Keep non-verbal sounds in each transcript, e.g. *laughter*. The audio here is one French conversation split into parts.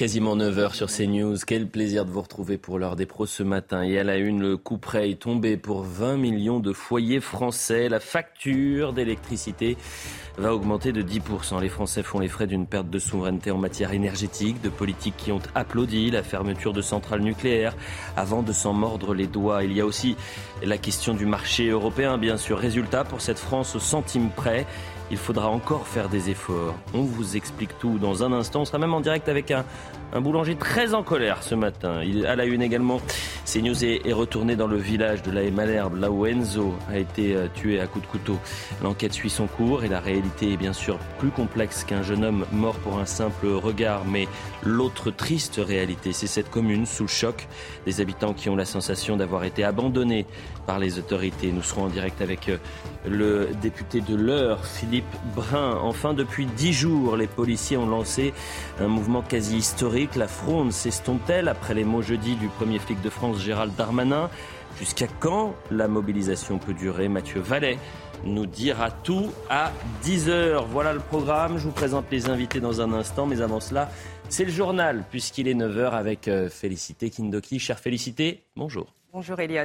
quasiment 9h sur CNews. Quel plaisir de vous retrouver pour l'heure des pros ce matin. Et à la une, le coup près est tombé pour 20 millions de foyers français. La facture d'électricité va augmenter de 10%. Les Français font les frais d'une perte de souveraineté en matière énergétique, de politiques qui ont applaudi la fermeture de centrales nucléaires avant de s'en mordre les doigts. Il y a aussi la question du marché européen, bien sûr. Résultat, pour cette France au centime près, il faudra encore faire des efforts. On vous explique tout dans un instant. On sera même en direct avec un, un boulanger très en colère ce matin. Il, à la une également, CNews est, est retourné dans le village de la Malherbe, là où Enzo a été euh, tué à coups de couteau. L'enquête suit son cours et la réalité est bien sûr plus complexe qu'un jeune homme mort pour un simple regard. Mais l'autre triste réalité, c'est cette commune sous le choc des habitants qui ont la sensation d'avoir été abandonnés par les autorités. Nous serons en direct avec euh, le député de l'heure, Philippe Brun. Enfin, depuis dix jours, les policiers ont lancé un mouvement quasi historique. La fronde s'estompe-t-elle après les mots jeudi du premier flic de France, Gérald Darmanin? Jusqu'à quand la mobilisation peut durer Mathieu Vallet nous dira tout à 10h. Voilà le programme. Je vous présente les invités dans un instant. Mais avant cela, c'est le journal, puisqu'il est 9h avec euh, Félicité Kindoki. Chère Félicité, bonjour. Bonjour Elliot.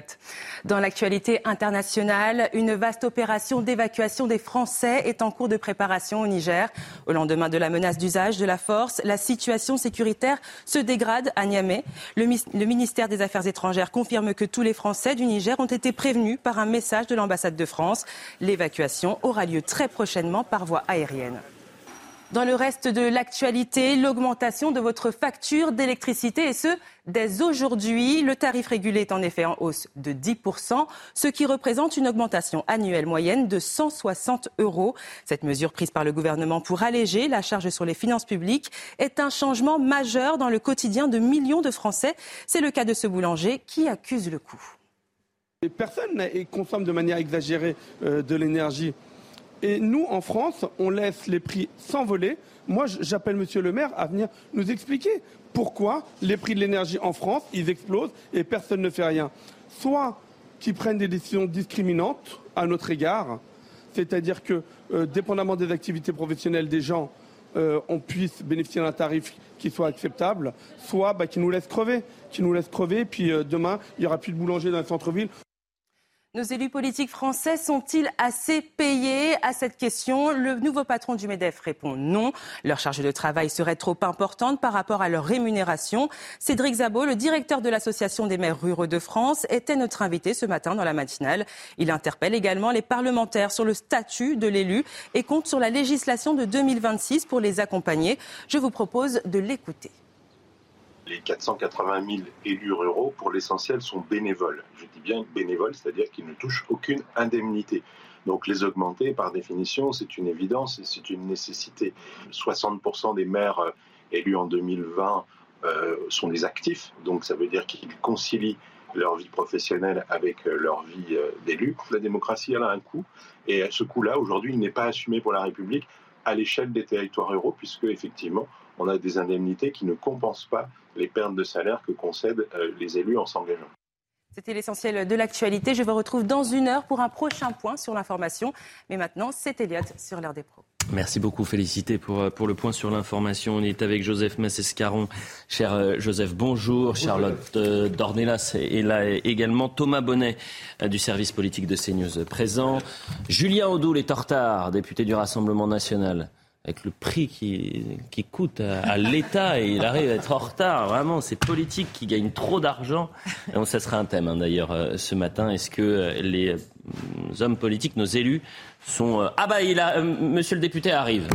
Dans l'actualité internationale, une vaste opération d'évacuation des Français est en cours de préparation au Niger. Au lendemain de la menace d'usage de la force, la situation sécuritaire se dégrade à Niamey. Le, le, ministère des Affaires étrangères confirme que tous les Français du Niger ont été prévenus par un message de l'ambassade de France. L'évacuation aura lieu très prochainement par voie aérienne. Dans le reste de l'actualité, l'augmentation de votre facture d'électricité et ce, dès aujourd'hui. Le tarif régulé est en effet en hausse de 10%, ce qui représente une augmentation annuelle moyenne de 160 euros. Cette mesure prise par le gouvernement pour alléger la charge sur les finances publiques est un changement majeur dans le quotidien de millions de Français. C'est le cas de ce boulanger qui accuse le coût. Personne ne consomme de manière exagérée euh, de l'énergie. Et nous, en France, on laisse les prix s'envoler. Moi, j'appelle Monsieur le maire à venir nous expliquer pourquoi les prix de l'énergie en France, explosent et personne ne fait rien. Soit qu'ils prennent des décisions discriminantes à notre égard, c'est-à-dire que, euh, dépendamment des activités professionnelles des gens, euh, on puisse bénéficier d'un tarif qui soit acceptable, soit bah, qui nous laisse crever, qui nous laisse crever, puis euh, demain, il n'y aura plus de boulanger dans le centre-ville. Nos élus politiques français sont-ils assez payés à cette question? Le nouveau patron du MEDEF répond non. Leur charge de travail serait trop importante par rapport à leur rémunération. Cédric Zabot, le directeur de l'Association des maires ruraux de France, était notre invité ce matin dans la matinale. Il interpelle également les parlementaires sur le statut de l'élu et compte sur la législation de 2026 pour les accompagner. Je vous propose de l'écouter les 480 000 élus ruraux, pour l'essentiel, sont bénévoles. Je dis bien bénévoles, c'est-à-dire qu'ils ne touchent aucune indemnité. Donc les augmenter, par définition, c'est une évidence et c'est une nécessité. 60% des maires euh, élus en 2020 euh, sont des actifs, donc ça veut dire qu'ils concilient leur vie professionnelle avec euh, leur vie d'élu. La démocratie, elle a un coût, et ce coût-là, aujourd'hui, il n'est pas assumé pour la République à l'échelle des territoires ruraux, puisque effectivement, on a des indemnités qui ne compensent pas les pertes de salaire que concèdent euh, les élus en s'engageant. C'était l'essentiel de l'actualité. Je vous retrouve dans une heure pour un prochain point sur l'information. Mais maintenant, c'est Elliot sur l'heure des pros. Merci beaucoup, Félicité, pour, euh, pour le point sur l'information. On est avec Joseph Massescaron. Cher euh, Joseph, bonjour. Charlotte Dornelas est là également. Thomas Bonnet du service politique de CNews présent. Julien Audoul est en retard, député du Rassemblement national avec le prix qui, qui coûte à, l'État et il arrive à être en retard. Vraiment, c'est politique qui gagne trop d'argent. Donc, ça sera un thème hein, d'ailleurs euh, ce matin. Est-ce que euh, les euh, hommes politiques, nos élus, sont ah bah il a Monsieur le député arrive.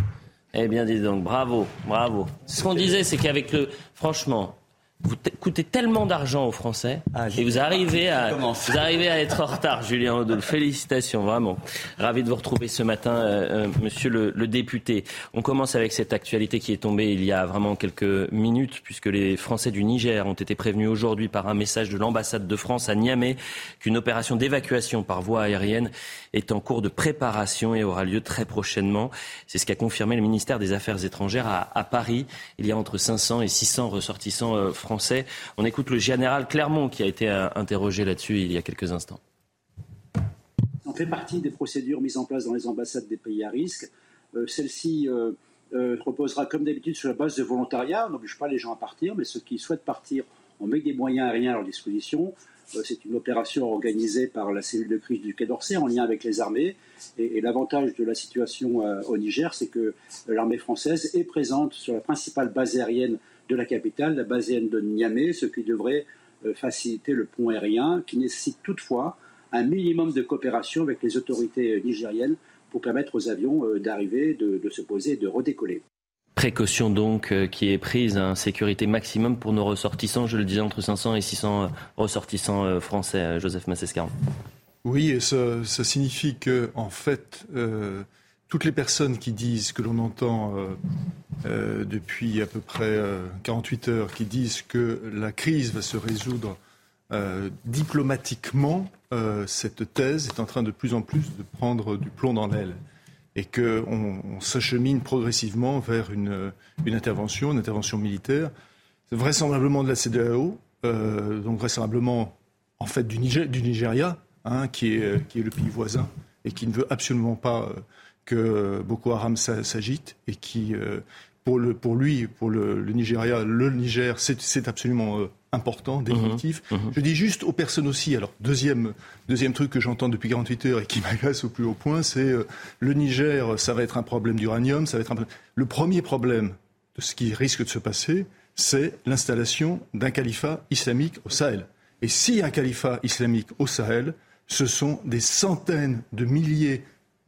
Eh bien, dis donc, bravo, bravo. Ce qu'on disait, c'est qu'avec le, franchement, vous coûtez tellement d'argent aux Français ah, et vous arrivez, à, vous arrivez à être en retard, Julien Odoul. Félicitations, vraiment. Ravi de vous retrouver ce matin, euh, euh, monsieur le, le, député. On commence avec cette actualité qui est tombée il y a vraiment quelques minutes, puisque les Français du Niger ont été prévenus aujourd'hui par un message de l'ambassade de France à Niamey qu'une opération d'évacuation par voie aérienne est en cours de préparation et aura lieu très prochainement. C'est ce qu'a confirmé le ministère des Affaires étrangères à, à, Paris. Il y a entre 500 et 600 ressortissants euh, français On écoute le général Clermont qui a été euh, interrogé là-dessus il y a quelques instants. On fait partie des procédures mises en place dans les ambassades des pays à risque. Euh, celles-ci euh, reposera comme d'habitude sur la base de volontariat. On n'oblige pas les gens à partir, mais ceux qui souhaitent partir, on met des moyens aériens à leur disposition. C'est une opération organisée par la cellule de crise du Quai d'Orsay en lien avec les armées. Et, l'avantage de la situation au Niger, c'est que l'armée française est présente sur la principale base aérienne de la capitale, la base aérienne de Niamey, ce qui devrait faciliter le pont aérien, qui nécessite toutefois un minimum de coopération avec les autorités nigériennes pour permettre aux avions euh, d'arriver, de, se poser et de redécoller. Précaution donc euh, qui est prise, hein, sécurité maximum pour nos ressortissants, je le disais, entre 500 et 600 euh, ressortissants français, Joseph Massescaron. Oui, et ça, signifie que, en fait, toutes les personnes qui disent, que l'on entend depuis à peu près 48 heures, qui disent que la crise va se résoudre diplomatiquement, euh, cette thèse est en train de plus en plus de prendre du plomb dans l'aile. Et qu'on on, s'achemine progressivement vers une, intervention, une intervention militaire, vraisemblablement de la CDAO, euh, donc vraisemblablement en fait du, Nigeria, hein, qui, est, le pays voisin et qui ne veut absolument pas euh, que Boko Haram s'agite et qui, pour, le, pour lui, pour le, Nigeria, le Niger, c'est absolument important, mhm. définitif. Mhm. Je dis juste aux personnes aussi, alors deuxième, deuxième truc que j'entends depuis 48 heures et qui *laughs* m'agace au plus haut point, c'est euh, le Niger, ça va être un problème d'uranium, ça va être un... Le premier problème de ce qui risque de se passer, c'est l'installation d'un califat islamique au Sahel. Et s'il y a un califat islamique au Sahel, ce sont des centaines de milliers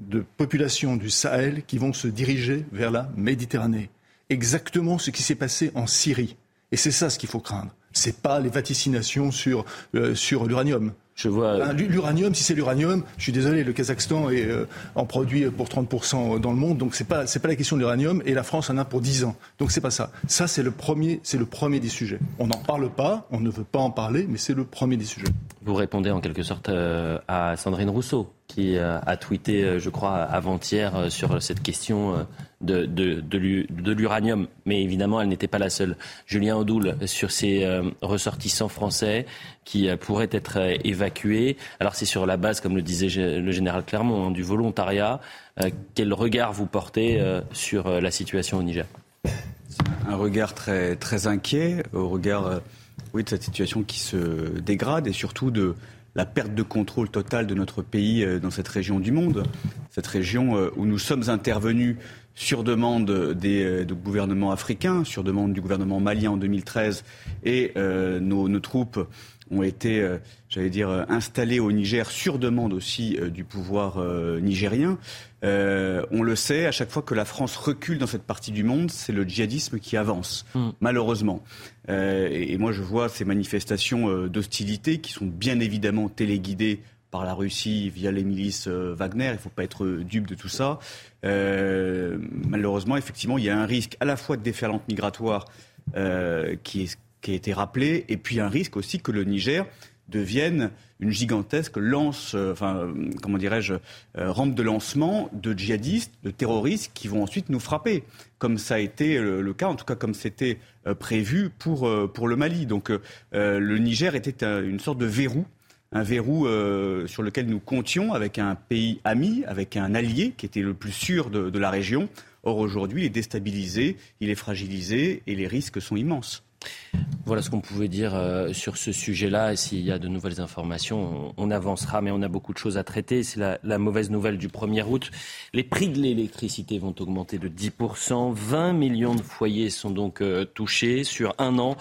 de populations du Sahel qui vont se diriger vers la Méditerranée. Exactement ce qui s'est passé en Syrie. Et c'est ça ce qu'il faut craindre c'est pas les vaticinations sur, euh, sur l'uranium. Je vois. L'uranium, si c'est l'uranium, je suis désolé, le Kazakhstan est euh, en produit pour 30% dans le monde, donc c'est pas c'est pas la question de l'uranium et la France en a pour 10 ans. Donc c'est pas ça. Ça c'est le premier c'est le premier des sujets. On n'en parle pas, on ne veut pas en parler, mais c'est le premier des sujets. Vous répondez en quelque sorte euh, à Sandrine Rousseau qui a tweeté, je crois, avant-hier sur cette question de, de, l'uranium. Mais évidemment, elle n'était pas la seule. Julien Audoul, sur ces euh, ressortissants français qui euh, pourraient être euh, évacués. Alors c'est sur la base, comme le disait le général Clermont, hein, du volontariat. quel regard vous portez sur la situation au Niger? Un regard très, très inquiet, au regard oui, de cette situation qui se dégrade et surtout de la perte de contrôle totale de notre pays dans cette région du monde, cette région où nous sommes intervenus sur demande des, euh, gouvernements africains, sur demande du gouvernement malien en 2013, et euh, nos, troupes ont été, euh, j'allais dire, installées au Niger sur demande aussi du pouvoir nigérien. on le sait, à chaque fois que la France recule dans cette partie du monde, c'est le djihadisme qui avance, hmm. malheureusement. et, moi, je vois ces manifestations d'hostilité qui sont bien évidemment téléguidées par la Russie via les milices Wagner. Il ne faut pas être dupe de tout ça. Euh, malheureusement, effectivement, il y a un risque à la fois de déferlante migratoire euh, qui, a été rappelé, et puis un risque aussi que le Niger devienne une gigantesque lance, euh, enfin, comment dirais-je, rampe de lancement de djihadistes, de terroristes qui vont ensuite nous frapper, comme ça a été le, cas, en tout cas comme c'était prévu pour, pour le Mali. Donc le Niger était une sorte de verrou un verrou euh, sur lequel nous comptions avec un pays ami, avec un allié qui était le plus sûr de la région. Or aujourd'hui, il est déstabilisé, il est fragilisé et les risques sont immenses. Voilà ce qu'on pouvait dire euh, sur ce sujet-là. S'il y a de nouvelles informations, on, avancera, mais on a beaucoup de choses à traiter. C'est la, mauvaise nouvelle du 1er août. Les prix de l'électricité vont augmenter de 10%. 20 millions de foyers sont donc euh, touchés. Sur un an,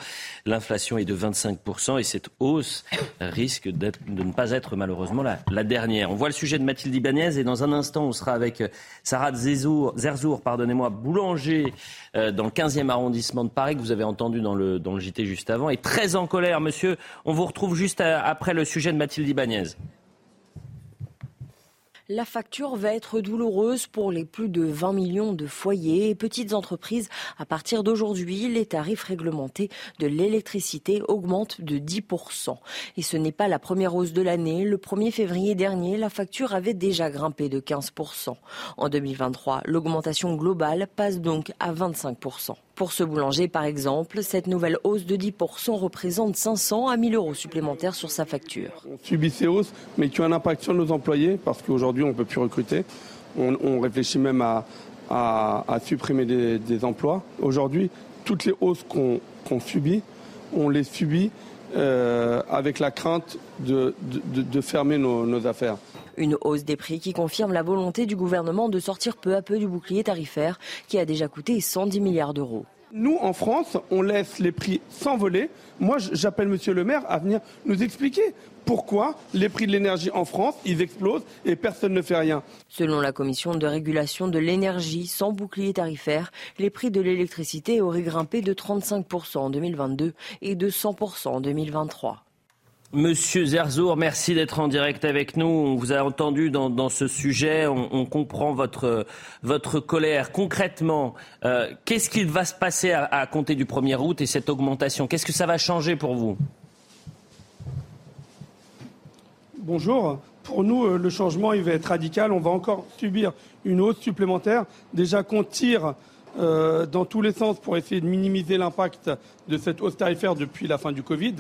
l'inflation est de 25% et cette hausse risque de ne pas être malheureusement la, dernière. On voit le sujet de Mathilde Ibanez et dans un instant, on sera avec Sarah Zerzour, pardonnez-moi, boulanger euh, dans le 15e arrondissement de Paris, que vous avez entendu dans le, dans le JT juste avant, est très en colère. Monsieur, on vous retrouve juste après le sujet de Mathilde Ibanez. La facture va être douloureuse pour les plus de 20 millions de foyers et petites entreprises. À partir d'aujourd'hui, les tarifs réglementés de l'électricité augmentent de 10%. Et ce n'est pas la première hausse de l'année. Le 1er février dernier, la facture avait déjà grimpé de 15%. En 2023, l'augmentation globale passe donc à 25%. Pour ce boulanger, par exemple, cette nouvelle hausse de 10% représente 500 à 1000 euros supplémentaires sur sa facture. On subit ces hausses, mais qui ont un impact sur nos employés, parce qu'aujourd'hui, on ne peut plus recruter. On, réfléchit même à, supprimer des, emplois. Aujourd'hui, toutes les hausses qu'on subit, on les subit euh, avec la crainte de, fermer nos, affaires. Une hausse des prix qui confirme la volonté du gouvernement de sortir peu à peu du bouclier tarifaire qui a déjà coûté 110 milliards d'euros. Nous, en France, on laisse les prix s'envoler. Moi, j'appelle Monsieur le maire à venir nous expliquer pourquoi les prix de l'énergie en France, ils explosent et personne ne fait rien. Selon la commission de régulation de l'énergie sans bouclier tarifaire, les prix de l'électricité auraient grimpé de 35% en 2022 et de 100% en 2023. Monsieur Zerzour, merci d'être en direct avec nous. On vous a entendu dans, ce sujet, on, comprend votre, colère. Concrètement, euh, qu'est-ce qu'il va se passer à, à compter du 1er août et cette augmentation? Qu'est-ce que ça va changer pour vous? Bonjour. Pour nous, euh, le changement, il va être radical. On va encore subir une hausse supplémentaire. Déjà qu'on tire euh, dans tous les sens pour essayer de minimiser l'impact de cette hausse tarifaire depuis la fin du Covid.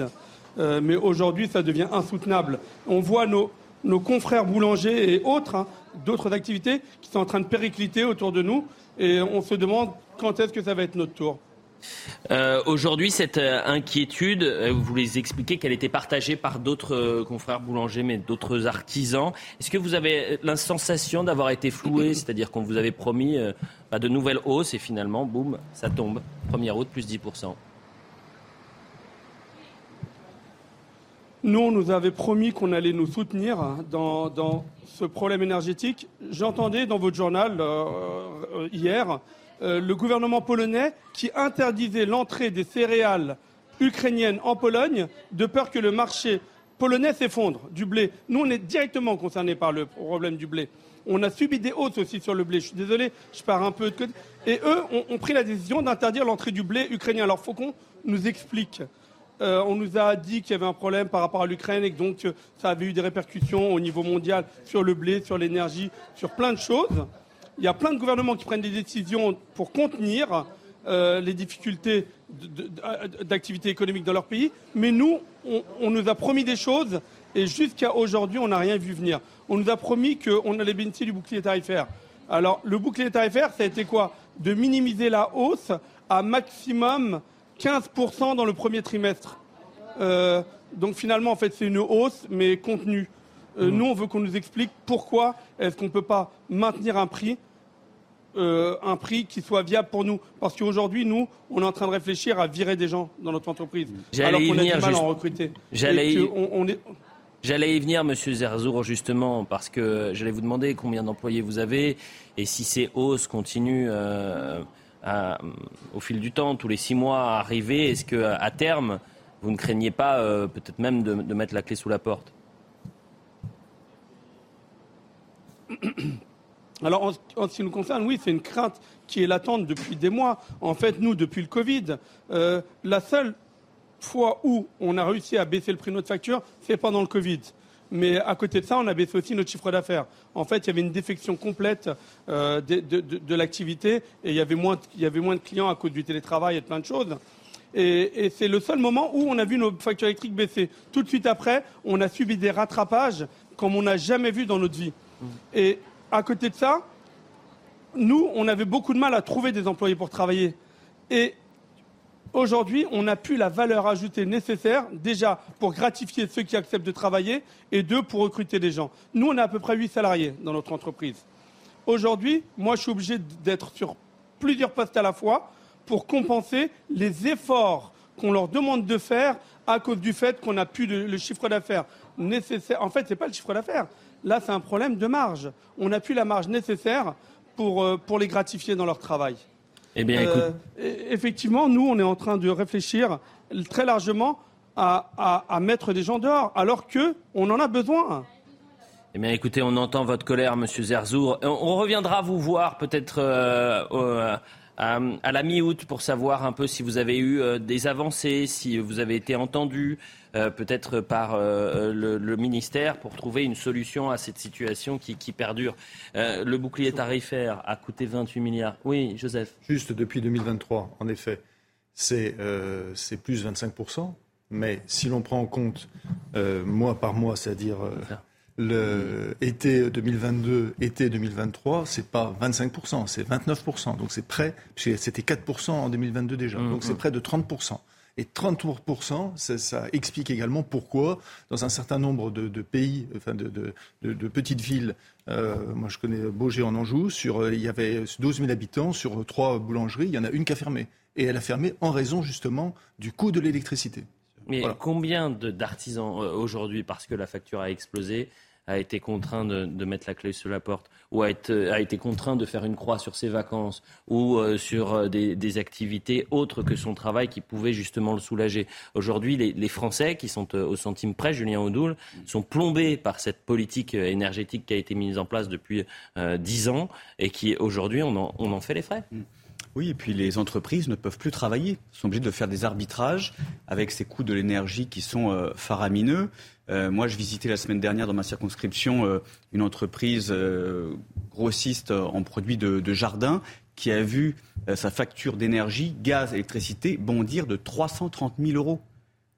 Euh, mais aujourd'hui, ça devient insoutenable. On voit nos, confrères boulangers et autres, hein, d'autres activités, qui sont en train de péricliter autour de nous. Et on se demande quand est-ce que ça va être notre tour. Euh, aujourd'hui, cette euh, inquiétude, vous les expliquez qu'elle était partagée par d'autres confrères boulangers, mais d'autres artisans. Est-ce que vous avez la sensation d'avoir été floué, c'est-à-dire qu'on vous avait promis de nouvelles hausses et finalement, boum, ça tombe. Première août, plus 10%. Nous, on nous avait promis qu'on allait nous soutenir dans, ce problème énergétique. J'entendais dans votre journal hier euh, le gouvernement polonais qui interdisait l'entrée des céréales ukrainiennes en Pologne de peur que le marché polonais s'effondre du blé. Nous, on est directement concernés par le problème du blé. On a subi des hausses aussi sur le blé. Je suis désolé, je pars un peu de côté. Et eux ont, pris la décision d'interdire l'entrée du blé ukrainien. Alors, faut qu'on nous explique. Euh, on nous a dit qu'il y avait un problème par rapport à l'Ukraine et que donc euh, ça avait eu des répercussions au niveau mondial sur le blé, sur l'énergie, sur plein de choses. Il y a plein de gouvernements qui prennent des décisions pour contenir euh, les difficultés d'activité économique dans leur pays. Mais nous, on, nous a promis des choses et jusqu'à aujourd'hui, on n'a rien vu venir. On nous a promis qu'on allait bénéficier du bouclier tarifaire. Alors, le bouclier tarifaire, ça a été quoi? De minimiser la hausse à maximum 15% dans le premier trimestre. Euh, donc finalement, en fait, c'est une hausse, mais contenue. Euh, mmh. Nous, on veut qu'on nous explique pourquoi est-ce qu'on ne peut pas maintenir un prix euh, un prix qui soit viable pour nous. Parce qu'aujourd'hui, nous, on est en train de réfléchir à virer des gens dans notre entreprise. Alors qu'on a du mal à en recruter. J'allais y... venir, Monsieur Zerzour, justement, parce que j'allais vous demander combien d'employés vous avez et si ces hausses continuent euh, au fil du temps, tous les six mois à arriver, est-ce qu'à terme, vous ne craignez pas euh, peut-être même de mettre la clé sous la porte? *coughs* Alors, en, ce qui nous concerne, oui, c'est une crainte qui est latente depuis des mois. En fait, nous, depuis le Covid, euh, la seule fois où on a réussi à baisser le prix de notre facture, c'est pendant le Covid. Mais à côté de ça, on a baissé aussi notre chiffre d'affaires. En fait, il y avait une défection complète euh, de, l'activité et il y, avait moins, de clients à cause du télétravail et de plein de choses. Et, et c'est le seul moment où on a vu nos factures électriques baisser. Tout de suite après, on a subi des rattrapages comme on n'a jamais vu dans notre vie. Et à côté de ça, nous, on avait beaucoup de mal à trouver des employés pour travailler. Et aujourd'hui, on n'a plus la valeur ajoutée nécessaire, déjà pour gratifier ceux qui acceptent de travailler, et deux, pour recruter des gens. Nous, on a à peu près 8 salariés dans notre entreprise. Aujourd'hui, moi, je suis obligé d'être sur plusieurs postes à la fois pour compenser les efforts qu'on leur demande de faire à cause du fait qu'on n'a plus le chiffre d'affaires nécessaire. En fait, ce n'est pas le chiffre d'affaires. Là, c'est un problème de marge. On n'a plus la marge nécessaire pour, euh, pour les gratifier dans leur travail. Eh bien, euh, effectivement, nous, on est en train de réfléchir très largement à, à, mettre des gens dehors, alors qu'on en a besoin. Eh bien, écoutez, on entend votre colère, Monsieur Zerzour. On, reviendra vous voir peut-être euh, à la mi-août pour savoir un peu si vous avez eu des avancées, si vous avez été entendu. Euh, peut-être par euh, le, ministère pour trouver une solution à cette situation qui, perdure. Euh, le bouclier tarifaire a coûté 28 milliards. Oui, Joseph. Juste depuis 2023, en effet, c'est plus 25%. Mais si l'on prend en compte mois par mois, c'est-à-dire le été 2022, été 2023, c'est pas 25%, c'est 29%. Donc c'est près, c'était 4% en 2022 déjà. Mmh, donc c'est mmh. près de 30%. Et 30%, ça, ça, explique également pourquoi, dans un certain nombre de, pays, enfin de, de, petites villes, euh, moi je connais Beaugé en Anjou, sur, euh, il y avait 12 000 habitants, sur trois boulangeries, il y en a une qui a fermé. Et elle a fermé en raison justement du coût de l'électricité. Mais combien d'artisans euh, aujourd'hui, parce que la facture a explosé, a été contraint de, mettre la clé sur la porte, ou a été, contraint de faire une croix sur ses vacances, ou euh, sur euh, des, activités autres que son travail qui pouvaient justement le soulager. Aujourd'hui, les, Français, qui sont au centime près, Julien Audoul, sont plombés par cette politique énergétique qui a été mise en place depuis dix ans et qui, aujourd'hui, on en, fait les frais. Oui, et puis les entreprises ne peuvent plus travailler. Elles sont obligées de faire des arbitrages avec ces coûts de l'énergie qui sont euh, faramineux. Euh, moi, je visitais la semaine dernière dans ma circonscription euh, une entreprise grossiste en produits de, jardin qui a vu sa facture d'énergie, gaz, électricité bondir de 330 000 euros.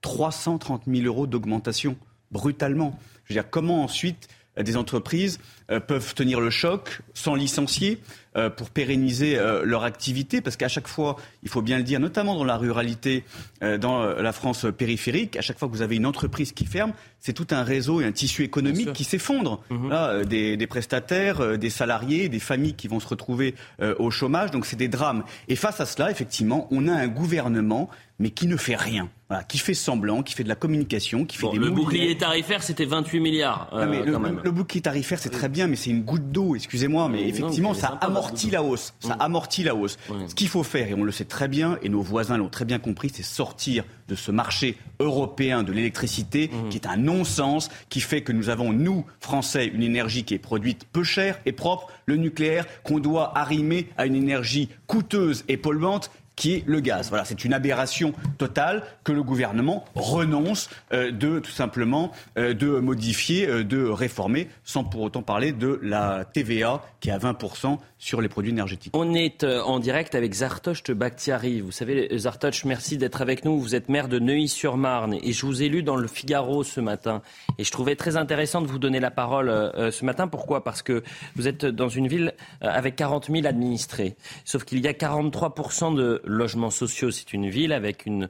330 000 euros d'augmentation, brutalement. Je veux dire, comment ensuite des entreprises peuvent tenir le choc sans licencier euh, pour pérenniser euh, leur activité, parce qu'à chaque fois, il faut bien le dire, notamment dans la ruralité, euh, dans la France périphérique, à chaque fois que vous avez une entreprise qui ferme, c'est tout un réseau et un tissu économique qui s'effondre. Mhm. des, des, prestataires, des salariés, des familles qui vont se retrouver au chômage, donc c'est des drames. Et face à cela, effectivement, on a un gouvernement mais qui ne fait rien. Voilà, qui fait semblant, qui fait de la communication, qui fait des Le bouclier tarifaire, c'était 28 milliards. le, bouclier tarifaire, c'est très bien, mais c'est une goutte d'eau, excusez-moi, mais effectivement, ça amortit amortit la hausse. Ça amortit la hausse. Ce qu'il faut faire, et on le sait très bien, et nos voisins l'ont très bien compris, c'est sortir de ce marché européen de l'électricité mmh. qui est un non-sens, qui fait que nous avons, nous, Français, une énergie qui est produite peu chère et propre, le nucléaire, qu'on doit arrimer à une énergie coûteuse et polluante qui est le gaz. Voilà, c'est une aberration totale que le gouvernement renonce euh, de tout simplement euh, de modifier, euh, de réformer, sans pour autant parler de la TVA qui est à 20% sur les produits énergétiques. On est en direct avec Zartoche Bakhtiari. Vous savez, Zartoche, merci d'être avec nous. Vous êtes maire de Neuilly-sur-Marne et je vous ai lu dans le Figaro ce matin. Et je trouvais très intéressant de vous donner la parole ce matin. Pourquoi? Parce que vous êtes dans une ville avec 40 000 administrés. Sauf qu'il y a 43% de logements sociaux. C'est une ville avec une,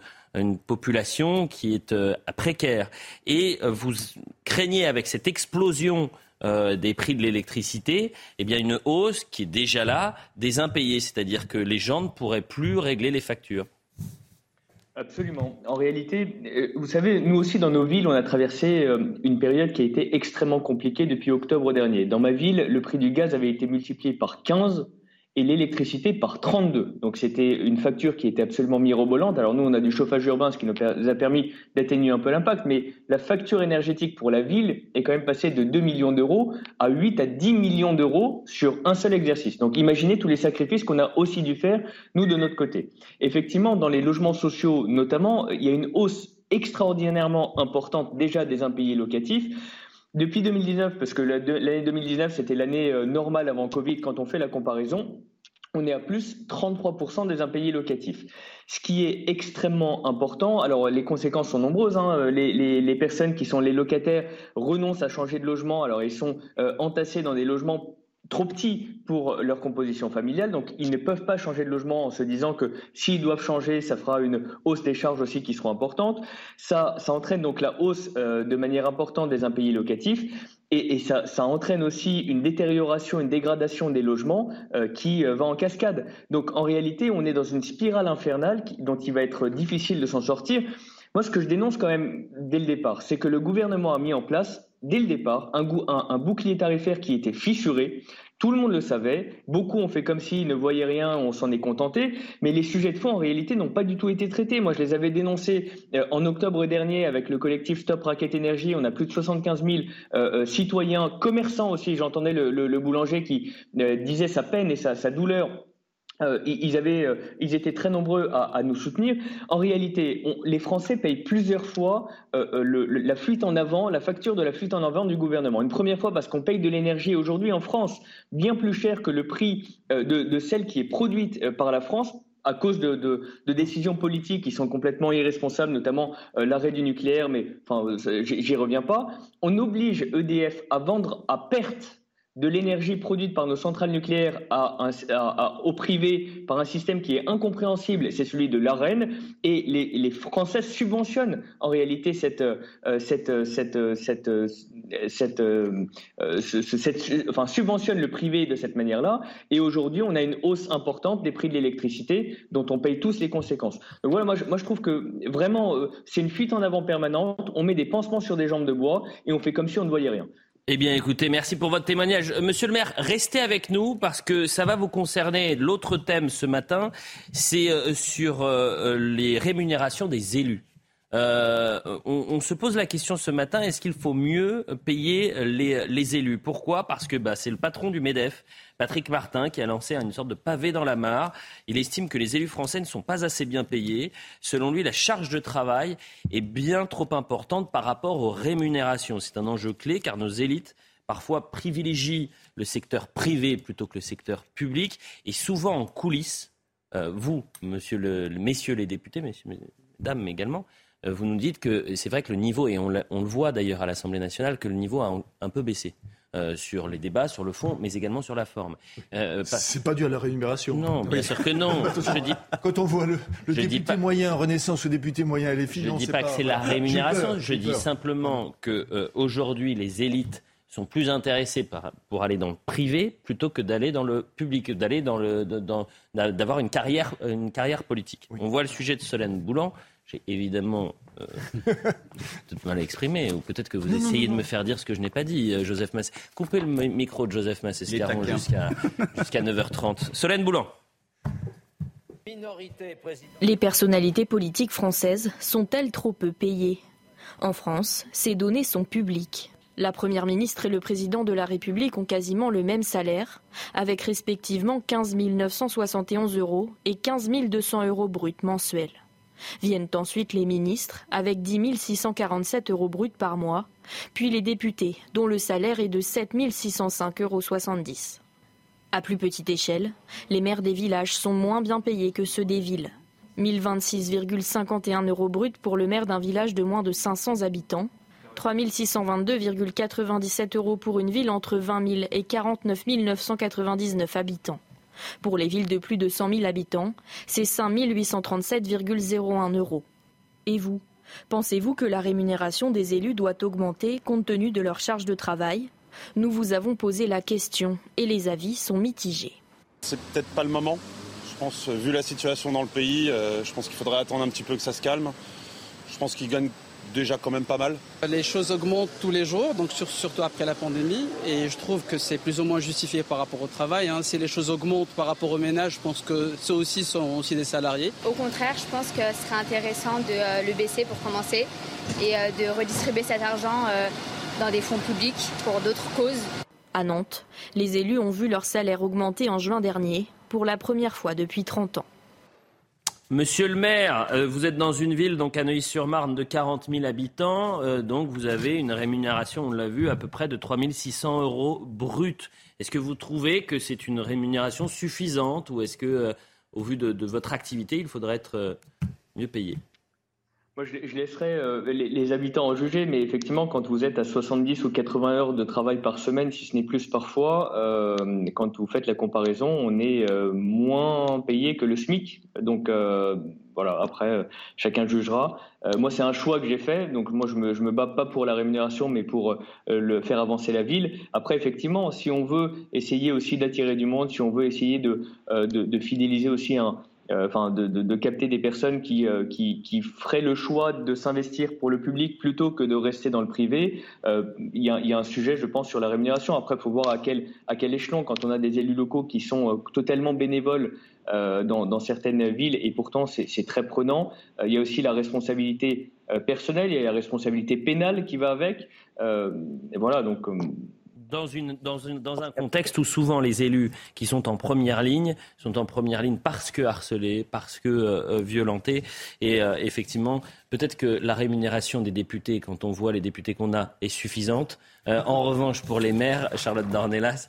population qui est euh, précaire. Et euh, vous craignez avec cette explosion euh, des prix de l'électricité, eh bien une hausse qui est déjà là des impayés, c'est-à-dire que les gens ne pourraient plus régler les factures. Absolument. En réalité, vous savez, nous aussi dans nos villes, on a traversé une période qui a été extrêmement compliquée depuis octobre dernier. Dans ma ville, le prix du gaz avait été multiplié par 15 et l'électricité par 32. Donc c'était une facture qui était absolument mirobolante. Alors nous, on a du chauffage urbain, ce qui nous a permis d'atténuer un peu l'impact, mais la facture énergétique pour la ville est quand même passée de 2 millions d'euros à 8 à 10 millions d'euros sur un seul exercice. Donc imaginez tous les sacrifices qu'on a aussi dû faire, nous, de notre côté. Effectivement, dans les logements sociaux notamment, il y a une hausse extraordinairement importante déjà des impayés locatifs. Depuis 2019, parce que l'année 2019, c'était l'année euh, normale avant Covid, quand on fait la comparaison, on est à plus 33% des impayés locatifs. Ce qui est extrêmement important, alors les conséquences sont nombreuses, hein. les, personnes qui sont les locataires renoncent à changer de logement, alors ils sont euh, entassés dans des logements trop petits pour leur composition familiale, donc ils ne peuvent pas changer de logement en se disant que s'ils doivent changer, ça fera une hausse des charges aussi qui seront importantes. Ça, ça entraîne donc la hausse euh, de manière importante des impayés locatifs. Et, ça, ça, entraîne aussi une détérioration, une dégradation des logements euh, qui euh, va en cascade. Donc en réalité, on est dans une spirale infernale dont il va être difficile de s'en sortir. Moi, ce que je dénonce quand même dès le départ, c'est que le gouvernement a mis en place dès le départ un, bouclier tarifaire qui était fissuré. Tout le monde le savait. Beaucoup ont fait comme s'ils ne voyaient rien, on s'en est contenté. Mais les sujets de fond, en réalité, n'ont pas du tout été traités. Moi, je les avais dénoncés euh, en octobre dernier avec le collectif Stop Racket Énergie. On a plus de 75 000 euh, euh, citoyens, commerçants aussi. J'entendais le, boulanger qui disait sa peine et sa douleur euh, ils, avaient, euh, ils étaient très nombreux à, nous soutenir. En réalité, les Français payent plusieurs fois euh, la fuite en avant, la facture de la fuite en avant du gouvernement. Une première fois parce qu'on paye de l'énergie aujourd'hui en France bien plus cher que le prix de, celle qui est produite par la France à cause de, décisions politiques qui sont complètement irresponsables, notamment l'arrêt du nucléaire, mais enfin, j'y reviens pas. On oblige EDF à vendre à perte de l'énergie produite par nos centrales nucléaires au privé par un système qui est incompréhensible, c'est celui de l'AREN, et les, Français subventionnent en réalité cette, le privé de cette manière-là, et aujourd'hui on a une hausse importante des prix de l'électricité dont on paye tous les conséquences. Donc voilà, moi je, moi je trouve que vraiment euh, c'est une fuite en avant permanente, on met des pansements sur des jambes de bois et on fait comme si on ne voyait rien. Eh bien, écoutez, merci pour votre témoignage. Euh, monsieur le maire, restez avec nous parce que ça va vous concerner. L'autre thème ce matin, c'est euh, sur euh, les rémunérations des élus. Euh, on, se pose la question ce matin, est-ce qu'il faut mieux payer les, élus? Pourquoi? Parce que bah, c'est le patron du MEDEF, Patrick Martin, qui a lancé une sorte de pavé dans la mare. Il estime que les élus français ne sont pas assez bien payés. Selon lui, la charge de travail est bien trop importante par rapport aux rémunérations. C'est un enjeu clé car nos élites parfois privilégient le secteur privé plutôt que le secteur public et souvent en coulisses, euh, vous, messieurs les députés, mesdames également, vous nous dites que c'est vrai que le niveau, et on, le voit d'ailleurs à l'Assemblée nationale, que le niveau a un, peu baissé. Euh, sur les débats, sur le fond, mais également sur la forme. Euh, C'est pas dû à la rémunération. Non, bien sûr que non. *laughs* Quand on voit le, député moyen Renaissance, le député moyen LFI, je ne dis pas que c'est la rémunération. Je dis simplement que aujourd'hui les élites sont plus intéressées pour aller dans le privé plutôt que d'aller dans le public, d'aller dans le, d'avoir une carrière, une carrière politique. On voit le sujet de Solène Boulan. J'ai évidemment euh, *laughs* peut-être mal exprimé, ou peut-être que vous essayez de me faire dire ce que je n'ai pas dit, euh, Joseph Massé. Coupez le micro de Joseph Massé-Scaron jusqu'à jusqu'à 9h30. Solène Boulan. Les personnalités politiques françaises sont-elles trop peu payées? En France, ces données sont publiques. La Première ministre et le Président de la République ont quasiment le même salaire, avec respectivement 15 971 euros et 15 200 euros bruts mensuels. Viennent ensuite les ministres, avec 10 647 euros bruts par mois, puis les députés, dont le salaire est de 7 605,70 euros. À plus petite échelle, les maires des villages sont moins bien payés que ceux des villes. 1026,51 euros bruts pour le maire d'un village de moins de 500 habitants, 3622,97 euros pour une ville entre 20 000 et 49 999 habitants. Pour les villes de plus de 100 000 habitants, c'est 5 837,01 euros. Et vous Pensez-vous que la rémunération des élus doit augmenter compte tenu de leur charge de travail? Nous vous avons posé la question et les avis sont mitigés. C'est peut-être pas le moment. Je pense, vu la situation dans le pays, euh, je pense qu'il faudrait attendre un petit peu que ça se calme. Je pense qu'ils gagnent déjà quand même pas mal. Les choses augmentent tous les jours, donc surtout après la pandémie, et je trouve que c'est plus ou moins justifié par rapport au travail. Hein. Si les choses augmentent par rapport au ménage, je pense que ceux aussi sont aussi des salariés. Au contraire, je pense que ce serait intéressant de euh, le baisser pour commencer et euh, de redistribuer cet argent euh, dans des fonds publics pour d'autres causes. À Nantes, les élus ont vu leur salaire augmenter en juin dernier pour la première fois depuis 30 ans. Monsieur le maire, euh, vous êtes dans une ville, donc à Neuilly-sur-Marne, de 40 000 habitants. Euh, donc vous avez une rémunération, on l'a vu, à peu près de 3 600 euros brut. Est-ce que vous trouvez que c'est une rémunération suffisante ou est-ce que, euh, au vu de, votre activité, il faudrait être mieux payé? Moi, je, laisserai euh, les, habitants en juger, mais effectivement, quand vous êtes à 70 ou 80 heures de travail par semaine, si ce n'est plus parfois, euh, quand vous faites la comparaison, on est euh, moins payé que le SMIC. Donc voilà, après, chacun jugera. moi, c'est un choix que j'ai fait. Donc moi, je me, me bats pas pour la rémunération, mais pour le faire avancer la ville. Après, effectivement, si on veut essayer aussi d'attirer du monde, si on veut essayer de, fidéliser aussi un enfin de, capter des personnes euh, qui, qui, feraient le choix de s'investir pour le public plutôt que de rester dans le privé. Euh, il y, a, un sujet, je pense, sur la rémunération. Après, il faut voir à quel, à quel échelon, quand on a des élus locaux qui sont totalement bénévoles dans, certaines villes, et pourtant c'est très prenant. il y a aussi la responsabilité personnelle, il y a la responsabilité pénale qui va avec. voilà, donc dans, un contexte où souvent les élus qui sont en première ligne sont en première ligne parce que harcelés, parce que euh, violentés. Et euh, effectivement, peut-être que la rémunération des députés, quand on voit les députés qu'on a, est suffisante. en revanche, pour les maires, Charlotte Dornelas,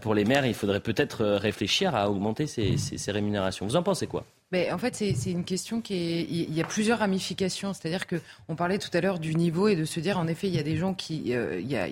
pour les maires, il faudrait peut-être réfléchir à augmenter ces, rémunérations. Vous en pensez quoi? En fait, c'est une question qui est. Il y a plusieurs ramifications. C'est-à-dire que on parlait tout à l'heure du niveau et de se dire, en effet, il y a des gens qui, euh, il, y a,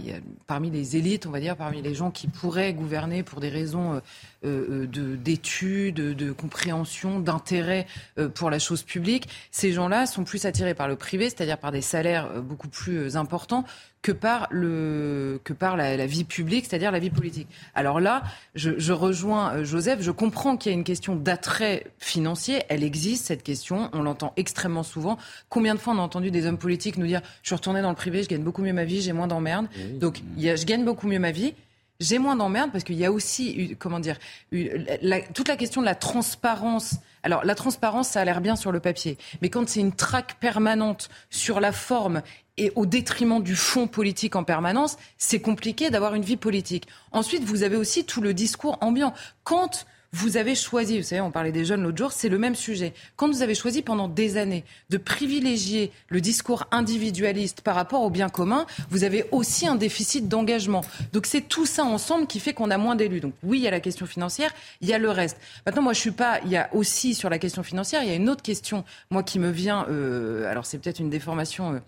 parmi les élites, on va dire, parmi les gens qui pourraient gouverner pour des raisons euh, euh d'études, de, de, compréhension, d'intérêt euh, pour la chose publique. Ces gens-là sont plus attirés par le privé, c'est-à-dire par des salaires euh, beaucoup plus importants que par, le, que par la, la vie publique, c'est-à-dire la vie politique. Alors là, je, je rejoins Joseph, je comprends qu'il y a une question d'attrait financier, elle existe, cette question, on l'entend extrêmement souvent. Combien de fois on a entendu des hommes politiques nous dire, je suis retourné dans le privé, je gagne beaucoup mieux ma vie, j'ai moins d'emmerdes. Donc, il y a, je gagne beaucoup mieux ma vie j'ai moins d'emmerdes parce qu'il y a aussi, comment dire, toute la question de la transparence. Alors, la transparence, ça a l'air bien sur le papier. Mais quand c'est une traque permanente sur la forme et au détriment du fond politique en permanence, c'est compliqué d'avoir une vie politique. Ensuite, vous avez aussi tout le discours ambiant. Quand vous avez choisi, vous savez, on parlait des jeunes l'autre jour, c'est le même sujet. Quand vous avez choisi pendant des années de privilégier le discours individualiste par rapport au bien commun, vous avez aussi un déficit d'engagement. Donc c'est tout ça ensemble qui fait qu'on a moins d'élus. Donc oui, il y a la question financière, il y a le reste. Maintenant, moi, je suis pas. Il y a aussi sur la question financière, il y a une autre question, moi, qui me vient. Euh, alors c'est peut-être une déformation. Euh,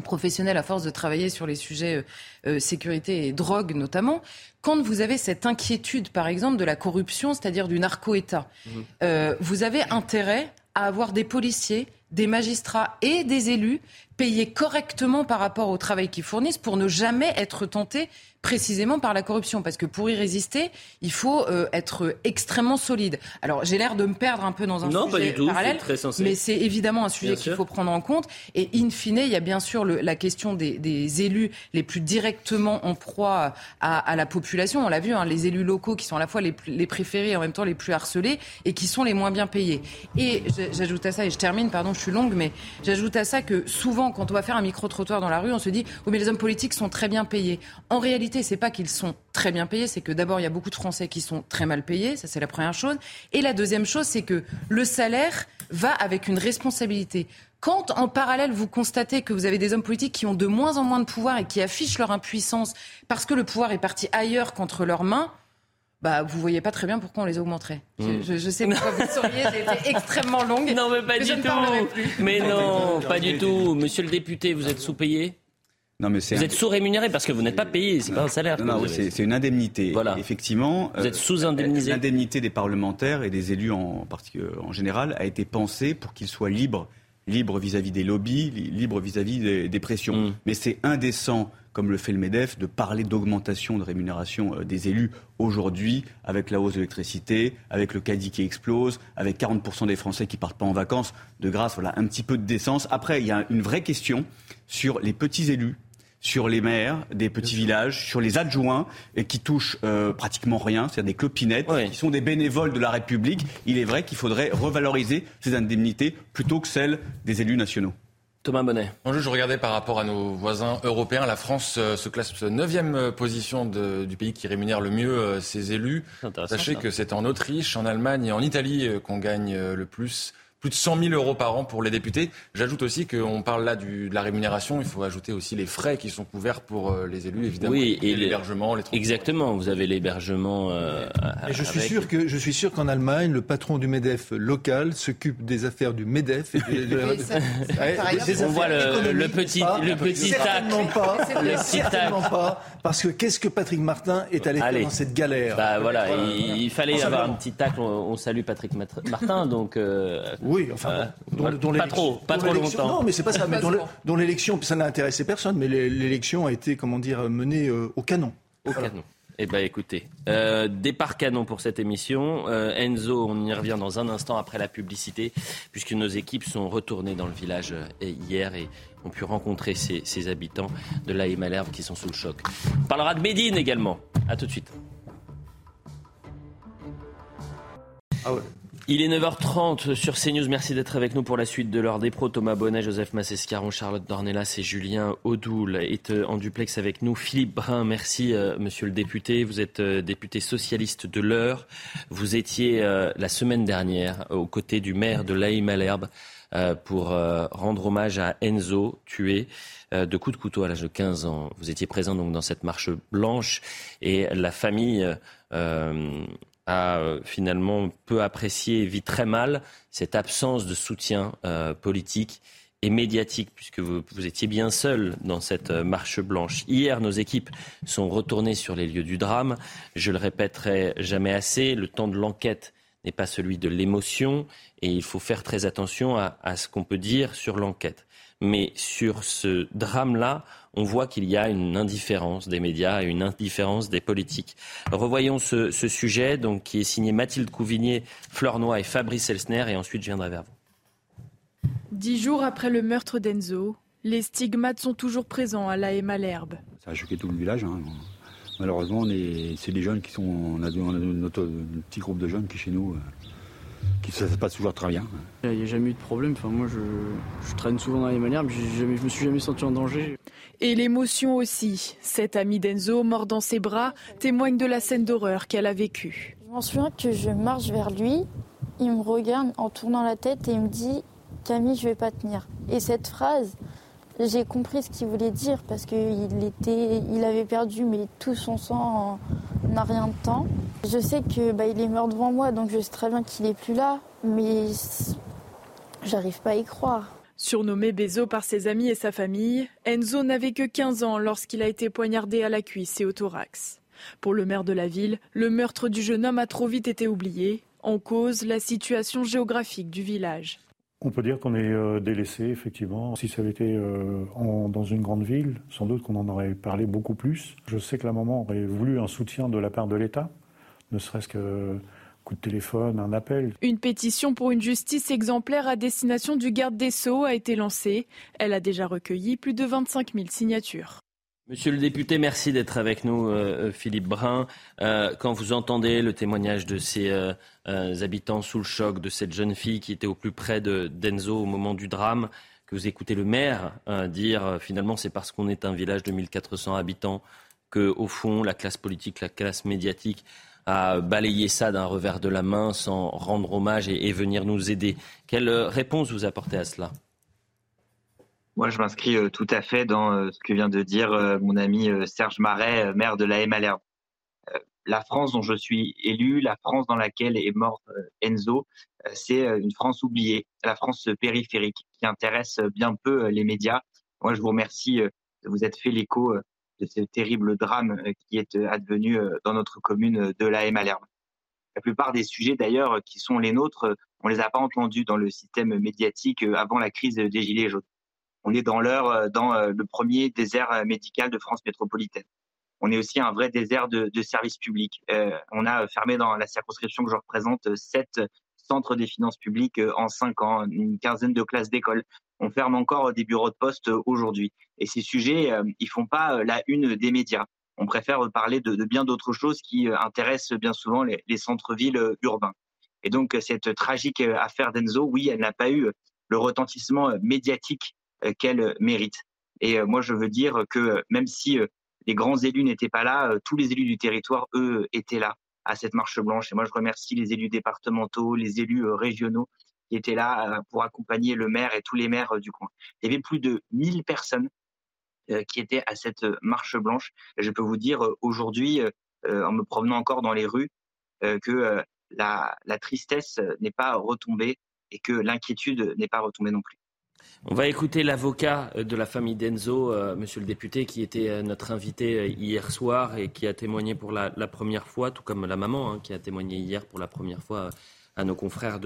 professionnelle à force de travailler sur les sujets euh, euh, sécurité et drogue notamment, quand vous avez cette inquiétude, par exemple, de la corruption, c'est-à-dire du narco-État, mmh. euh, vous avez intérêt à avoir des policiers, des magistrats et des élus payés correctement par rapport au travail qu'ils fournissent pour ne jamais être tentés précisément par la corruption. Parce que pour y résister, il faut euh, être extrêmement solide. Alors j'ai l'air de me perdre un peu dans un non, sujet pas du tout, parallèle, très mais c'est évidemment un sujet qu'il faut prendre en compte. Et in fine, il y a bien sûr le, la question des, des, élus les plus directement en proie à, à la population. On l'a vu, hein, les élus locaux qui sont à la fois les, les préférés et en même temps les plus harcelés et qui sont les moins bien payés. Et j'ajoute à ça, et je termine, pardon, je suis longue, mais j'ajoute à ça que souvent, quand on va faire un micro-trottoir dans la rue, on se dit, oui, mais les hommes politiques sont très bien payés. En réalité, réalité, c'est pas qu'ils sont très bien payés, c'est que d'abord, il y a beaucoup de Français qui sont très mal payés, ça c'est la première chose. Et la deuxième chose, c'est que le salaire va avec une responsabilité. Quand en parallèle vous constatez que vous avez des hommes politiques qui ont de moins en moins de pouvoir et qui affichent leur impuissance parce que le pouvoir est parti ailleurs qu'entre leurs mains, bah, vous voyez pas très bien pourquoi on les augmenterait. Je, hmm. je, je, sais pourquoi vous souriez, j'ai été extrêmement longue. Non, mais pas du tout. Mais non, pas du tout. Monsieur le député, vous êtes sous-payé vous êtes sous-rémunéré parce que vous n'êtes pas payé, c'est pas un salaire. Non, non c'est une indemnité. Voilà. Effectivement, vous êtes sous-indemnisé. Euh, l'indemnité des parlementaires et des élus en, en général a été pensée pour qu'ils soient libres, libres vis-à-vis des lobbies, libres vis-à-vis des, pressions. Mm. Mais c'est indécent comme le fait le MEDEF, de parler d'augmentation de rémunération euh, des élus aujourd'hui, avec la hausse de l'électricité, avec le caddie qui explose, avec 40% des Français qui partent pas en vacances. De grâce, voilà, un petit peu de décence. Après, il y a une vraie question sur les petits élus sur les maires des petits villages, sur les adjoints et qui touchent euh, pratiquement rien, c'est-à-dire des clopinettes, qui sont des bénévoles de la République. Il est vrai qu'il faudrait revaloriser ces indemnités plutôt que celles des élus nationaux. Thomas Bonnet. je regardais par rapport à nos voisins européens. La France euh, se classe 9e euh, position du pays qui rémunère le mieux ses élus. Sachez que c'est en Autriche, en Allemagne et en Italie qu'on gagne le plus plus de 100 000 euros par an pour les députés. J'ajoute aussi qu'on parle là du, de la rémunération, il faut ajouter aussi les frais qui sont couverts pour euh, les élus, évidemment. Oui, et, l'hébergement, les Exactement, vous avez l'hébergement. Euh, et je suis sûr que je suis sûr qu'en Allemagne, le patron du Medef local s'occupe des affaires du Medef. Et On voit le, petit, le petit tac. Pas, certainement pas, parce que qu'est-ce que Patrick Martin est allé faire dans cette galère Bah voilà, il, fallait avoir un petit tac. On, salue Patrick Martin, donc. Euh, oui, enfin, dont, pas trop, pas trop longtemps. Non, mais c'est pas ça. *laughs* mais dont l'élection, ça n'a intéressé personne, mais l'élection a été, comment dire, menée euh, au canon. Au canon. Eh bien, écoutez, euh, départ canon pour cette émission. Euh, Enzo, on y revient dans un instant après la publicité, puisque nos équipes sont retournées dans le village hier et ont pu rencontrer ces, habitants de la Malherbe qui sont sous le choc. On parlera de Médine également. À tout de suite. Ah ouais. Il est 9h30 sur CNews. Merci d'être avec nous pour la suite de l'heure des pros. Thomas Bonnet, Joseph Massescaron, Charlotte Dornelas et Julien Audoul est euh, en duplex avec nous. Philippe Brun, merci euh, monsieur le député. Vous êtes euh, député socialiste de l'Eure. Vous étiez la semaine dernière aux côtés du maire de l'Aïe Malherbe pour rendre hommage à Enzo, tué de coups de couteau à l'âge de 15 ans. Vous étiez présent donc dans cette marche blanche et la famille a euh, finalement peu apprécié et vit très mal cette absence de soutien euh, politique et médiatique, puisque vous, étiez bien seul dans cette euh, marche blanche. Hier, nos équipes sont retournées sur les lieux du drame. Je le répéterai jamais assez, le temps de l'enquête n'est pas celui de l'émotion et il faut faire très attention à ce qu'on peut dire sur l'enquête. Mais sur ce drame-là, on voit qu'il y a une indifférence des médias et une indifférence des politiques. Revoyons ce, sujet donc, qui est signé Mathilde Couvigné, Fleur Noy et Fabrice Elsner, et ensuite je viendrai vers vous. Dix jours après le meurtre d'Enzo, les stigmates sont toujours présents à la Malherbe. Ça a choqué tout le village. Hein. Malheureusement, c'est des jeunes qui sont. On a, notre, petit groupe de jeunes qui, chez nous, qui ça se passe toujours très bien. Il n'y a jamais eu de problème. Enfin, moi, je, traîne souvent dans les manières, mais je me suis jamais senti en danger. Et l'émotion aussi. Cet ami d'Enzo, mort dans ses bras, témoigne de la scène d'horreur qu'elle a vécue. Je m'en souviens que je marche vers lui, il me regarde en tournant la tête et il me dit Camille, je vais pas tenir. Et cette phrase, j'ai compris ce qu'il voulait dire parce qu'il était, il avait perdu mais tout son sang n'a rien de temps. Je sais que bah, il est mort devant moi, donc je sais très bien qu'il est plus là, mais j'arrive pas à y croire. Surnommé Bezo par ses amis et sa famille, Enzo n'avait que 15 ans lorsqu'il a été poignardé à la cuisse et au thorax. Pour le maire de la ville, le meurtre du jeune homme a trop vite été oublié, en cause la situation géographique du village. On peut dire qu'on est euh, délaissé, effectivement. Si ça avait été euh, dans une grande ville, sans doute qu'on en aurait parlé beaucoup plus. Je sais que la maman aurait voulu un soutien de la part de l'État, ne serait-ce que coup de téléphone, un appel. Une pétition pour une justice exemplaire à destination du garde des Sceaux a été lancée. Elle a déjà recueilli plus de 25 000 signatures. Monsieur le député, merci d'être avec nous, euh, euh, Philippe Brun. Euh, quand vous entendez le témoignage de ces habitants sous le choc de cette jeune fille qui était au plus près de d'Enzo au moment du drame, que vous écoutez le maire dire finalement c'est parce qu'on est un village de 1400 habitants que au fond la classe politique, la classe médiatique à balayer ça d'un revers de la main sans rendre hommage et, venir nous aider. Quelle réponse vous apportez à cela? Moi, je m'inscris euh, tout à fait dans euh, ce que vient de dire euh, mon ami Serge Marais, maire de la Malherbe. La France dont je suis élu, la France dans laquelle est mort Enzo, c'est une France oubliée, la France périphérique qui intéresse bien peu les médias. Moi, je vous remercie de vous être fait l'écho de ce terrible drame qui est advenu dans notre commune de la Malherbe. La plupart des sujets d'ailleurs qui sont les nôtres, on les a pas entendus dans le système médiatique avant la crise des Gilets jaunes. On est dans l'heure, dans le premier désert médical de France métropolitaine. On est aussi un vrai désert de, de services publics. on a fermé dans la circonscription que je représente sept centres des finances publiques en cinq ans, une quinzaine de classes d'école on ferme encore des bureaux de poste euh, aujourd'hui. Et ces sujets, euh, ils font pas euh, la une des médias. On préfère parler de, bien d'autres choses qui intéressent bien souvent les, centres-villes urbains. Et donc cette tragique affaire d'Enzo, oui, elle n'a pas eu le retentissement médiatique qu'elle mérite. Et moi, je veux dire que même si les grands élus n'étaient pas là, tous les élus du territoire, eux, étaient là à cette marche blanche. Et moi, je remercie les élus départementaux, les élus régionaux qui était là euh, pour accompagner le maire et tous les maires euh, du coin. Il y avait plus de 1000 personnes euh, qui étaient à cette marche blanche. je peux vous dire aujourd'hui, en me promenant encore dans les rues, que la, tristesse n'est pas retombée et que l'inquiétude n'est pas retombée non plus. On va écouter l'avocat de la famille d'Enzo, monsieur le député, qui était notre invité hier soir et qui a témoigné pour la, première fois, tout comme la maman hein, qui a témoigné hier pour la première fois à nos confrères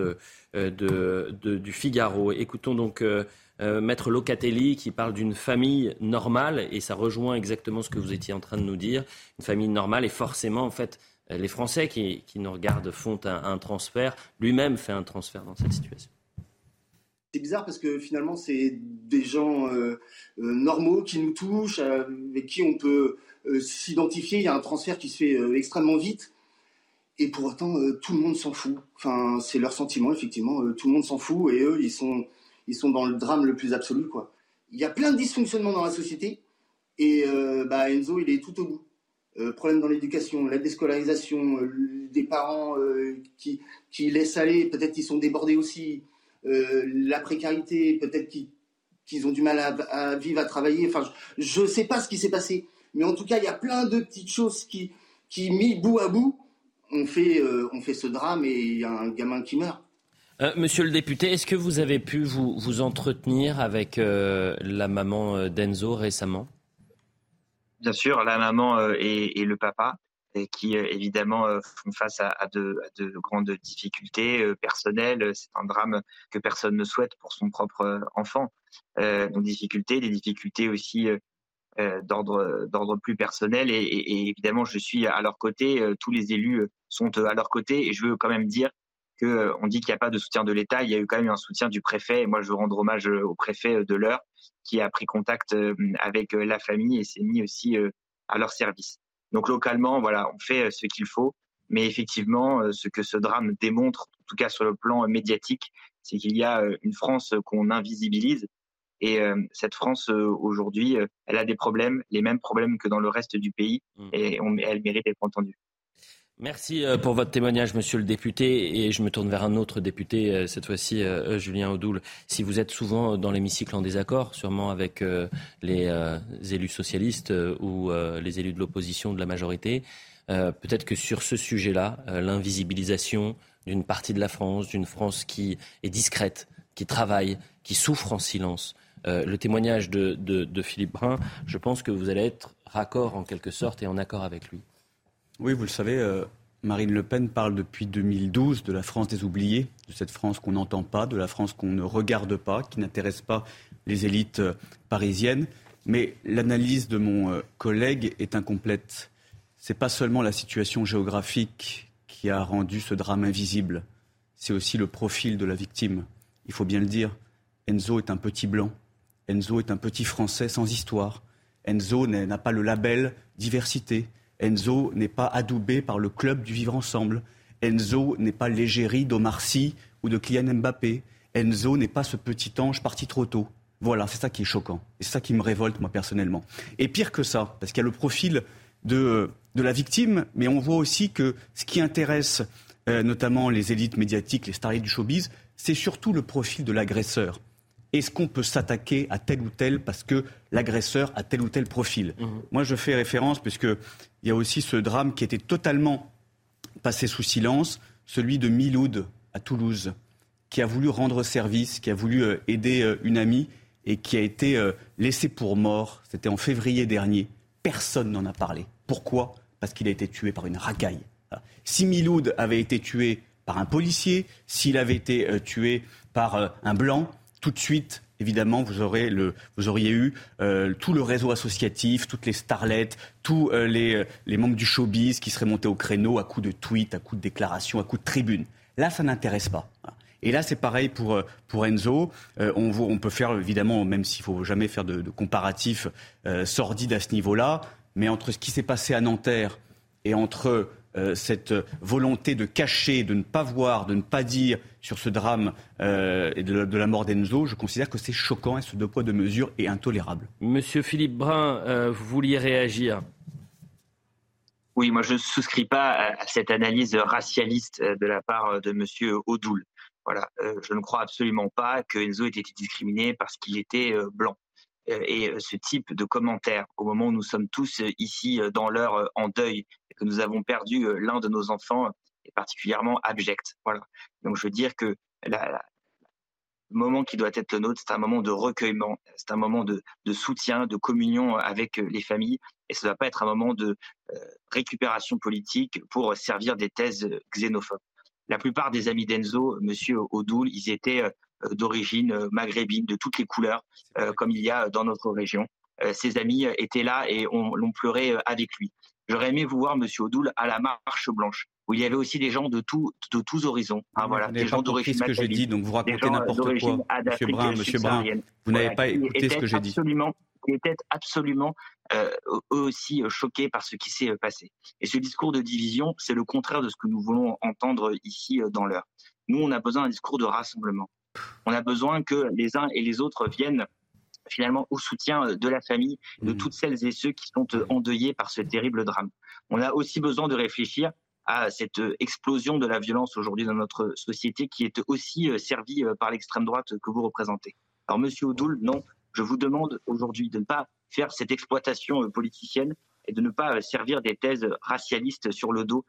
euh, du Figaro. Écoutons donc euh, euh, Maître Locatelli qui parle d'une famille normale et ça rejoint exactement ce que vous étiez en train de nous dire. Une famille normale et forcément, en fait, les Français qui, nous regardent font un, transfert. Lui-même fait un transfert dans cette situation. C'est bizarre parce que finalement, c'est des gens normaux qui nous touchent, avec qui on peut s'identifier. Il y a un transfert qui se fait extrêmement vite. Et pour autant, euh, tout le monde s'en fout. Enfin, c'est leur sentiment, effectivement. Euh, tout le monde s'en fout et eux, ils sont, ils sont dans le drame le plus absolu, quoi. Il y a plein de dysfonctionnements dans la société et euh, bah, Enzo, il est tout au bout. problème dans l'éducation, la déscolarisation, des parents qui, qui laissent aller, peut-être qu'ils sont débordés aussi, la précarité, peut-être qu'ils ont du mal à, vivre, à travailler. Enfin, je ne sais pas ce qui s'est passé, mais en tout cas, il y a plein de petites choses qui, qui mis bout à bout, on fait, on fait ce drame et il y a un gamin qui meurt. monsieur le député, est-ce que vous avez pu vous, vous entretenir avec la maman d'Enzo récemment? Bien sûr, la maman et, le papa et qui évidemment font face à, de, grandes difficultés personnelles. C'est un drame que personne ne souhaite pour son propre enfant. donc difficultés, des difficultés aussi d'ordre plus personnel et, évidemment je suis à leur côté. tous les élus sont à leur côté et je veux quand même dire que on dit qu'il n'y a pas de soutien de l'État. Il y a eu quand même un soutien du préfet. Et moi je veux rendre hommage au préfet de l'heure qui a pris contact avec la famille et s'est mis aussi à leur service. Donc localement, voilà, on fait euh, ce qu'il faut. Mais effectivement, euh, ce que ce drame démontre, en tout cas sur le plan médiatique, c'est qu'il y a euh, une France qu'on invisibilise. Et cette France, aujourd'hui, elle a des problèmes, les mêmes problèmes que dans le reste du pays, mmh. et elle mérite d'être entendue. Merci euh, pour votre témoignage, monsieur le député. Et je me tourne vers un autre député, euh, cette fois-ci, euh, Julien Audoul. Si vous êtes souvent dans l'hémicycle en désaccord, sûrement avec les élus socialistes ou les élus de l'opposition, de la majorité, peut-être que sur ce sujet-là, l'invisibilisation d'une partie de la France, d'une France qui est discrète, qui travaille, qui souffre en silence, le témoignage de, de Philippe Brun, je pense que vous allez être raccord en quelque sorte et en accord avec lui. Oui, vous le savez, euh, Marine Le Pen parle depuis 2012 de la France des oubliés, de cette France qu'on n'entend pas, de la France qu'on ne regarde pas, qui n'intéresse pas les élites euh, parisiennes. Mais l'analyse de mon euh, collègue est incomplète. Ce n'est pas seulement la situation géographique qui a rendu ce drame invisible, c'est aussi le profil de la victime. Il faut bien le dire, Enzo est un petit blanc, Enzo est un petit Français sans histoire, Enzo n'a pas le label diversité. Enzo n'est pas adoubé par le club du vivre ensemble. Enzo n'est pas l'égérie d'Omar Sy ou de Kylian Mbappé. Enzo n'est pas ce petit ange parti trop tôt. Voilà, c'est ça qui est choquant. Et c'est ça qui me révolte, moi, personnellement. Et pire que ça, parce qu'il y a le profil de, la victime, mais on voit aussi que ce qui intéresse euh, notamment les élites médiatiques, les starlets du showbiz, c'est surtout le profil de l'agresseur. Est-ce qu'on peut s'attaquer à tel ou tel parce que l'agresseur a tel ou tel profil mmh. Moi, je fais référence, puisque il y a aussi ce drame qui était totalement passé sous silence, celui de Miloud à Toulouse, qui a voulu rendre service, qui a voulu euh, aider euh, une amie et qui a été euh, laissé pour mort. C'était en février dernier. Personne n'en a parlé. Pourquoi? Parce qu'il a été tué par une racaille. Si Miloud avait été tué par un policier, s'il avait été tué par un blanc, tout de suite, évidemment, vous, aurez le, vous auriez eu euh, tout le réseau associatif, toutes les starlettes, tous euh, les, euh, les, membres du showbiz qui seraient montés au créneau à coups de tweets, à coups de déclarations, à coups de tribunes. Là, ça n'intéresse pas. Et là, c'est pareil pour, pour Enzo. on, on, peut faire, évidemment, même s'il faut jamais faire de, de comparatifs sordides à ce niveau-là, mais entre ce qui s'est passé à Nanterre et entre euh, cette volonté de cacher, de ne pas voir, de ne pas dire sur ce drame euh, et de, la mort d'Enzo, je considère que c'est choquant et ce deux poids deux mesures est intolérable. Monsieur Philippe Brun, euh, vous vouliez réagir? Oui, moi je ne souscris pas à cette analyse racialiste de la part de Monsieur Odoul. Voilà, je ne crois absolument pas que Enzo ait été discriminé parce qu'il était blanc. Et ce type de commentaire, au moment où nous sommes tous ici dans l'heure en deuil que nous avons perdu euh, l'un de nos enfants est particulièrement abject. Voilà. Donc je veux dire que le moment qui doit être le nôtre, c'est un moment de recueillement, c'est un moment de, soutien, de communion avec euh, les familles, et ça ne doit pas être un moment de euh, récupération politique pour servir des thèses xénophobes. La plupart des amis d'Enzo, Monsieur Odoul, ils étaient d'origine maghrébine, de toutes les couleurs, comme il y a dans notre région. Ses amis étaient là et l'ont pleuré avec lui. J'aurais aimé vous voir, Monsieur Odoul, à la marche blanche, où il y avait aussi des gens de, tout, de tous horizons. Hein, voilà, des gens d'origine ce que j'ai dit, donc vous racontez n'importe quoi, Monsieur Brun, Monsieur Brun. Vous n'avez pas écouté ce que j'ai dit. Qui étaient absolument euh, eux aussi euh, choqués par ce qui s'est euh, passé. Et ce discours de division, c'est le contraire de ce que nous voulons entendre ici dans l'heure. Nous, on a besoin d'un discours de rassemblement. On a besoin que les uns et les autres viennent finalement au soutien euh, de la famille, de mmh. toutes celles et ceux qui sont euh, endeuillés par ce terrible drame. On a aussi besoin de réfléchir à cette euh, explosion de la violence aujourd'hui dans notre société qui est aussi servie par l'extrême droite que vous représentez. Alors, Monsieur Oudoul, non, je vous demande aujourd'hui de ne pas faire cette exploitation politicienne et de ne pas servir des thèses racialistes sur le dos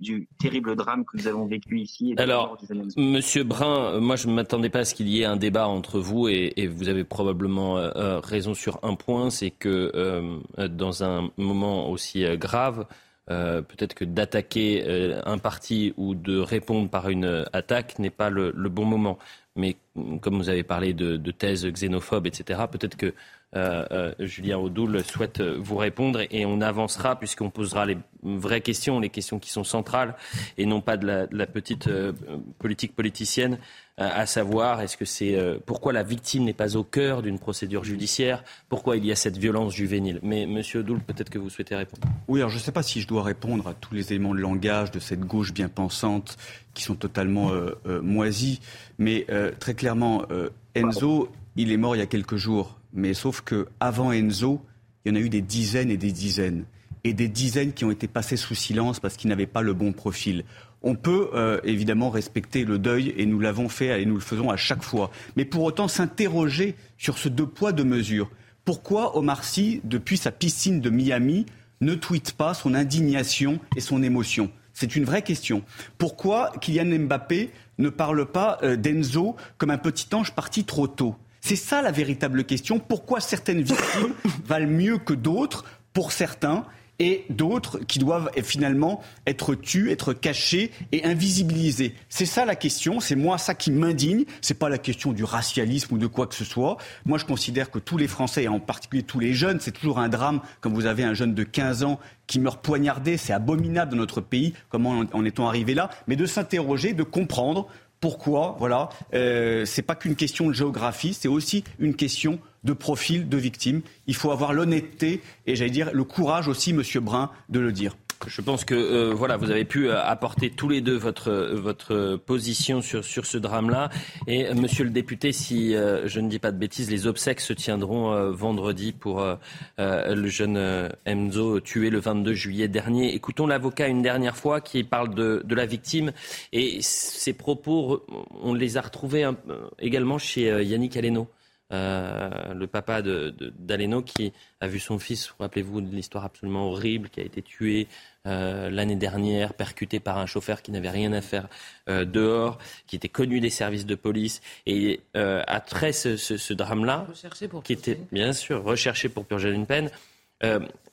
du terrible drame que nous avons vécu ici. Alors, Monsieur Brun, moi je ne m'attendais pas à ce qu'il y ait un débat entre vous et, et vous avez probablement raison sur un point, c'est que dans un moment aussi grave, euh, peut-être que d'attaquer euh, un parti ou de répondre par une attaque n'est pas le, bon moment. Mais comme vous avez parlé de, thèses xénophobes, etc., peut-être que euh, Julien Audoul souhaite vous répondre et on avancera puisqu'on posera les vraies questions, les questions qui sont centrales et non pas de la petite politique politicienne à savoir est-ce que c'est euh, pourquoi la victime n'est pas au cœur d'une procédure judiciaire, pourquoi il y a cette violence juvénile. Mais Monsieur Doul, peut-être que vous souhaitez répondre. Oui, alors je ne sais pas si je dois répondre à tous les éléments de langage de cette gauche bien pensante qui sont totalement euh, euh, moisis, mais très clairement, Enzo, il est mort il y a quelques jours, mais sauf que avant Enzo, il y en a eu des dizaines et des dizaines et des dizaines qui ont été passées sous silence parce qu'ils n'avaient pas le bon profil. On peut euh, évidemment respecter le deuil et nous l'avons fait et nous le faisons à chaque fois. Mais pour autant s'interroger sur ce deux poids deux mesures. Pourquoi Omar Sy, depuis sa piscine de Miami, ne tweete pas son indignation et son émotion? C'est une vraie question. Pourquoi Kylian Mbappé ne parle pas euh, d'Enzo comme un petit ange parti trop tôt? C'est ça la véritable question. Pourquoi certaines victimes *coughs* valent mieux que d'autres pour certains et d'autres qui doivent finalement être tués, être cachés et invisibilisés. C'est ça la question, c'est moi ça qui m'indigne, c'est pas la question du racialisme ou de quoi que ce soit. Moi je considère que tous les Français et en particulier tous les jeunes, c'est toujours un drame quand vous avez un jeune de 15 ans qui meurt poignardé, c'est abominable dans notre pays, comment en est-on arrivé là, mais de s'interroger, de comprendre pourquoi, voilà, euh, c'est pas qu'une question de géographie, c'est aussi une question de profil de victime. Il faut avoir l'honnêteté et, j'allais dire, le courage aussi, Monsieur Brun, de le dire. Je pense que euh, voilà, vous avez pu euh, apporter tous les deux votre votre position sur sur ce drame-là. Et euh, Monsieur le député, si je ne dis pas de bêtises, les obsèques se tiendront vendredi pour le jeune Enzo tué le 22 juillet dernier. Écoutons l'avocat une dernière fois qui parle de de la victime et ses propos, on les a retrouvés également chez Yannick Aleno. Le papa d'Aleno de, qui a vu son fils, rappelez-vous de l'histoire absolument horrible, qui a été tué euh, l'année dernière, percuté par un chauffeur qui n'avait rien à faire euh, dehors, qui était connu des services de police et a trait ce, ce, drame-là, qui était bien sûr recherché pour purger une peine.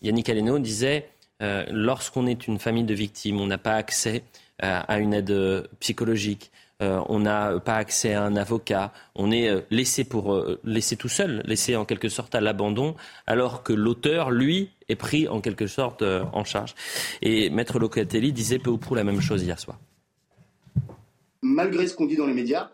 Yannick Aleno disait lorsqu'on est une famille de victimes, on n'a pas accès à une aide psychologique, euh, on n'a pas accès à un avocat, on est euh, euh, laissé tout seul, laissé en quelque sorte à l'abandon, alors que l'auteur, lui, est pris en quelque sorte en charge. Et Maître Locatelli disait peu ou prou la même chose hier soir. Malgré ce qu'on dit dans les médias,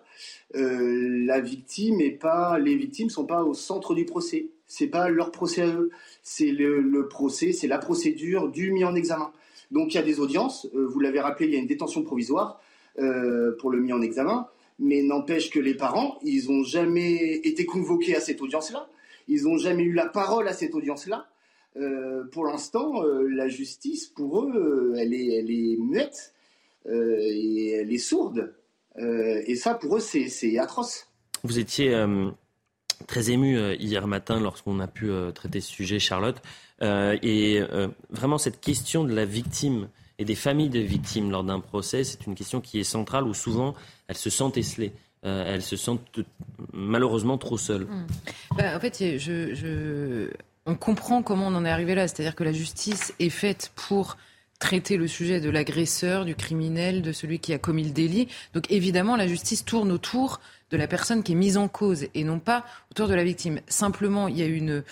la victime et pas les victimes sont pas au centre du procès. C'est pas leur procès à eux, c'est le, procès, c'est la procédure du mis en examen. Donc il y a des audiences. vous l'avez rappelé, il y a une détention provisoire. Euh, pour le mis en examen. Mais n'empêche que les parents, ils n'ont jamais été convoqués à cette audience-là. Ils n'ont jamais eu la parole à cette audience-là. Euh, pour l'instant, euh, la justice, pour eux, elle, est, elle est muette et elle est sourde. et ça, pour eux, c'est atroce. Vous étiez très ému hier matin lorsqu'on a pu traiter ce sujet, Charlotte. et vraiment, cette question de la victime et des familles de victimes lors d'un procès, c'est une question qui est centrale où souvent elles se sentent esselées. Euh, elles se sentent malheureusement trop seules. Hmm. Bah, en fait, on comprend comment on en est arrivé là. C'est-à-dire que la justice est faite pour traiter le sujet de l'agresseur, du criminel, de celui qui a commis le délit. Donc évidemment, la justice tourne autour de la personne qui est mise en cause et non pas autour de la victime. Simplement, il y a une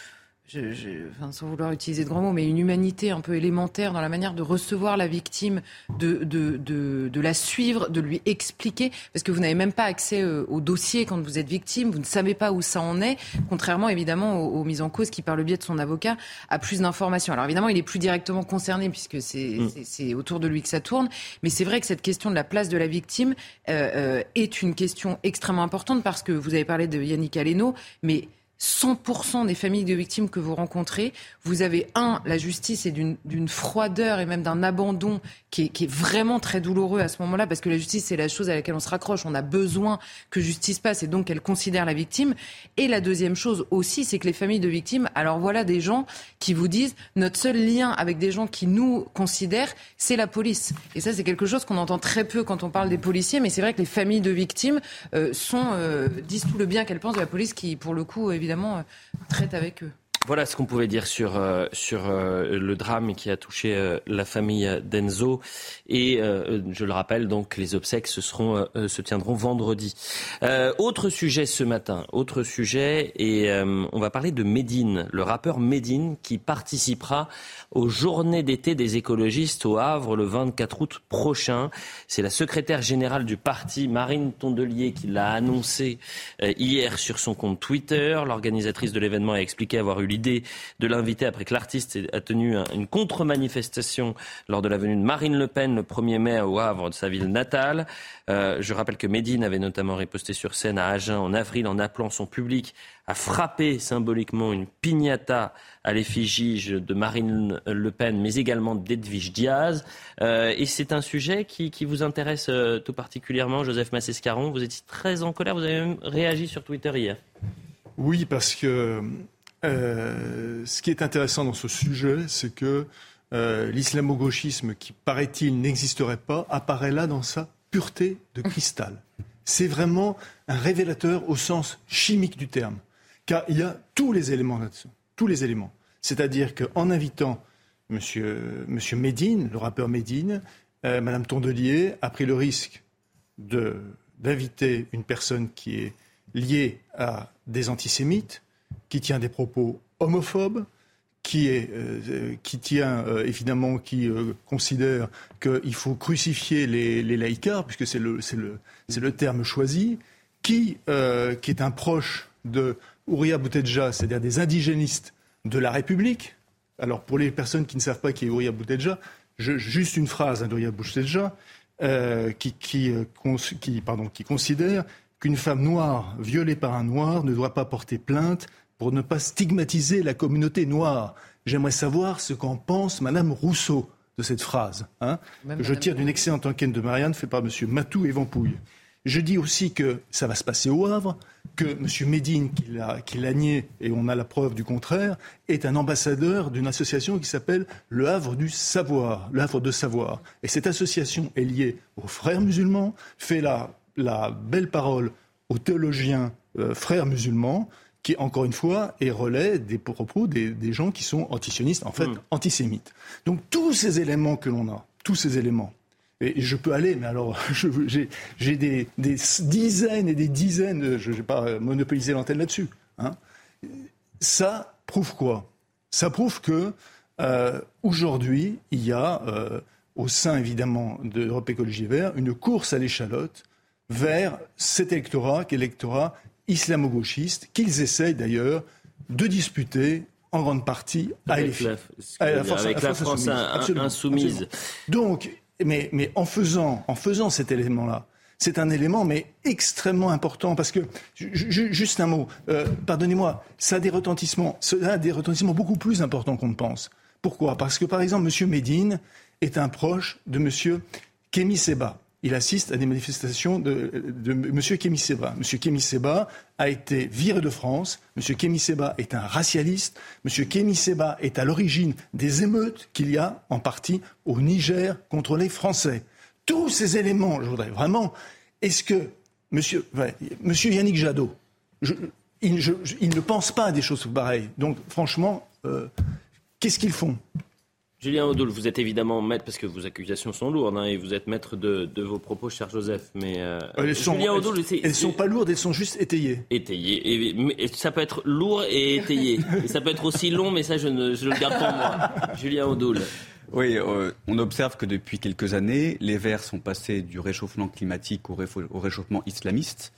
je, enfin, sans vouloir utiliser de grands mots, mais une humanité un peu élémentaire dans la manière de recevoir la victime, de, de, de, de la suivre, de lui expliquer, parce que vous n'avez même pas accès euh, au dossier quand vous êtes victime, vous ne savez pas où ça en est, contrairement évidemment aux, mises en cause qui, par le biais de son avocat, a plus d'informations. Alors évidemment, il est plus directement concerné puisque c'est mm. autour de lui que ça tourne, mais c'est vrai que cette question de la place de la victime euh, euh, est une question extrêmement importante parce que vous avez parlé de Yannick Aleno, mais 100% des familles de victimes que vous rencontrez, vous avez un, la justice est d'une froideur et même d'un abandon qui est, vraiment très douloureux à ce moment-là, parce que la justice c'est la chose à laquelle on se raccroche, on a besoin que justice passe et donc qu'elle considère la victime. Et la deuxième chose aussi, c'est que les familles de victimes, alors voilà des gens qui vous disent notre seul lien avec des gens qui nous considèrent, c'est la police. Et ça c'est quelque chose qu'on entend très peu quand on parle des policiers, mais c'est vrai que les familles de victimes euh, sont, euh, disent tout le bien qu'elles pensent de la police qui, pour le coup, évidemment, euh, traite avec eux. Voilà ce qu'on pouvait dire sur, euh, sur euh, le drame qui a touché euh, la famille d'Enzo. Et je le rappelle, donc, les obsèques se, seront, se tiendront vendredi. autre sujet ce matin, autre sujet, et on va parler de Médine, le rappeur Médine qui participera aux journées d'été des écologistes au Havre le 24 août prochain. C'est la secrétaire générale du parti, Marine Tondelier, qui l'a annoncé hier sur son compte Twitter. L'organisatrice de l'événement a expliqué avoir eu l'idée de l'inviter après que l'artiste a tenu une contre-manifestation lors de la venue de Marine Le Pen le 1er mai au Havre de sa ville natale. Euh, je rappelle que Médine avait notamment riposté sur scène à Agen en avril en appelant son public à frapper symboliquement une piñata à l'effigie de Marine Le Pen, mais également d'Edwige Diaz. Euh, et c'est un sujet qui, vous intéresse euh, tout particulièrement, Joseph Massescaron. Vous étiez très en colère, vous avez même réagi sur Twitter hier. Oui, parce que euh, ce qui est intéressant dans ce sujet, c'est que euh, l'islamo-gauchisme, qui paraît-il n'existerait pas, apparaît là dans sa pureté de cristal. C'est vraiment un révélateur au sens chimique du terme, car il y a tous les éléments là-dessus, tous les éléments. C'est-à-dire qu'en invitant Monsieur, Monsieur le rappeur Médine, euh, Madame Tondelier a pris le risque d'inviter une personne qui est liée à des antisémites, qui tient des propos homophobes, qui, est, euh, qui tient euh, évidemment, qui euh, considère qu'il faut crucifier les, les puisque c'est le, le, le, terme choisi, qui, qui est un proche de Ouria Boutedja, c'est-à-dire des indigénistes de la République. Alors pour les personnes qui ne savent pas qui est Ouria Boutedja, juste une phrase d'Ouria Boutedja, qui, qui, qui, pardon, qui considère qu'une femme noire violée par un noir ne doit pas porter plainte pour ne pas stigmatiser la communauté noire. J'aimerais savoir ce qu'en pense Madame Rousseau de cette phrase, hein, que je tire d'une excellente enquête de Marianne faite par M. Matou et Vampouille. Je dis aussi que ça va se passer au Havre, que M. Médine, qui l'a nié, et on a la preuve du contraire, est un ambassadeur d'une association qui s'appelle le Havre du Savoir, le Havre de Savoir. Et cette association est liée aux frères musulmans, fait la, la belle parole aux théologiens euh, frères musulmans, qui, encore une fois, est relais des propos des, gens qui sont antisionistes, en fait, hmm. antisémites. Donc tous ces éléments que l'on a, tous ces éléments, et je peux aller, mais alors *laughs* j'ai des, dizaines et des dizaines, je ne vais pas monopoliser l'antenne là-dessus. Hein. Ça prouve quoi? Ça prouve que euh, aujourd'hui, il y a, euh, au sein évidemment de l'Europe Écologie Vert, une course à l'échalote vers cet électorat qui est l'électorat islamo-gauchistes qu'ils essayent d'ailleurs de disputer en grande partie avec, la, France, insoumise. Donc, mais, mais en, faisant, en faisant cet élément-là, c'est un élément, mais extrêmement important, parce que, juste un mot, euh, pardonnez-moi, ça a des retentissements, ça a des retentissements beaucoup plus importants qu'on ne pense. Pourquoi? Parce que, par exemple, M. Médine est un proche de M. Kémy Seba il assiste à des manifestations de, M. Kémy Seba. M. Kémy Seba a été viré de France. M. Kémy Seba est un racialiste. M. Kémy Seba est à l'origine des émeutes qu'il y a en partie au Niger contre les Français. Tous ces éléments, je voudrais vraiment. Est-ce que M. monsieur Yannick Jadot, il, ne pense pas à des choses pareilles. Donc, franchement, euh, qu'est-ce qu'ils font? Julien Audoul, vous êtes évidemment maître, parce que vos accusations sont lourdes, hein, et vous êtes maître de, vos propos, cher Joseph. Mais euh, elles sont, Julien elles, sont pas lourdes, elles sont juste étayées. Étayées. Et, ça peut être lourd et étayé. et ça peut être aussi long, mais ça, je, ne, je le garde pour moi. Julien Audoul. Oui, euh, on observe que depuis quelques années, les Verts sont passés du réchauffement climatique au réchauffement islamiste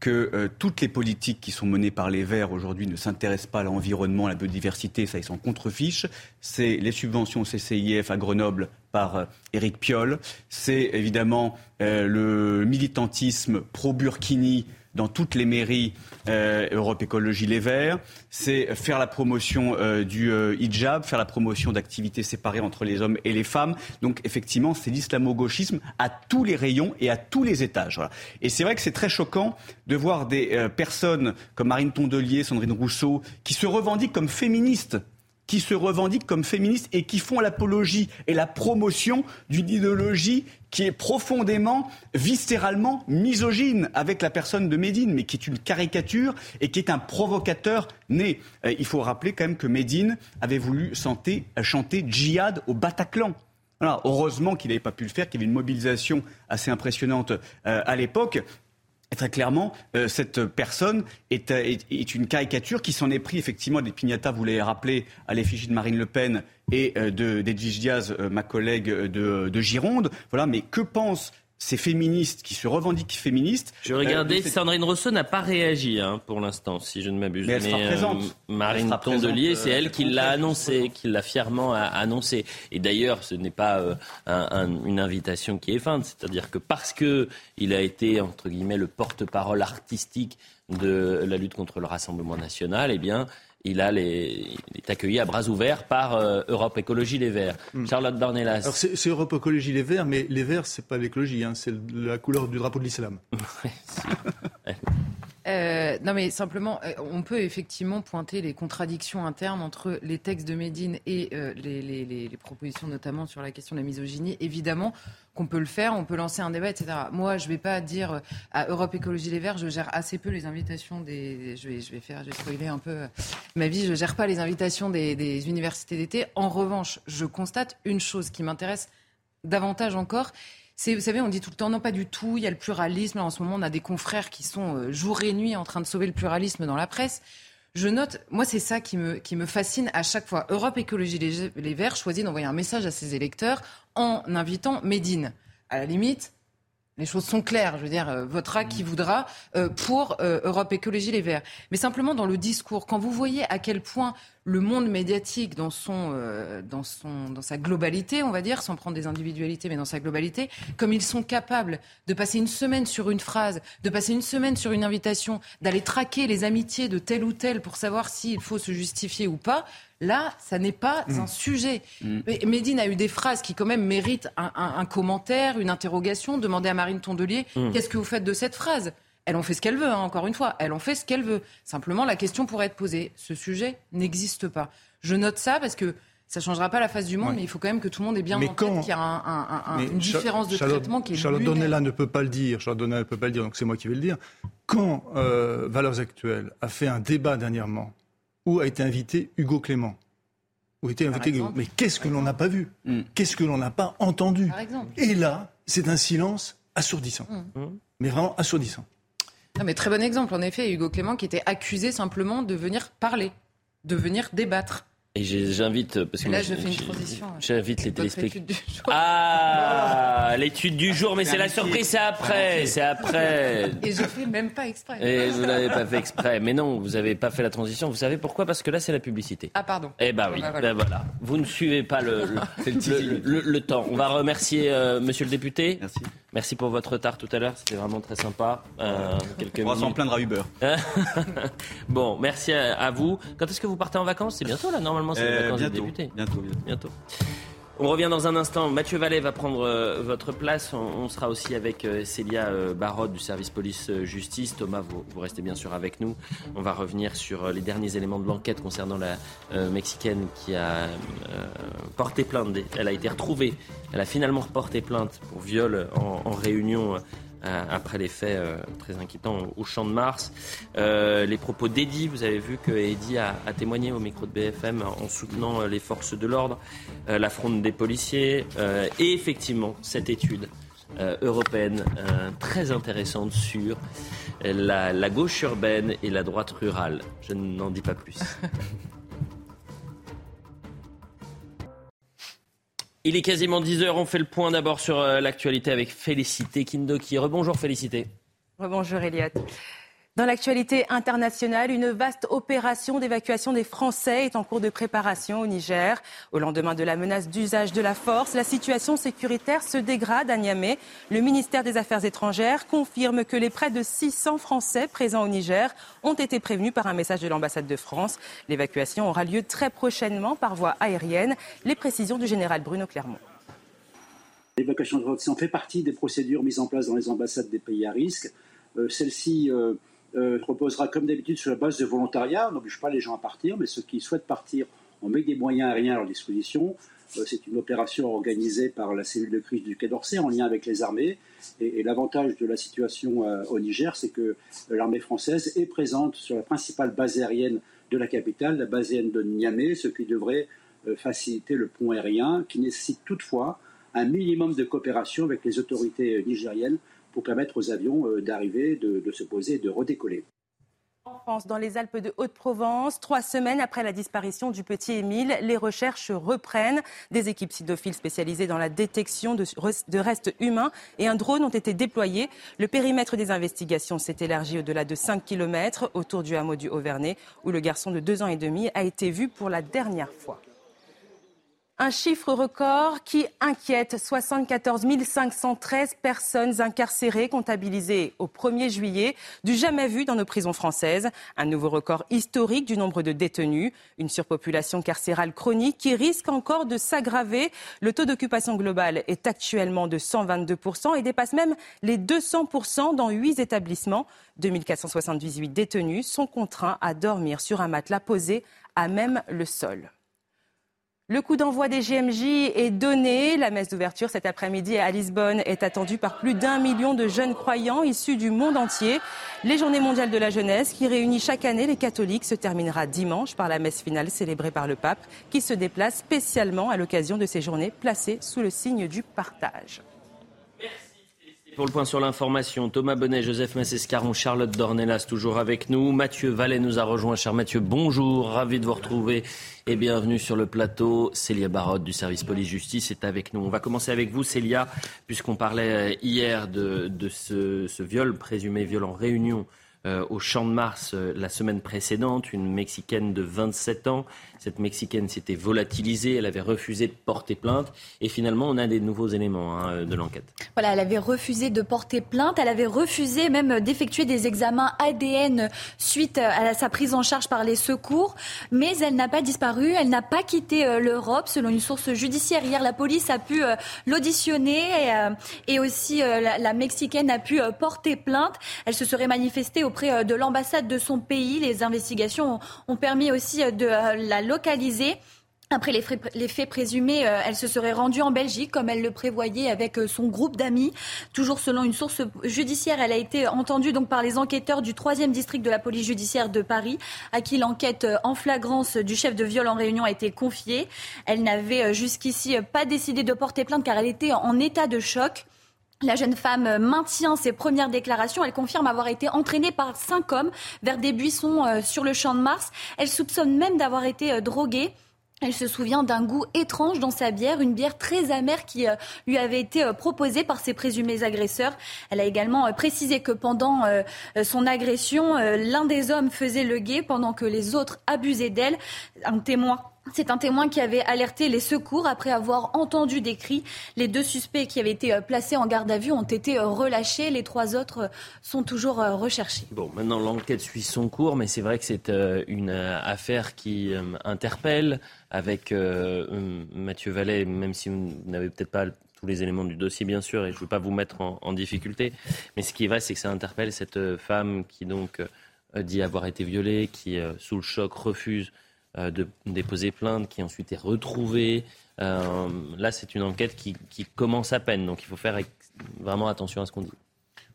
que euh, toutes les politiques qui sont menées par les Verts aujourd'hui ne s'intéressent pas à l'environnement, à la biodiversité, ça ils s'en contrefichent. C'est les subventions CCIF à Grenoble par euh, Éric Piolle. C'est évidemment euh, le militantisme pro-Burkini dans toutes les mairies euh, Europe Écologie Les Verts. C'est faire la promotion euh, du euh, hijab, faire la promotion d'activités séparées entre les hommes et les femmes. Donc effectivement, c'est l'islamo-gauchisme à tous les rayons et à tous les étages. Et c'est vrai que c'est très choquant de voir des personnes comme Marine Tondelier, Sandrine Rousseau, qui se revendiquent comme féministes qui se revendiquent comme féministes et qui font l'apologie et la promotion d'une idéologie qui est profondément, viscéralement misogyne avec la personne de Médine, mais qui est une caricature et qui est un provocateur né. Euh, il faut rappeler quand même que Médine avait voulu chanter, chanter djihad au Bataclan. heureusement qu'il n'avait pas pu le faire, qu'il y avait une mobilisation assez impressionnante euh, à l'époque. Très clairement, euh, cette personne est, est, une caricature qui s'en est pris effectivement des pignata, vous l'avez rappelé, à l'effigie de Marine Le Pen et euh, d'Edwige Diaz, euh, ma collègue de, de Gironde. Voilà, mais que pense ces féministes qui se revendiquent féministes. Je regardais, euh, Sandrine Rousseau n'a pas réagi hein, pour l'instant, si je ne m'abuse. Mais elle sera présente. Euh, Marine Tondelier, c'est elle qui l'a annoncé, qui l'a fièrement annoncé. Et d'ailleurs, ce n'est pas euh, une invitation qui est feinte, c'est-à-dire que parce que il a été entre guillemets le porte-parole artistique de la lutte contre le Rassemblement national, eh bien, il, a les, est accueilli à bras ouverts par euh, Europe Écologie Les Verts. Hmm. Charlotte Dornelas. Alors c'est, Europe Écologie Les Verts, mais les Verts, c'est pas l'écologie, hein, c'est la couleur du drapeau de l'islam. *laughs* *laughs* Euh, non, mais simplement, euh, on peut effectivement pointer les contradictions internes entre les textes de Médine et euh, les, propositions, notamment sur la question de la misogynie. Évidemment qu'on peut le faire, on peut lancer un débat, etc. Moi, je ne vais pas dire à Europe Écologie Les Verts, je gère assez peu les invitations des. Je vais, je vais faire, je vais spoiler un peu ma vie, je gère pas les invitations des universités d'été. En revanche, je constate une chose qui m'intéresse davantage encore vous savez, on dit tout le temps, non, pas du tout, il y a le pluralisme. en ce moment, on a des confrères qui sont euh, jour et nuit en train de sauver le pluralisme dans la presse. Je note, moi, c'est ça qui me, qui me fascine à chaque fois. Europe Écologie Les, les Verts choisit d'envoyer un message à ses électeurs en invitant Médine. À la limite, les choses sont claires. Je veux dire, euh, votera qui mmh. voudra euh, pour euh, Europe Écologie Les Verts. Mais simplement dans le discours, quand vous voyez à quel point le monde médiatique, dans son, dans son, dans sa globalité, on va dire, sans prendre des individualités, mais dans sa globalité, comme ils sont capables de passer une semaine sur une phrase, de passer une semaine sur une invitation, d'aller traquer les amitiés de tel ou tel pour savoir s'il faut se justifier ou pas. Là, ça n'est pas mm. un sujet. Mm. Médine a eu des phrases qui quand même méritent un, commentaire, une interrogation. Demandez à Marine Tondelier, mm. qu'est-ce que vous faites de cette phrase? Elle en fait ce qu'elle veut, hein, encore une fois. Elle en fait ce qu'elle veut. Simplement, la question pourrait être posée. Ce sujet n'existe pas. Je note ça parce que ça ne changera pas la face du monde, mais il faut quand même que tout le monde ait bien en tête qu'il y a une différence de traitement qui est Charlotte Donnella ne peut pas le dire. Charlotte Donnella ne peut pas le dire, donc c'est moi qui vais le dire. Quand euh, Valeurs Actuelles a fait un débat dernièrement où a été invité Hugo Clément. Où été invité Hugo. Mais qu'est-ce que l'on n'a pas vu? Mm. Qu'est-ce que l'on n'a pas entendu? Et là, c'est un silence assourdissant. Mm. Mais vraiment assourdissant. Mais très bon exemple, en effet, Hugo Clément qui était accusé simplement de venir parler, de venir débattre. Et j'invite parce que là, je fais une transition. J'invite les téléspectateurs. Ah, l'étude du jour, mais c'est la surprise, c'est après, c'est après. Et je fais même pas exprès. Et vous l'avez pas fait exprès, mais non, vous avez pas fait la transition. Vous savez pourquoi? Parce que là, c'est la publicité. Ah pardon. Eh ben oui, ben voilà. Vous ne suivez pas le *laughs* le, le, temps. On va remercier euh, Monsieur le député. Merci. Merci pour votre retard tout à l'heure, c'était vraiment très sympa. Euh, quelques On va s'en plaindre à Uber. *laughs* bon, merci à, vous. Quand est-ce que vous partez en vacances? C'est bientôt là, normalement, c'est euh, bientôt. Bientôt, bientôt. bientôt. On revient dans un instant. Mathieu Vallet va prendre euh, votre place. On, sera aussi avec euh, Célia euh, Barod du service police-justice. Thomas, vous, restez bien sûr avec nous. On va revenir sur les derniers éléments de l'enquête concernant la Mexicaine qui a porté plainte. Elle a été retrouvée. Elle a finalement porté plainte pour viol en réunion après les faits euh, très inquiétants au Champ de Mars. Euh, les propos d'Eddie, vous avez vu que a, témoigné au micro de BFM en soutenant les forces de l'ordre, la des policiers et effectivement cette étude européenne très intéressante sur la, la gauche urbaine et la droite rurale. Je n'en dis pas plus. *laughs* Il est quasiment 10h, on fait le point d'abord sur euh, l'actualité avec Félicité Kindoki. Rebonjour Félicité. Rebonjour Elliot. Dans l'actualité internationale, une vaste opération d'évacuation des Français est en cours de préparation au Niger. Au lendemain de la menace d'usage de la force, la situation sécuritaire se dégrade à Niamey. Le ministère des Affaires étrangères confirme que les près de 600 Français présents au Niger ont été prévenus par un message de l'ambassade de France. L'évacuation aura lieu très prochainement par voie aérienne. Les précisions du général Bruno Clermont. L'évacuation de vaccins fait partie des procédures mises en place dans les ambassades des pays à risque. Euh, celle-ci euh, euh, reposera comme d'habitude sur la base de volontariat. On n'oblige pas les gens à partir, mais ceux qui souhaitent partir, on met des moyens aériens à leur disposition. Euh, c'est une opération organisée par la cellule de crise du Quai d'Orsay en lien avec les armées. Et, l'avantage de la situation euh, au Niger, c'est que l'armée française est présente sur la principale base aérienne de la capitale, la base aérienne de Niamey, ce qui devrait faciliter le pont aérien, qui nécessite toutefois un minimum de coopération avec les autorités nigériennes pour permettre aux avions euh, d'arriver, de, se poser et de redécoller. En France, dans les Alpes de Haute-Provence, trois semaines après la disparition du petit Émile, les recherches reprennent. Des équipes sidophiles spécialisées dans la détection de, restes humains et un drone ont été déployés. Le périmètre des investigations s'est élargi au-delà de 5 km autour du hameau du Haut-Vernay, où le garçon de deux ans et demi a été vu pour la dernière fois. Un chiffre record qui inquiète 74 513 personnes incarcérées comptabilisées au 1er juillet, du jamais vu dans nos prisons françaises. Un nouveau record historique du nombre de détenus. Une surpopulation carcérale chronique qui risque encore de s'aggraver. Le taux d'occupation global est actuellement de 122% et dépasse même les 200% dans huit établissements. 2478 détenus sont contraints à dormir sur un matelas posé à même le sol. Le coup d'envoi des GMJ est donné. La messe d'ouverture cet après-midi à Lisbonne est attendue par plus d'un million de jeunes croyants issus du monde entier. Les Journées mondiales de la jeunesse, qui réunit chaque année les catholiques, se terminera dimanche par la messe finale célébrée par le pape, qui se déplace spécialement à l'occasion de ces journées placées sous le signe du partage. Pour le point sur l'information, Thomas Bonnet, Joseph Massescaron, Charlotte Dornelas toujours avec nous. Mathieu Vallet nous a rejoint. Cher Mathieu, bonjour, ravi de vous retrouver et bienvenue sur le plateau. Célia Barotte du service police-justice est avec nous. On va commencer avec vous, Célia, puisqu'on parlait hier de, ce, ce viol présumé viol en réunion euh, au Champ de Mars euh, la semaine précédente, une Mexicaine de 27 ans. Cette Mexicaine s'était volatilisée, elle avait refusé de porter plainte. Et finalement, on a des nouveaux éléments hein, de l'enquête. Voilà, elle avait refusé de porter plainte, elle avait refusé même d'effectuer des examens ADN suite à sa prise en charge par les secours. Mais elle n'a pas disparu, elle n'a pas quitté euh, l'Europe, selon une source judiciaire. Hier, la police a pu l'auditionner et, aussi la, Mexicaine a pu porter plainte. Elle se serait manifestée au auprès euh, de l'ambassade de son pays. Les investigations ont permis aussi euh, de euh, la localiser. Après les faits, présumés, elle se serait rendue en Belgique comme elle le prévoyait avec son groupe d'amis. Toujours selon une source judiciaire, elle a été entendue donc par les enquêteurs du 3e district de la police judiciaire de Paris, à qui l'enquête en flagrance du chef de viol en réunion a été confiée. Elle n'avait jusqu'ici pas décidé de porter plainte car elle était en état de choc. La jeune femme maintient ses premières déclarations. Elle confirme avoir été entraînée par cinq hommes vers des buissons euh, sur le champ de Mars. Elle soupçonne même d'avoir été euh, droguée. Elle se souvient d'un goût étrange dans sa bière, une bière très amère qui euh, lui avait été proposée par ses présumés agresseurs. Elle a également précisé que pendant son agression, l'un des hommes faisait le guet pendant que les autres abusaient d'elle. Un témoin c'est un témoin qui avait alerté les secours après avoir entendu des cris. Les deux suspects qui avaient été euh, placés en garde à vue ont été euh, relâchés. Les trois autres euh, sont toujours recherchés. Bon, maintenant l'enquête suit son cours, mais c'est vrai que c'est une affaire qui interpelle avec Mathieu Vallet, même si vous n'avez peut-être pas tous les éléments du dossier, bien sûr, et je ne veux pas vous mettre en, en, difficulté. Mais ce qui est vrai, c'est que ça interpelle cette femme qui donc dit avoir été violée, qui, sous le choc, refuse de déposer plainte, qui ensuite est retrouvée. Euh, là, c'est une enquête qui, commence à peine, donc il faut faire vraiment attention à ce qu'on dit.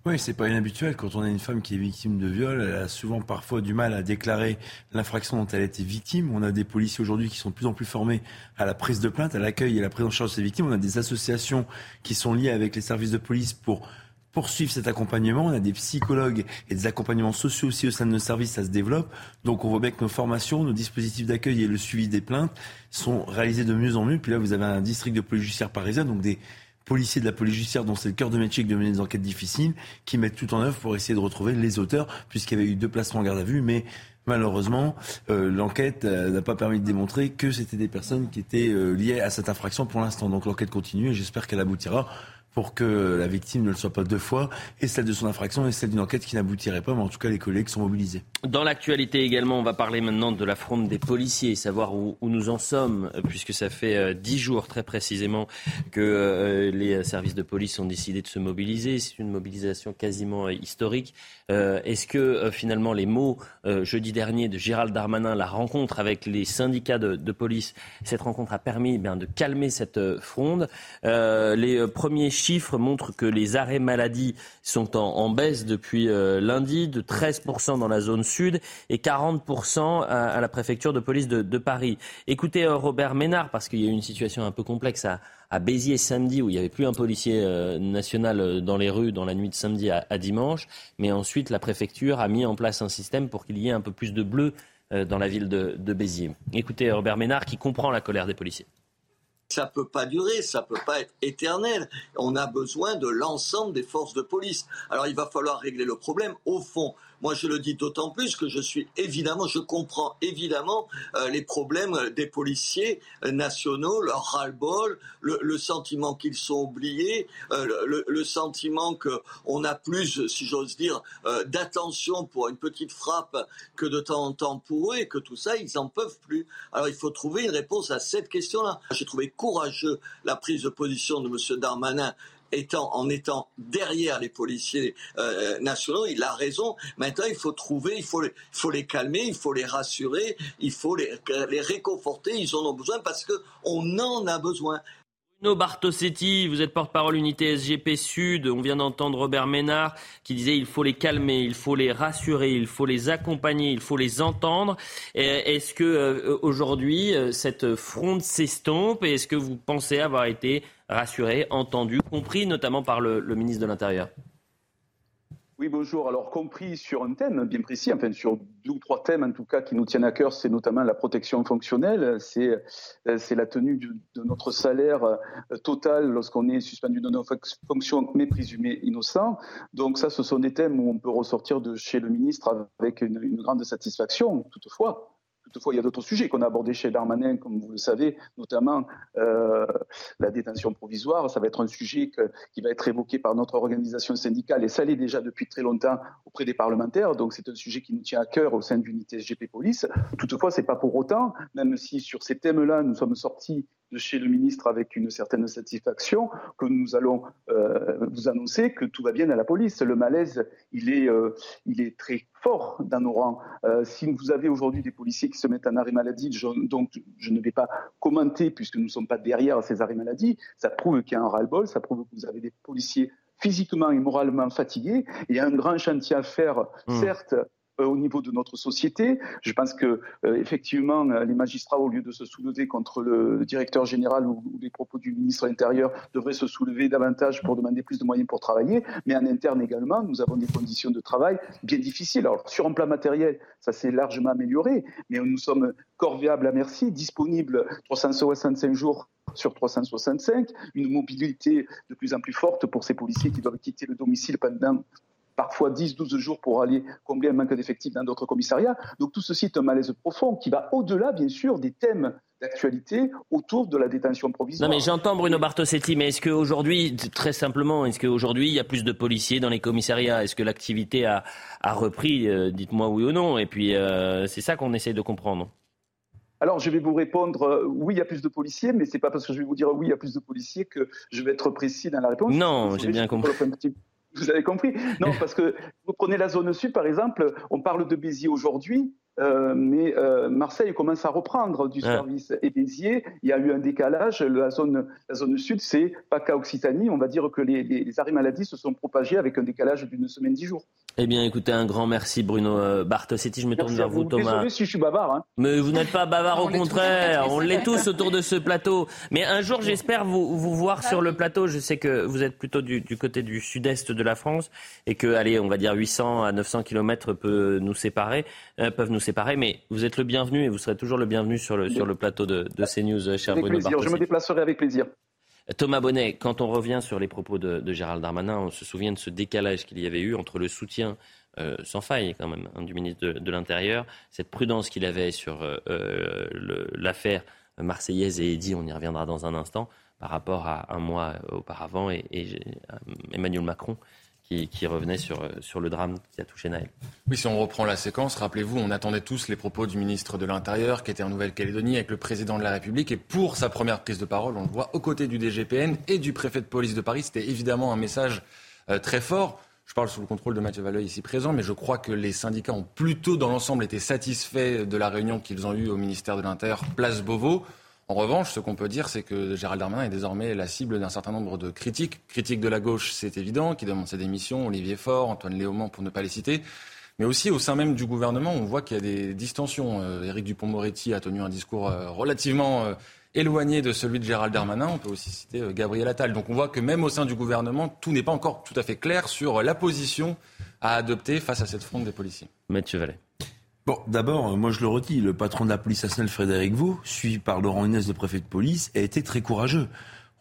Oui, c'est pas inhabituel. Quand on a une femme qui est victime de viol, elle a souvent parfois du mal à déclarer l'infraction dont elle a été victime. On a des policiers aujourd'hui qui sont de plus en plus formés à la prise de plainte, à l'accueil et à la prise en charge de ces victimes. On a des associations qui sont liées avec les services de police pour poursuivre cet accompagnement. On a des psychologues et des accompagnements sociaux aussi au sein de nos services, ça se développe. Donc on voit bien que nos formations, nos dispositifs d'accueil et le suivi des plaintes sont réalisés de mieux en mieux. Puis là, vous avez un district de police judiciaire parisien, donc des policiers de la police judiciaire, dont c'est le cœur de métier de mener des enquêtes difficiles, qui mettent tout en œuvre pour essayer de retrouver les auteurs, puisqu'il y avait eu deux placements en garde à vue, mais malheureusement, euh, l'enquête euh, n'a pas permis de démontrer que c'était des personnes qui étaient euh, liées à cette infraction pour l'instant. Donc l'enquête continue et j'espère qu'elle aboutira pour que la victime ne le soit pas deux fois, et celle de son infraction et celle d'une enquête qui n'aboutirait pas, mais en tout cas les collègues sont mobilisés. Dans l'actualité également, on va parler maintenant de la fronde des policiers, savoir où, nous en sommes, puisque ça fait euh, dix jours très précisément que euh, les services de police ont décidé de se mobiliser. C'est une mobilisation quasiment euh, historique. Est-ce que finalement les mots jeudi dernier de Gérald Darmanin, la rencontre avec les syndicats de, police, cette rencontre a permis eh de calmer cette fronde. les premiers chiffres montrent que les arrêts maladie sont en, baisse depuis euh, lundi, de 13% dans la zone sud et 40% à, la préfecture de police de, Paris. Écoutez euh, Robert Ménard, parce qu'il y a eu une situation un peu complexe à, Béziers samedi, où il n'y avait plus un policier euh, national dans les rues dans la nuit de samedi à, dimanche, mais ensuite la préfecture a mis en place un système pour qu'il y ait un peu plus de bleu dans la ville de, de Béziers. Écoutez Robert Ménard qui comprend la colère des policiers ça peut pas durer, ça peut pas être éternel. On a besoin de l'ensemble des forces de police. Alors il va falloir régler le problème au fond. Moi, je le dis d'autant plus que je suis évidemment, je comprends évidemment euh, les problèmes des policiers nationaux, leur ras-le-bol, le, sentiment qu'ils sont oubliés, euh, le, le, sentiment qu'on a plus, si j'ose dire, euh, d'attention pour une petite frappe que de temps en temps pour eux et que tout ça, ils en peuvent plus. Alors, il faut trouver une réponse à cette question-là. J'ai trouvé courageux la prise de position de M. Darmanin en étant derrière les policiers euh, nationaux, il a raison. Maintenant, il faut trouver, il faut, les, calmer, il faut les rassurer, il faut les, les réconforter. Ils en ont besoin parce qu'on en a besoin. Bruno Bartosetti, vous êtes porte-parole unité SGP Sud. On vient d'entendre Robert Ménard qui disait il faut les calmer, il faut les rassurer, il faut les accompagner, il faut les entendre. Est-ce que euh, aujourd'hui euh, cette fronde s'estompe et est-ce que vous pensez avoir été rassuré, entendu, compris notamment par le ministre de l'Intérieur? Oui, bonjour. Alors, compris sur un thème bien précis, enfin sur deux ou trois thèmes en tout cas qui nous tiennent à cœur, c'est notamment la protection fonctionnelle, c'est euh, la tenue de notre salaire euh, total lorsqu'on est suspendu de nos fonctions mais présumé innocent. Donc ça, ce sont des thèmes où on peut ressortir de chez le ministre avec une, une grande satisfaction. Toutefois, Toutefois, il y a d'autres sujets qu'on a abordés chez Darmanin, comme vous le savez, notamment euh, la détention provisoire. Ça va être un sujet qui va être évoqué par notre organisation syndicale, et ça l'est déjà depuis très longtemps auprès des parlementaires. Donc c'est un sujet qui nous tient à cœur au sein de l'unité SGP Police. Toutefois, c'est pas pour autant, même si sur ces thèmes-là, nous sommes sortis de chez le ministre avec une certaine satisfaction que nous allons euh, vous annoncer que tout va bien à la police. Le malaise, il est, euh, il est très fort dans nos rangs. Euh, si vous avez aujourd'hui des policiers qui se mettent en arrêt maladie, je, donc je ne vais pas commenter puisque nous ne sommes pas derrière ces arrêts maladie, ça prouve qu'il y a un ras-le-bol, ça prouve que vous avez des policiers physiquement et moralement fatigués. Il y a un grand chantier à faire, mmh. certes, au niveau de notre société. Je pense que euh, effectivement, euh, les magistrats, au lieu de se soulever contre le directeur général ou, les propos du ministre de l'Intérieur, devraient se soulever davantage pour demander plus de moyens pour travailler. Mais en interne également, nous avons des conditions de travail bien difficiles. Alors sur un plan matériel, ça s'est largement amélioré, mais nous sommes corvéables à merci, disponibles 365 jours sur 365, une mobilité de plus en plus forte pour ces policiers qui doivent quitter le domicile pendant parfois 10-12 jours pour aller combler un manque d'effectifs dans d'autres commissariats. Donc tout ceci est un malaise profond qui va au-delà, bien sûr, des thèmes d'actualité autour de la détention provisoire. Non mais j'entends Bruno Bartosetti, mais est-ce qu'aujourd'hui, très simplement, est-ce qu'aujourd'hui il y a plus de policiers dans les commissariats? Est-ce que l'activité a, repris? Euh, Dites-moi oui ou non. Et puis euh, c'est ça qu'on essaie de comprendre. Alors, je vais vous répondre euh, oui, il y a plus de policiers, mais c'est pas parce que je vais vous dire oui, il y a plus de policiers que je vais être précis dans la réponse. Non, j'ai bien compris. Vous avez compris? Non, *laughs* parce que vous prenez la zone sud, par exemple, on parle de Béziers aujourd'hui, euh, mais euh, Marseille commence à reprendre du service. Et Béziers, il y a eu un décalage. La zone, la zone sud, c'est pas qu'à Occitanie. On va dire que les, les, arrêts maladie se sont propagés avec un décalage d'une semaine, dix jours. Eh bien, écoutez, un grand merci, Bruno euh, Bartosetti. Je me tourne vers vous, Thomas. Désolé si je suis bavard. Hein. Mais vous n'êtes pas bavard, au contraire. On l'est tous autour de ce plateau. Mais un jour, j'espère vous, vous voir sur le plateau. Je sais que vous êtes plutôt du, du côté du sud-est de la France et que, allez, on va dire 800 à 900 kilomètres peut nous séparer, peuvent nous séparer. Mais vous êtes le bienvenu et vous serez toujours le bienvenu sur le, sur le plateau de, de CNews, cher avec Bruno plaisir. Je me déplacerai avec plaisir. Thomas Bonnet, quand on revient sur les propos de, Gérald Darmanin, on se souvient de ce décalage qu'il y avait eu entre le soutien euh, sans faille quand même hein, du ministre de, l'Intérieur, cette prudence qu'il avait sur euh, euh, l'affaire marseillaise et Eddy, on y reviendra dans un instant, par rapport à un mois auparavant et Emmanuel Macron qui, revenait sur, euh, sur le drame qui a touché Naël. Oui, si on reprend la séquence, rappelez-vous, on attendait tous les propos du ministre de l'Intérieur qui était en Nouvelle-Calédonie avec le président de la République. Et pour sa première prise de parole, on le voit aux côtés du DGPN et du préfet de police de Paris. C'était évidemment un message euh, très fort. Je parle sous le contrôle de Mathieu Vallée ici présent, mais je crois que les syndicats ont plutôt, dans l'ensemble, été satisfaits de la réunion qu'ils ont eue au ministère de l'Intérieur, place Beauvau. En revanche, ce qu'on peut dire, c'est que Gérald Darmanin est désormais la cible d'un certain nombre de critiques. Critiques de la gauche, c'est évident, qui demandent sa démission, Olivier Faure, Antoine Léaumont, pour ne pas les citer. Mais aussi au sein même du gouvernement, on voit qu'il y a des distensions. Euh, Éric Dupont-Moretti a tenu un discours euh, relativement euh, éloigné de celui de Gérald Darmanin. On peut aussi citer Gabriel Attal. Donc on voit que même au sein du gouvernement, tout n'est pas encore tout à fait clair sur la position à adopter face à cette fronde des policiers. Mathieu. Bon, d'abord, moi je le redis, le patron de la police nationale, Frédéric Vaux, suivi par Laurent Inès, le préfet de police, a été très courageux.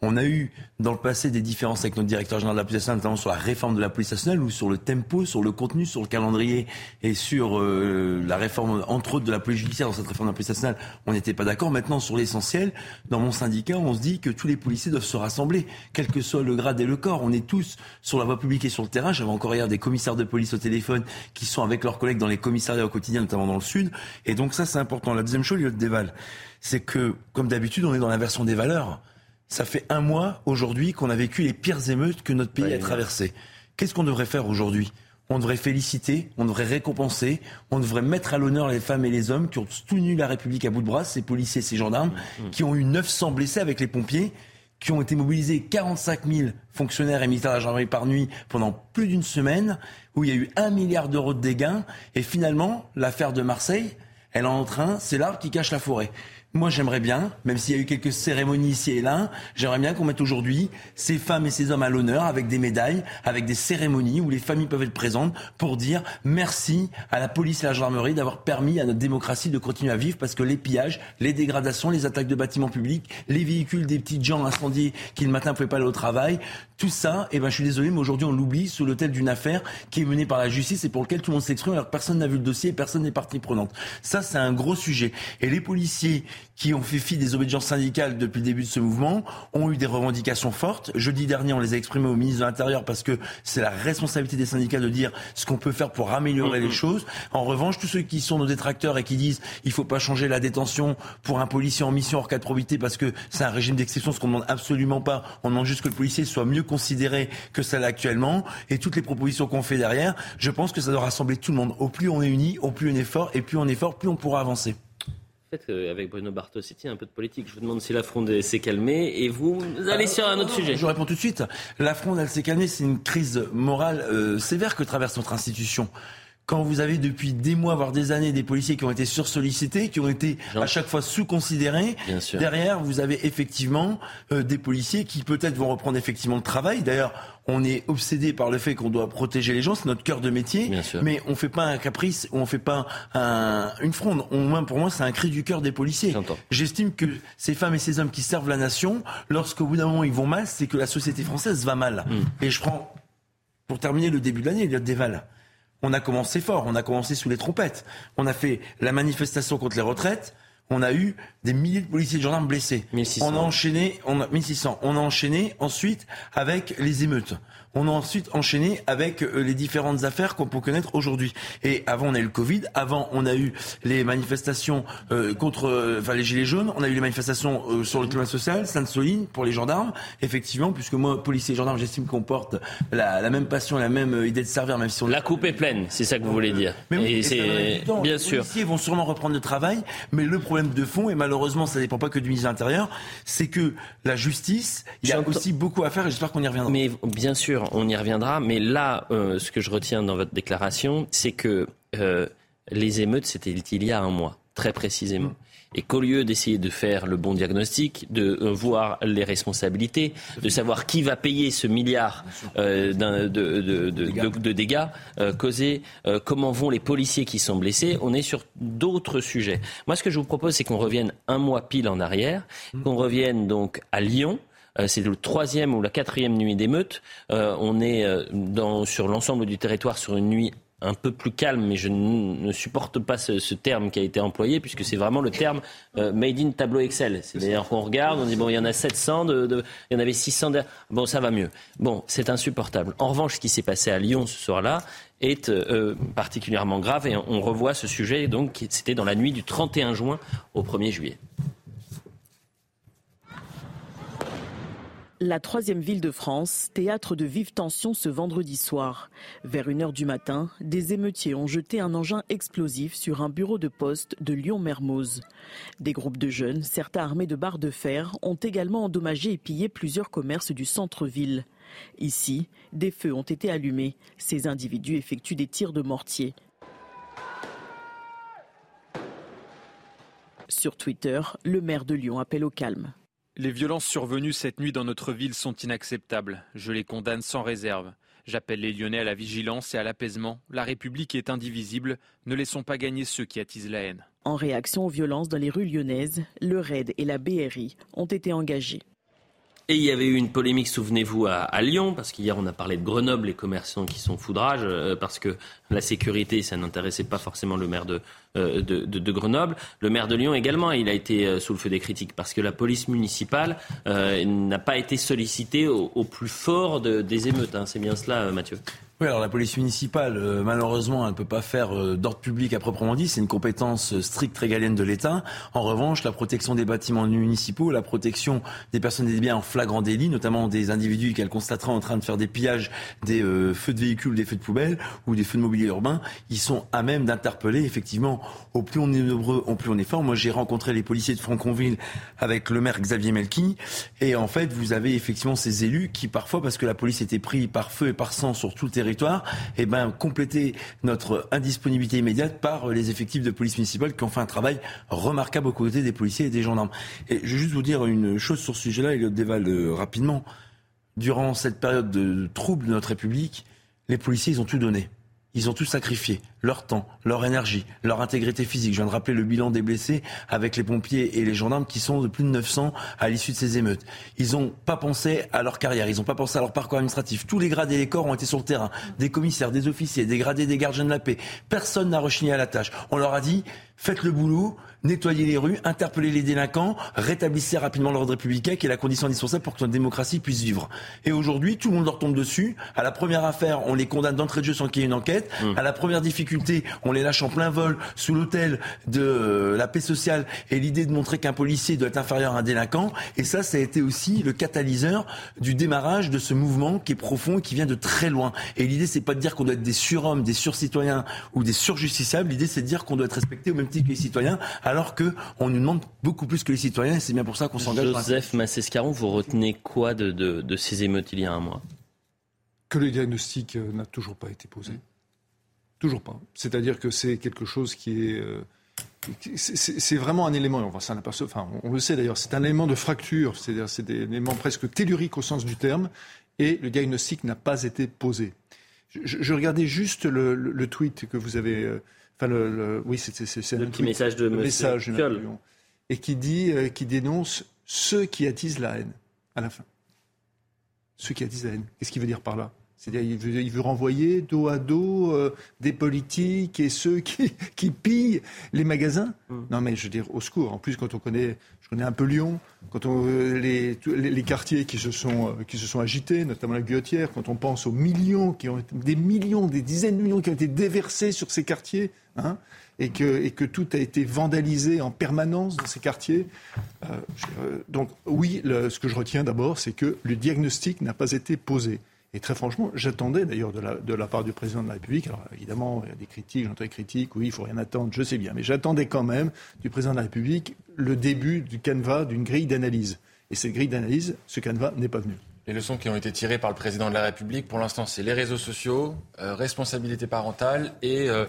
On a eu dans le passé des différences avec notre directeur général de la police nationale, notamment sur la réforme de la police nationale ou sur le tempo, sur le contenu, sur le calendrier et sur euh, la réforme, entre autres, de la police judiciaire dans cette réforme de la police nationale. On n'était pas d'accord. Maintenant, sur l'essentiel, dans mon syndicat, on se dit que tous les policiers doivent se rassembler, quel que soit le grade et le corps. On est tous sur la voie publique et sur le terrain. J'avais encore hier des commissaires de police au téléphone qui sont avec leurs collègues dans les commissariats au quotidien, notamment dans le sud. Et donc ça, c'est important. La deuxième chose, de Déval, c'est que, comme d'habitude, on est dans l'inversion des valeurs. Ça fait un mois aujourd'hui qu'on a vécu les pires émeutes que notre pays a traversées. Qu'est-ce qu'on devrait faire aujourd'hui? On devrait féliciter, on devrait récompenser, on devrait mettre à l'honneur les femmes et les hommes qui ont tenu la République à bout de bras, ces policiers, ces gendarmes, mmh, mmh. qui ont eu 900 blessés avec les pompiers, qui ont été mobilisés 45 000 fonctionnaires et militaires de la gendarmerie par nuit pendant plus d'une semaine, où il y a eu un milliard d'euros de dégâts, et finalement, l'affaire de Marseille, elle est en train, c'est l'arbre qui cache la forêt. Moi, j'aimerais bien, même s'il y a eu quelques cérémonies ici et là, j'aimerais bien qu'on mette aujourd'hui ces femmes et ces hommes à l'honneur avec des médailles, avec des cérémonies où les familles peuvent être présentes pour dire merci à la police et à la gendarmerie d'avoir permis à notre démocratie de continuer à vivre parce que les pillages, les dégradations, les attaques de bâtiments publics, les véhicules des petites gens incendiés qui le matin ne pouvaient pas aller au travail, tout ça, eh ben, je suis désolé, mais aujourd'hui on l'oublie sous l'autel d'une affaire qui est menée par la justice et pour laquelle tout le monde s'exprime alors que personne n'a vu le dossier et personne n'est partie prenante. Ça, c'est un gros sujet. Et les policiers qui ont fait fi des obédiences syndicales depuis le début de ce mouvement ont eu des revendications fortes. Jeudi dernier, on les a exprimées au ministre de l'Intérieur parce que c'est la responsabilité des syndicats de dire ce qu'on peut faire pour améliorer les choses. En revanche, tous ceux qui sont nos détracteurs et qui disent il faut pas changer la détention pour un policier en mission hors cas de probité parce que c'est un régime d'exception, ce qu'on demande absolument pas. On demande juste que le policier soit mieux considéré que celle actuellement. Et toutes les propositions qu'on fait derrière, je pense que ça doit rassembler tout le monde. Au plus on est unis, au plus on est fort, et plus on est fort, plus on pourra avancer avec Bruno Bartosetti, un peu de politique. Je vous demande si la fronde s'est calmée et vous, allez sur un autre sujet. Je réponds tout de suite. La fronde, elle s'est calmée. C'est une crise morale euh, sévère que traverse notre institution quand vous avez depuis des mois, voire des années, des policiers qui ont été sursollicités, qui ont été à chaque fois sous-considérés, derrière, vous avez effectivement euh, des policiers qui peut-être vont reprendre effectivement le travail. D'ailleurs, on est obsédé par le fait qu'on doit protéger les gens, c'est notre cœur de métier, mais on fait pas un caprice, on fait pas une fronde. On, pour moi, c'est un cri du cœur des policiers. J'estime que ces femmes et ces hommes qui servent la nation, lorsqu'au bout d'un moment ils vont mal, c'est que la société française va mal. Mm. Et je prends, pour terminer le début de l'année, il y a des vals. On a commencé fort, on a commencé sous les trompettes. On a fait la manifestation contre les retraites. On a eu des milliers de policiers et de gendarmes blessés. On a enchaîné, on a 1600. On a enchaîné ensuite avec les émeutes. On a ensuite enchaîné avec euh, les différentes affaires qu'on peut connaître aujourd'hui. Et avant, on a eu le Covid. Avant, on a eu les manifestations euh, contre, euh, enfin les gilets jaunes. On a eu les manifestations sur le climat social, Sainte-Soline pour les gendarmes. Effectivement, puisque moi, policier et gendarme, j'estime qu'on porte la, la, même passion, la même idée de servir, même si on la coupe est pleine. C'est ça que vous voulez dire. Mais oui, c'est bien sûr. Les policiers vont sûrement reprendre le travail, mais le problème de fond, et malheureusement, ça dépend pas que du ministre de l'Intérieur, c'est que la justice, il y a aussi beaucoup à faire. et J'espère qu'on y reviendra. Mais bien sûr on y reviendra. Mais là, euh, ce que je retiens dans votre déclaration, c'est que euh, les émeutes, c'était il y a un mois, très précisément. Et qu'au lieu d'essayer de faire le bon diagnostic, de euh, voir les responsabilités, de savoir qui va payer ce milliard de, de, dégâts causés, comment vont les policiers qui sont blessés, on est sur d'autres sujets. Moi, ce que je vous propose, c'est qu'on revienne un mois pile en arrière, qu'on revienne donc à Lyon, c'est le troisième ou la quatrième nuit d'émeute. on est dans, sur l'ensemble du territoire sur une nuit un peu plus calme, mais je ne supporte pas ce, terme qui a été employé, puisque c'est vraiment le terme euh, made in tableau Excel. C'est d'ailleurs qu'on regarde, on dit, bon, il y en a 700, de, il y en avait 600, bon, ça va mieux. Bon, c'est insupportable. En revanche, ce qui s'est passé à Lyon ce soir-là est euh, particulièrement grave, et on revoit ce sujet, donc, c'était dans la nuit du 31 juin au 1er juillet. La troisième ville de France, théâtre de vives tensions ce vendredi soir. Vers une heure du matin, des émeutiers ont jeté un engin explosif sur un bureau de poste de Lyon-Mermoz. Des groupes de jeunes, certains armés de barres de fer, ont également endommagé et pillé plusieurs commerces du centre-ville. Ici, des feux ont été allumés. Ces individus effectuent des tirs de mortier. Sur Twitter, le maire de Lyon appelle au calme. Les violences survenues cette nuit dans notre ville sont inacceptables. Je les condamne sans réserve. J'appelle les Lyonnais à la vigilance et à l'apaisement. La République est indivisible. Ne laissons pas gagner ceux qui attisent la haine. En réaction aux violences dans les rues lyonnaises, le RAID et la BRI ont été engagés. Et il y avait eu une polémique, souvenez-vous, à, Lyon, parce qu'hier on a parlé de Grenoble, les commerçants qui sont foudrage, euh, parce que la sécurité, ça n'intéressait pas forcément le maire de, euh, Grenoble. Le maire de Lyon également, il a été euh, sous le feu des critiques, parce que la police municipale n'a pas été sollicitée au, plus fort des émeutes. Hein. C'est bien cela, Mathieu? Oui, alors la police municipale, euh, malheureusement, elle ne peut pas faire euh, d'ordre public à proprement dit. C'est une compétence euh, stricte régalienne de l'État. En revanche, la protection des bâtiments municipaux, la protection des personnes et des biens en flagrant délit, notamment des individus qu'elle constatera en train de faire des pillages des feux de véhicules, des feux de poubelle ou des feux de mobilier urbain, ils sont à même d'interpeller. Effectivement, au plus on est nombreux, au plus on est fort. Moi, j'ai rencontré les policiers de Franconville avec le maire Xavier Melki. Et en fait, vous avez effectivement ces élus qui, parfois, parce que la police était prise par feu et par sang sur tout le territoire, et eh ben, compléter notre indisponibilité immédiate par les effectifs de police municipale qui ont fait un travail remarquable aux côtés des policiers et des gendarmes. Et je vais juste vous dire une chose sur ce sujet-là, le Déval, euh, rapidement. Durant cette période de trouble de notre République, les policiers, ils ont tout donné. Ils ont tout sacrifié, leur temps, leur énergie, leur intégrité physique. Je viens de rappeler le bilan des blessés avec les pompiers et les gendarmes qui sont de plus de 900 à l'issue de ces émeutes. Ils n'ont pas pensé à leur carrière, ils n'ont pas pensé à leur parcours administratif. Tous les gradés et les corps ont été sur le terrain. Des commissaires, des officiers, des gradés, des gardiens de la paix. Personne n'a rechigné à la tâche. On leur a dit, faites le boulot, nettoyer les rues, interpeller les délinquants, rétablissez rapidement l'ordre républicain qui est la condition indispensable pour que notre démocratie puisse vivre. Et aujourd'hui, tout le monde leur tombe dessus. À la première affaire, on les condamne d'entrée de jeu sans qu'il y ait une enquête. Mmh. À la première difficulté, on les lâche en plein vol sous l'hôtel de euh, la paix sociale et l'idée de montrer qu'un policier doit être inférieur à un délinquant. Et ça, ça a été aussi le catalyseur du démarrage de ce mouvement qui est profond et qui vient de très loin. Et l'idée, c'est pas de dire qu'on doit être des surhommes, des surcitoyens ou des surjusticiables. L'idée, c'est de dire qu'on doit être respecté au même titre que les citoyens alors qu'on nous demande beaucoup plus que les citoyens, et c'est bien pour ça qu'on s'engage. Joseph Massescaron, vous retenez quoi de, ces émeutes il y a un mois? Que le diagnostic euh, n'a toujours pas été posé. Toujours pas. C'est-à-dire que c'est quelque chose qui est... Euh, c'est vraiment un élément, on, ça enfin, on le sait d'ailleurs, c'est un élément de fracture, c'est-à-dire c'est des éléments presque telluriques au sens du terme, et le diagnostic n'a pas été posé. Je, regardais juste le, tweet que vous avez euh, le, oui, c'est un petit message de message et qui dit, euh, qui dénonce ceux qui attisent la haine à la fin. Ceux qui attisent la haine. Qu'est-ce qu'il veut dire par là? C'est-à-dire il veut, il veut, renvoyer dos à dos euh, des politiques et ceux *laughs* qui, qui pillent les magasins. Mm. Non mais je veux dire, au secours. En plus, quand on connaît, je connais un peu Lyon, quand on, euh, les, les, quartiers qui se, sont, euh, qui se sont agités, notamment la Guillotière, quand on pense aux millions, qui ont des millions, des dizaines de millions qui ont été déversés sur ces quartiers, hein, et, que, et que tout a été vandalisé en permanence dans ces quartiers. donc oui, ce que je retiens d'abord, c'est que le diagnostic n'a pas été posé. Et très franchement, j'attendais d'ailleurs de la, part du président de la République, alors évidemment, il y a des critiques, j'entends des critiques, oui, il faut rien attendre, je sais bien, mais j'attendais quand même du président de la République le début du canevas d'une grille d'analyse. Et cette grille d'analyse, ce canevas n'est pas venu. Les leçons qui ont été tirées par le président de la République, pour l'instant, c'est les réseaux sociaux, euh, responsabilité parentale et euh,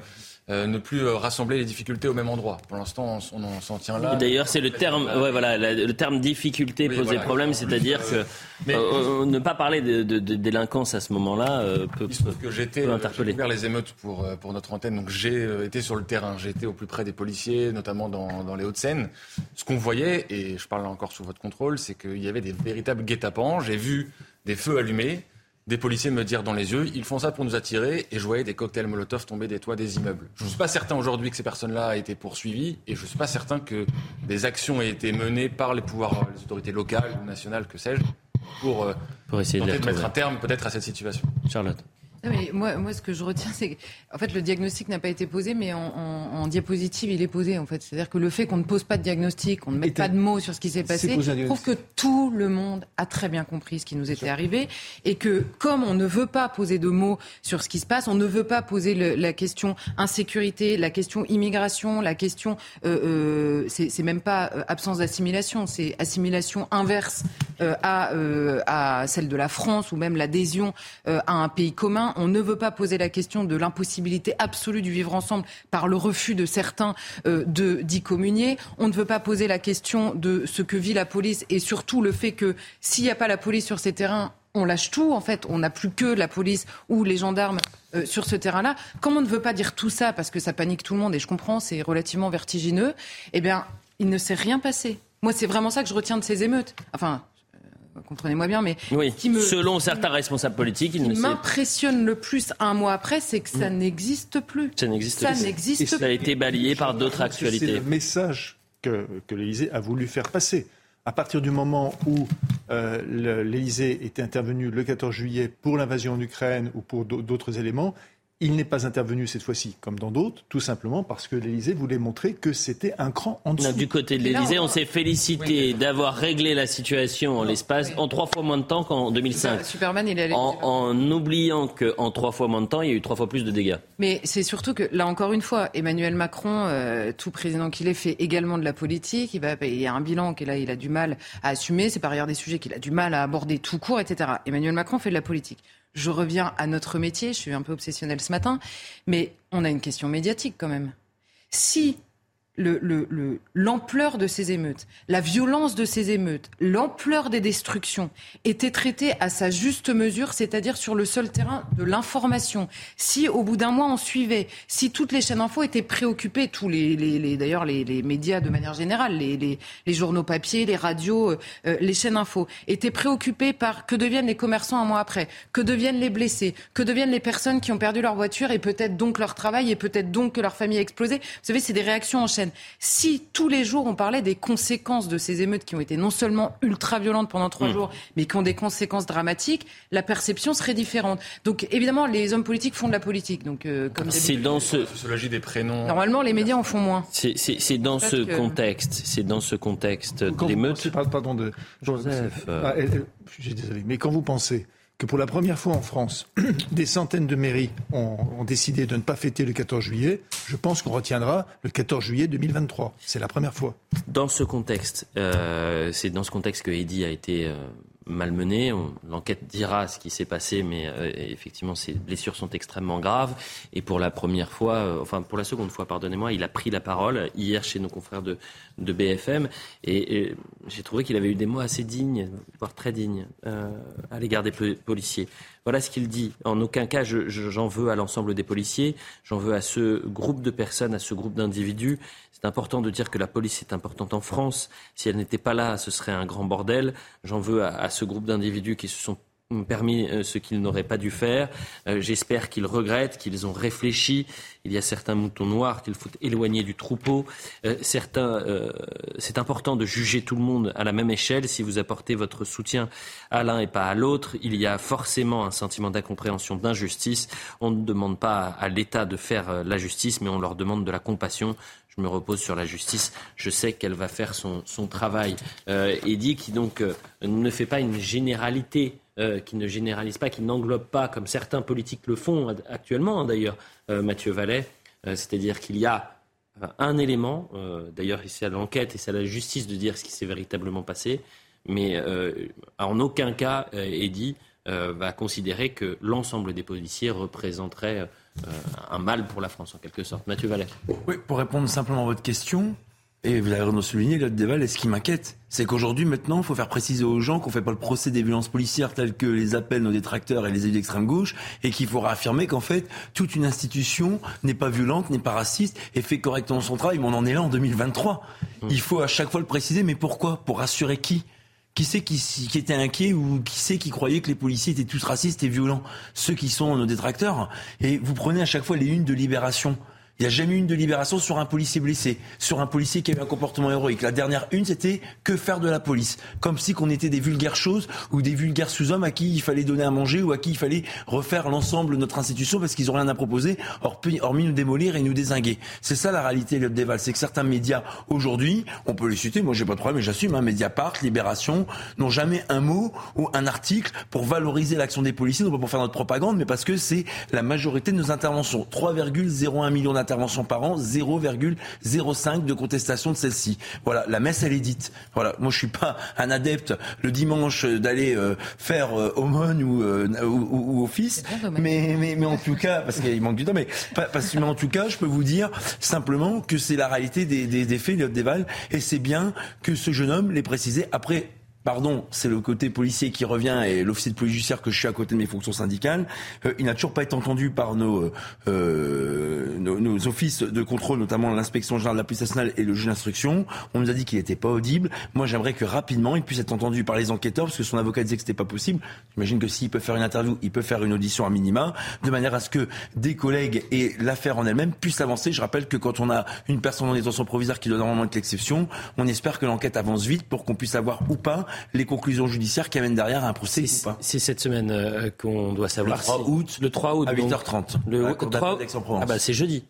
euh, ne plus euh, rassembler les difficultés au même endroit. Pour l'instant, on, on s'en tient là. D'ailleurs, c'est le terme, ouais, voilà, le terme difficulté pose des problèmes, c'est-à-dire que euh, ne pas parler de, de, de, délinquance à ce moment-là peut, peut, que j'étais interpeller. J'ai les émeutes pour pour notre antenne, donc j'ai été sur le terrain, j'ai été au plus près des policiers, notamment dans, dans les Hauts-de-Seine. Ce qu'on voyait, et je parle encore sous votre contrôle, c'est qu'il y avait des véritables guet-apens. J'ai vu des feux allumés des policiers me dire dans les yeux, ils font ça pour nous attirer, et je voyais des cocktails Molotov tomber des toits des immeubles. Je ne suis pas certain aujourd'hui que ces personnes-là aient été poursuivies, et je ne suis pas certain que des actions aient été menées par les pouvoirs, les autorités locales ou nationales, que sais-je, pour, euh, pour essayer de mettre un terme peut-être à cette situation. Charlotte mais moi, moi, ce que je retiens, c'est en fait, le diagnostic n'a pas été posé, mais en, en, en, diapositive, il est posé. En fait, c'est-à-dire que le fait qu'on ne pose pas de diagnostic, qu'on ne mette pas de mots sur ce qui s'est passé, prouve que tout le monde a très bien compris ce qui nous était arrivé, et que comme on ne veut pas poser de mots sur ce qui se passe, on ne veut pas poser le, la question insécurité, la question immigration, la question, euh, euh, c'est même pas euh, absence d'assimilation, c'est assimilation inverse euh, à, euh, à celle de la France ou même l'adhésion à un pays commun on ne veut pas poser la question de l'impossibilité absolue du vivre ensemble par le refus de certains euh, d'y communier. On ne veut pas poser la question de ce que vit la police et surtout le fait que s'il n'y a pas la police sur ces terrains, on lâche tout. En fait, on n'a plus que la police ou les gendarmes euh, sur ce terrain-là. Comme on ne veut pas dire tout ça parce que ça panique tout le monde et je comprends, c'est relativement vertigineux. Eh bien, il ne s'est rien passé. Moi, c'est vraiment ça que je retiens de ces émeutes. Enfin, comprenez-moi bien, mais qui me, selon certains responsables politiques, il m'impressionne le plus un mois après, c'est que ça mm. n'existe plus. Ça n'existe plus. Ça n'existe Ça a été balayé par d'autres actualités. C'est le message que, que l'Élysée a voulu faire passer. À partir du moment où euh, l'Élysée était intervenu le 14 juillet pour l'invasion en Ukraine ou pour d'autres éléments, il n'est pas intervenu cette fois-ci, comme dans d'autres, tout simplement parce que l'Élysée voulait montrer que c'était un cran en dessous. du côté de l'Élysée, on s'est félicité d'avoir réglé la situation en l'espace en trois fois moins de temps qu'en 2005. Superman, il est en, en oubliant qu'en trois fois moins de temps, il y a eu trois fois plus de dégâts. Mais c'est surtout que, là encore une fois, Emmanuel Macron, euh, tout président qu'il est, fait également de la politique. Il, va, il y a un bilan qu'il a, il a du mal à assumer. C'est par ailleurs des sujets qu'il a du mal à aborder tout court, etc. Emmanuel Macron fait de la politique je reviens à notre métier, je suis un peu obsessionnelle ce matin, mais on a une question médiatique quand même. Si l'ampleur le, de ces émeutes, la violence de ces émeutes, l'ampleur des destructions étaient traitées à sa juste mesure, c'est-à-dire sur le seul terrain de l'information. Si au bout d'un mois on suivait, si toutes les chaînes d'infos étaient préoccupées, tous les, les, d'ailleurs les, les, médias de manière générale, les, journaux papier, les radios, euh, les chaînes infos étaient préoccupés par que deviennent les commerçants un mois après, que deviennent les blessés, que deviennent les personnes qui ont perdu leur voiture et peut-être donc leur travail et peut-être donc que leur famille a explosé. Vous savez, c'est des réactions en chaîne. Si tous les jours on parlait des conséquences de ces émeutes qui ont été non seulement ultra violentes pendant trois hmm. jours, mais qui ont des conséquences dramatiques, la perception serait différente. Donc évidemment, les hommes politiques font de la politique. Donc euh, comme c'est dans ce des prénoms. Normalement, les médias en font moins. C'est dans ce contexte, c'est dans ce contexte d'émeutes. Pardon de Joseph. Ah, je suis désolé, mais quand vous pensez que pour la première fois en France, *clears throat* des centaines de mairies ont, décidé de ne pas fêter le 14 juillet, je pense qu'on retiendra le 14 juillet 2023. C'est la première fois. Dans ce contexte, euh, c'est dans ce contexte que Eddy a été euh, malmené. L'enquête dira ce qui s'est passé, mais euh, effectivement, ces blessures sont extrêmement graves. Et pour la première fois, euh, enfin pour la seconde fois, pardonnez-moi, il a pris la parole hier chez nos confrères de, de BFM. Et, j'ai trouvé qu'il avait eu des mots assez dignes, voire très dignes, euh, à l'égard des policiers. Voilà ce qu'il dit. En aucun cas, j'en veux à l'ensemble des policiers, j'en veux à ce groupe de personnes, à ce groupe d'individus. C'est important de dire que la police est importante en France. Si elle n'était pas là, ce serait un grand bordel. J'en veux à, ce groupe d'individus qui se sont permis euh, ce qu'ils n'auraient pas dû faire. Euh, j'espère qu'ils regrettent, qu'ils ont réfléchi. Il y a certains moutons noirs qu'il faut éloigner du troupeau. Euh, certains, c'est important de juger tout le monde à la même échelle. Si vous apportez votre soutien à l'un et pas à l'autre, il y a forcément un sentiment d'incompréhension, d'injustice. On ne demande pas à l'État de faire la justice, mais on leur demande de la compassion je me repose sur la justice. Je sais qu'elle va faire son, travail. Euh, et dit qui donc ne fait pas une généralité euh, qui ne généralise pas, qui n'englobe pas, comme certains politiques le font actuellement, hein, d'ailleurs, euh, Mathieu Vallet. Euh, c'est-à-dire qu'il y a un élément, d'ailleurs, c'est à l'enquête et c'est à la justice de dire ce qui s'est véritablement passé, mais en aucun cas, Eddy va considérer que l'ensemble des policiers représenterait un mal pour la France en quelque sorte. Mathieu Vallet. Oui, pour répondre simplement à votre question, et vous avez souligné, le Deval, et ce qui m'inquiète, c'est qu'aujourd'hui, maintenant, il faut faire préciser aux gens qu'on ne fait pas le procès des violences policières telles que les appellent nos détracteurs et les élus d'extrême gauche, et qu'il faut réaffirmer qu'en fait, toute une institution n'est pas violente, n'est pas raciste, et fait correctement son travail, mais on en est là en 2023. Mmh. Il faut à chaque fois le préciser, mais pourquoi? Pour rassurer qui? Qui c'est qui, qui, était inquiet ou qui c'est qui croyait que les policiers étaient tous racistes et violents? Ceux qui sont nos détracteurs. Et vous prenez à chaque fois les unes de Libération. Il n'y a jamais eu une de libération sur un policier blessé, sur un policier qui avait un comportement héroïque. La dernière une, c'était que faire de la police Comme si qu'on était des vulgaires choses ou des vulgaires sous-hommes à qui il fallait donner à manger ou à qui il fallait refaire l'ensemble de notre institution parce qu'ils n'ont rien à proposer, hormis nous démolir et nous désinguer. C'est ça la réalité, le déval. C'est que certains médias, aujourd'hui, on peut les citer, moi j'ai pas de problème, mais j'assume, hein, Mediapart, Libération, n'ont jamais un mot ou un article pour valoriser l'action des policiers, non pas pour faire notre propagande, mais parce que c'est la majorité de nos interventions. 3,01 millions d'interventions interventions par an, 0,05 de contestation de celle-ci. Voilà, la messe elle est dite. Voilà, moi je suis pas un adepte le dimanche d'aller euh, faire euh, aumône ou, euh, ou, office, mais, mais, mais en tout cas, parce qu'il manque du temps, mais, parce, mais en tout cas, je peux vous dire simplement que c'est la réalité des, des, des faits, des Val, et c'est bien que ce jeune homme l'ait précisé. Après, pardon, c'est le côté policier qui revient et l'officier de police judiciaire que je suis à côté de mes fonctions syndicales. Euh, il n'a toujours pas été entendu par nos, euh, nos, offices de contrôle, notamment l'inspection générale de la police nationale et le juge d'instruction. On nous a dit qu'il n'était pas audible. Moi, j'aimerais que rapidement, il puisse être entendu par les enquêteurs, parce que son avocat disait que c'était pas possible. J'imagine que s'il peut faire une interview, il peut faire une audition à minima, de manière à ce que des collègues et l'affaire en elle-même puissent avancer. Je rappelle que quand on a une personne en détention provisoire qui doit normalement être l'exception, on espère que l'enquête avance vite pour qu'on puisse avoir ou pas les conclusions judiciaires qui amènent derrière un procès ou pas. C'est cette semaine euh, qu'on doit savoir. Le 3 août. Le 3 août. À 8h30. Le 3 Ah bah c'est jeudi.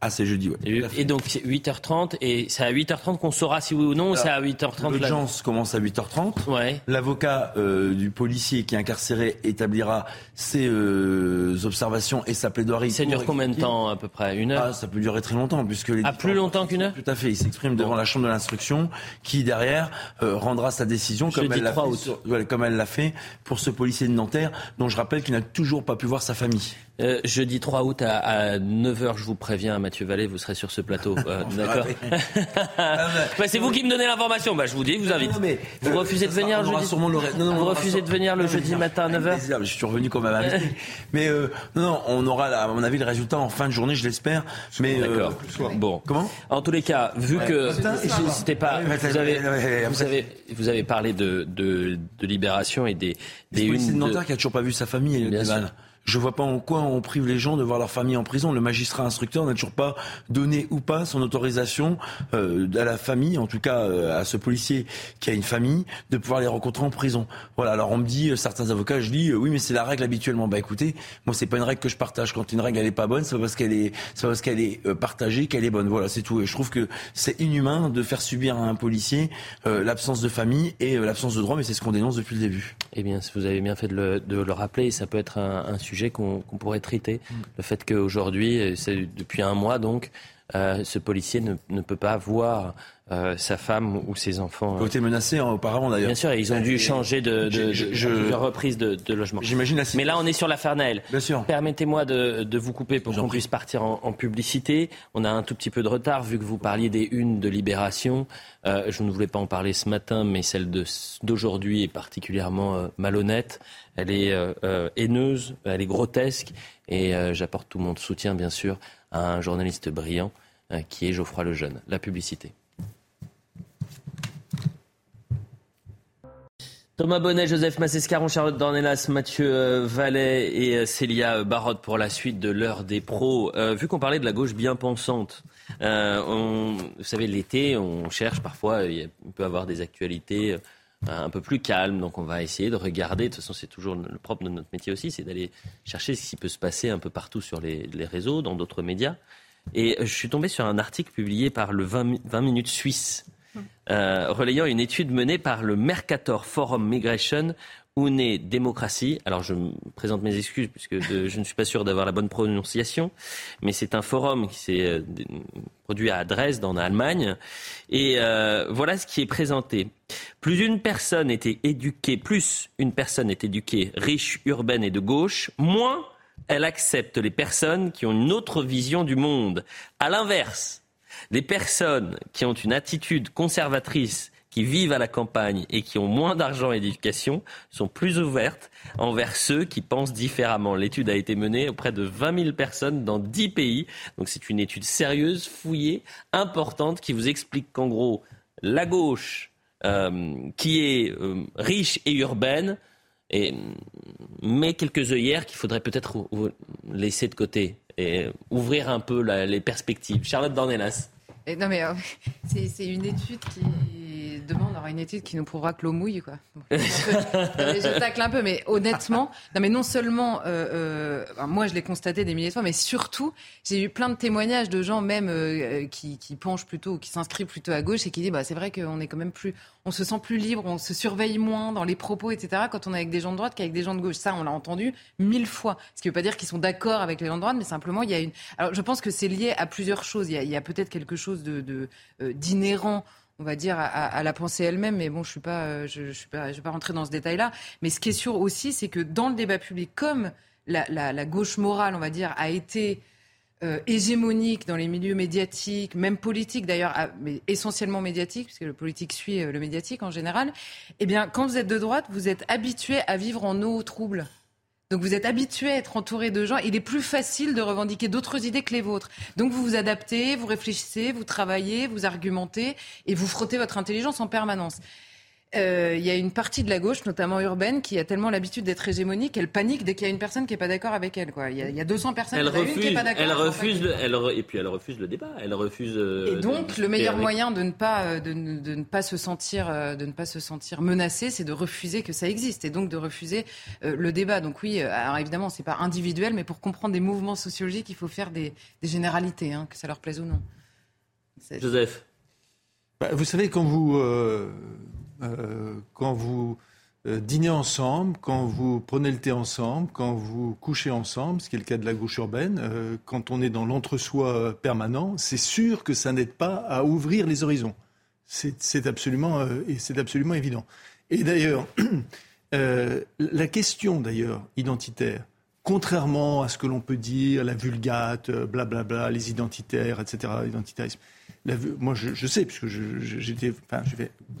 Ah, c'est jeudi, oui. Et, donc, c'est 8h30, et c'est à 8h30 qu'on saura si oui ou non, c'est à 8h30 L'audience commence à 8h30. Ouais. L'avocat euh, du policier qui est incarcéré établira ses euh, observations et sa plaidoirie. Ça dure combien de temps, à peu près? Une heure? Ah, Ça peut durer très longtemps, puisque les. Ah, plus longtemps qu'une heure? Tout à fait. Il s'exprime devant la chambre de l'instruction, qui derrière euh, rendra sa décision comme elle, fait, comme elle l'a fait pour ce policier de Nanterre, dont je rappelle qu'il n'a toujours pas pu voir sa famille. Euh, jeudi 3 août à, 9h, je vous préviens, Mathieu Vallée, vous serez sur ce plateau. Euh, *laughs* d'accord *laughs* bah, C'est vous qui me donnez l'information. Bah, je vous dis, vous invite. vous refusez de venir le jeudi Vous refusez de venir le jeudi matin à 9h Je suis revenu comme un *laughs* Mais euh, non, on aura, à mon avis, le résultat en fin de journée, je l'espère. Mais D'accord. bon. Comment? En tous les cas, vu que c'était pas. Vous avez, vous, avez, vous avez parlé de, de, de libération et des. des une de Nanterre qui a toujours pas vu sa famille, Bien je vois pas en quoi on prive les gens de voir leur famille en prison. Le magistrat instructeur n'a toujours pas donné ou pas son autorisation euh, à la famille, en tout cas euh, à ce policier qui a une famille, de pouvoir les rencontrer en prison. Voilà. Alors on me dit, euh, certains avocats, je dis, oui, mais c'est la règle habituellement. Bah écoutez, moi c'est pas une règle que je partage. Quand une règle elle est pas bonne, c'est parce qu'elle est, c'est parce qu'elle est partagée qu'elle est bonne. Voilà, c'est tout. Et je trouve que c'est inhumain de faire subir à un policier l'absence de famille et l'absence de droit, mais c'est ce qu'on dénonce depuis le début. Eh bien, vous avez bien fait de le, rappeler. Ça peut être un sujet qu'on pourrait traiter. Mm. Le fait qu'aujourd'hui, c'est depuis un mois donc, euh, ce policier ne, ne, peut pas voir euh, sa femme ou ses enfants. Ils ont été menacés hein, auparavant d'ailleurs. Bien sûr, ils ont dû changer de, de, je, de, reprise de, de logement. J'imagine Mais là, on est sur l'affaire Naël. Bien sûr. Permettez-moi de, de vous couper pour qu'on puisse partir en, en, publicité. On a un tout petit peu de retard vu que vous parliez des unes de Libération. Euh, je ne voulais pas en parler ce matin, mais celle d'aujourd'hui est particulièrement euh, malhonnête. Elle est euh, euh, haineuse, elle est grotesque, et j'apporte tout mon soutien, bien sûr, à un journaliste brillant qui est Geoffroy Lejeune. La publicité. Thomas Bonnet, Joseph Massescaron, Charlotte Dornelas, Mathieu euh, Vallet et euh, Célia Barotte pour la suite de l'heure des pros. Euh, vu qu'on parlait de la gauche bien pensante, vous savez, l'été, on cherche parfois, il peut avoir des actualités un peu plus calmes, donc on va essayer de regarder. De toute façon, c'est toujours le propre de notre métier aussi, c'est d'aller chercher ce qui peut se passer un peu partout sur les, réseaux, dans d'autres médias. Et je suis tombé sur un article publié par le 20, 20 minutes suisse euh, relayant une étude menée par le Mercator Forum Migration Une Démocratie. Alors je me présente mes excuses puisque je ne suis pas sûr d'avoir la bonne prononciation, mais c'est un forum qui s'est euh, produit à Dresde en Allemagne. Et euh, voilà ce qui est présenté. Plus une personne était éduquée, plus une personne est éduquée, riche, urbaine et de gauche, moins elle accepte les personnes qui ont une autre vision du monde. À l'inverse, les personnes qui ont une attitude conservatrice qui vivent à la campagne et qui ont moins d'argent et d'éducation sont plus ouvertes envers ceux qui pensent différemment. L'étude a été menée auprès de 20 000 personnes dans 10 pays. Donc c'est une étude sérieuse, fouillée, importante, qui vous explique qu'en gros, la gauche, euh, qui est euh, riche et urbaine, et met quelques œillères qu'il faudrait peut-être laisser de côté et ouvrir un peu les perspectives. Charlotte Dornelas. non mais euh, *laughs* c'est une étude qui demain, on aura une étude qui nous prouvera que l'eau mouille, quoi. *laughs* je tacle un peu, mais honnêtement, non, mais non seulement, euh, euh, moi, je l'ai constaté des milliers de fois, mais surtout, j'ai eu plein de témoignages de gens même qui, qui, penchent plutôt, qui s'inscrivent plutôt à gauche et qui disent, bah, c'est vrai qu'on est quand même plus, on se sent plus libre, on se surveille moins dans les propos, etc. Quand on est avec des gens de droite qu'avec des gens de gauche. Ça, on l'a entendu mille fois. Ce qui ne veut pas dire qu'ils sont d'accord avec les gens de droite, mais simplement, il y a une. Alors, je pense que c'est lié à plusieurs choses. Il y a, peut-être quelque chose de d'inhérent on va dire, à, la pensée elle-même. Mais bon, je suis pas, euh, je, suis pas, je vais pas rentrer dans ce détail-là. Mais ce qui est sûr aussi, c'est que dans le débat public, comme la, gauche morale, on va dire, a été euh, hégémonique dans les milieux médiatiques, même politiques d'ailleurs, mais essentiellement médiatiques, puisque le politique suit euh, le médiatique en général, eh bien, quand vous êtes de droite, vous êtes habitué à vivre en eau trouble. Donc vous êtes habitué à être entouré de gens. Il est plus facile de revendiquer d'autres idées que les vôtres. Donc vous vous adaptez, vous réfléchissez, vous travaillez, vous argumentez et vous frottez votre intelligence en permanence. Euh, il y a une partie de la gauche, notamment urbaine, qui a tellement l'habitude d'être hégémonique qu'elle panique dès qu'il y a une personne qui n'est pas d'accord avec elle. Quoi. Il, y a, il y a 200 personnes, elle refuse, une qui n'est pas d'accord. Elle refuse, le, elle et puis elle refuse le débat. Elle refuse. Euh, et donc, le meilleur moyen de ne pas euh, de, de, ne pas se sentir de ne pas se sentir menacé, c'est de refuser que ça existe et donc de refuser le débat. Donc oui, alors évidemment, c'est pas individuel, mais pour comprendre des mouvements sociologiques, il faut faire des, des généralités, hein, que ça leur plaise ou non. Joseph. Bah, vous savez, quand vous euh, quand vous euh, dînez ensemble, quand vous prenez le thé ensemble, quand vous couchez ensemble, ce qui est le cas de la gauche urbaine, euh, quand on est dans l'entre-soi permanent, c'est sûr que ça n'aide pas à ouvrir les horizons. C'est absolument, absolument évident. Et d'ailleurs, *clears throat* la question d'ailleurs identitaire, contrairement à ce que l'on peut dire, la vulgate, blablabla, les identitaires, etc., moi, je, sais, puisque j'étais, enfin,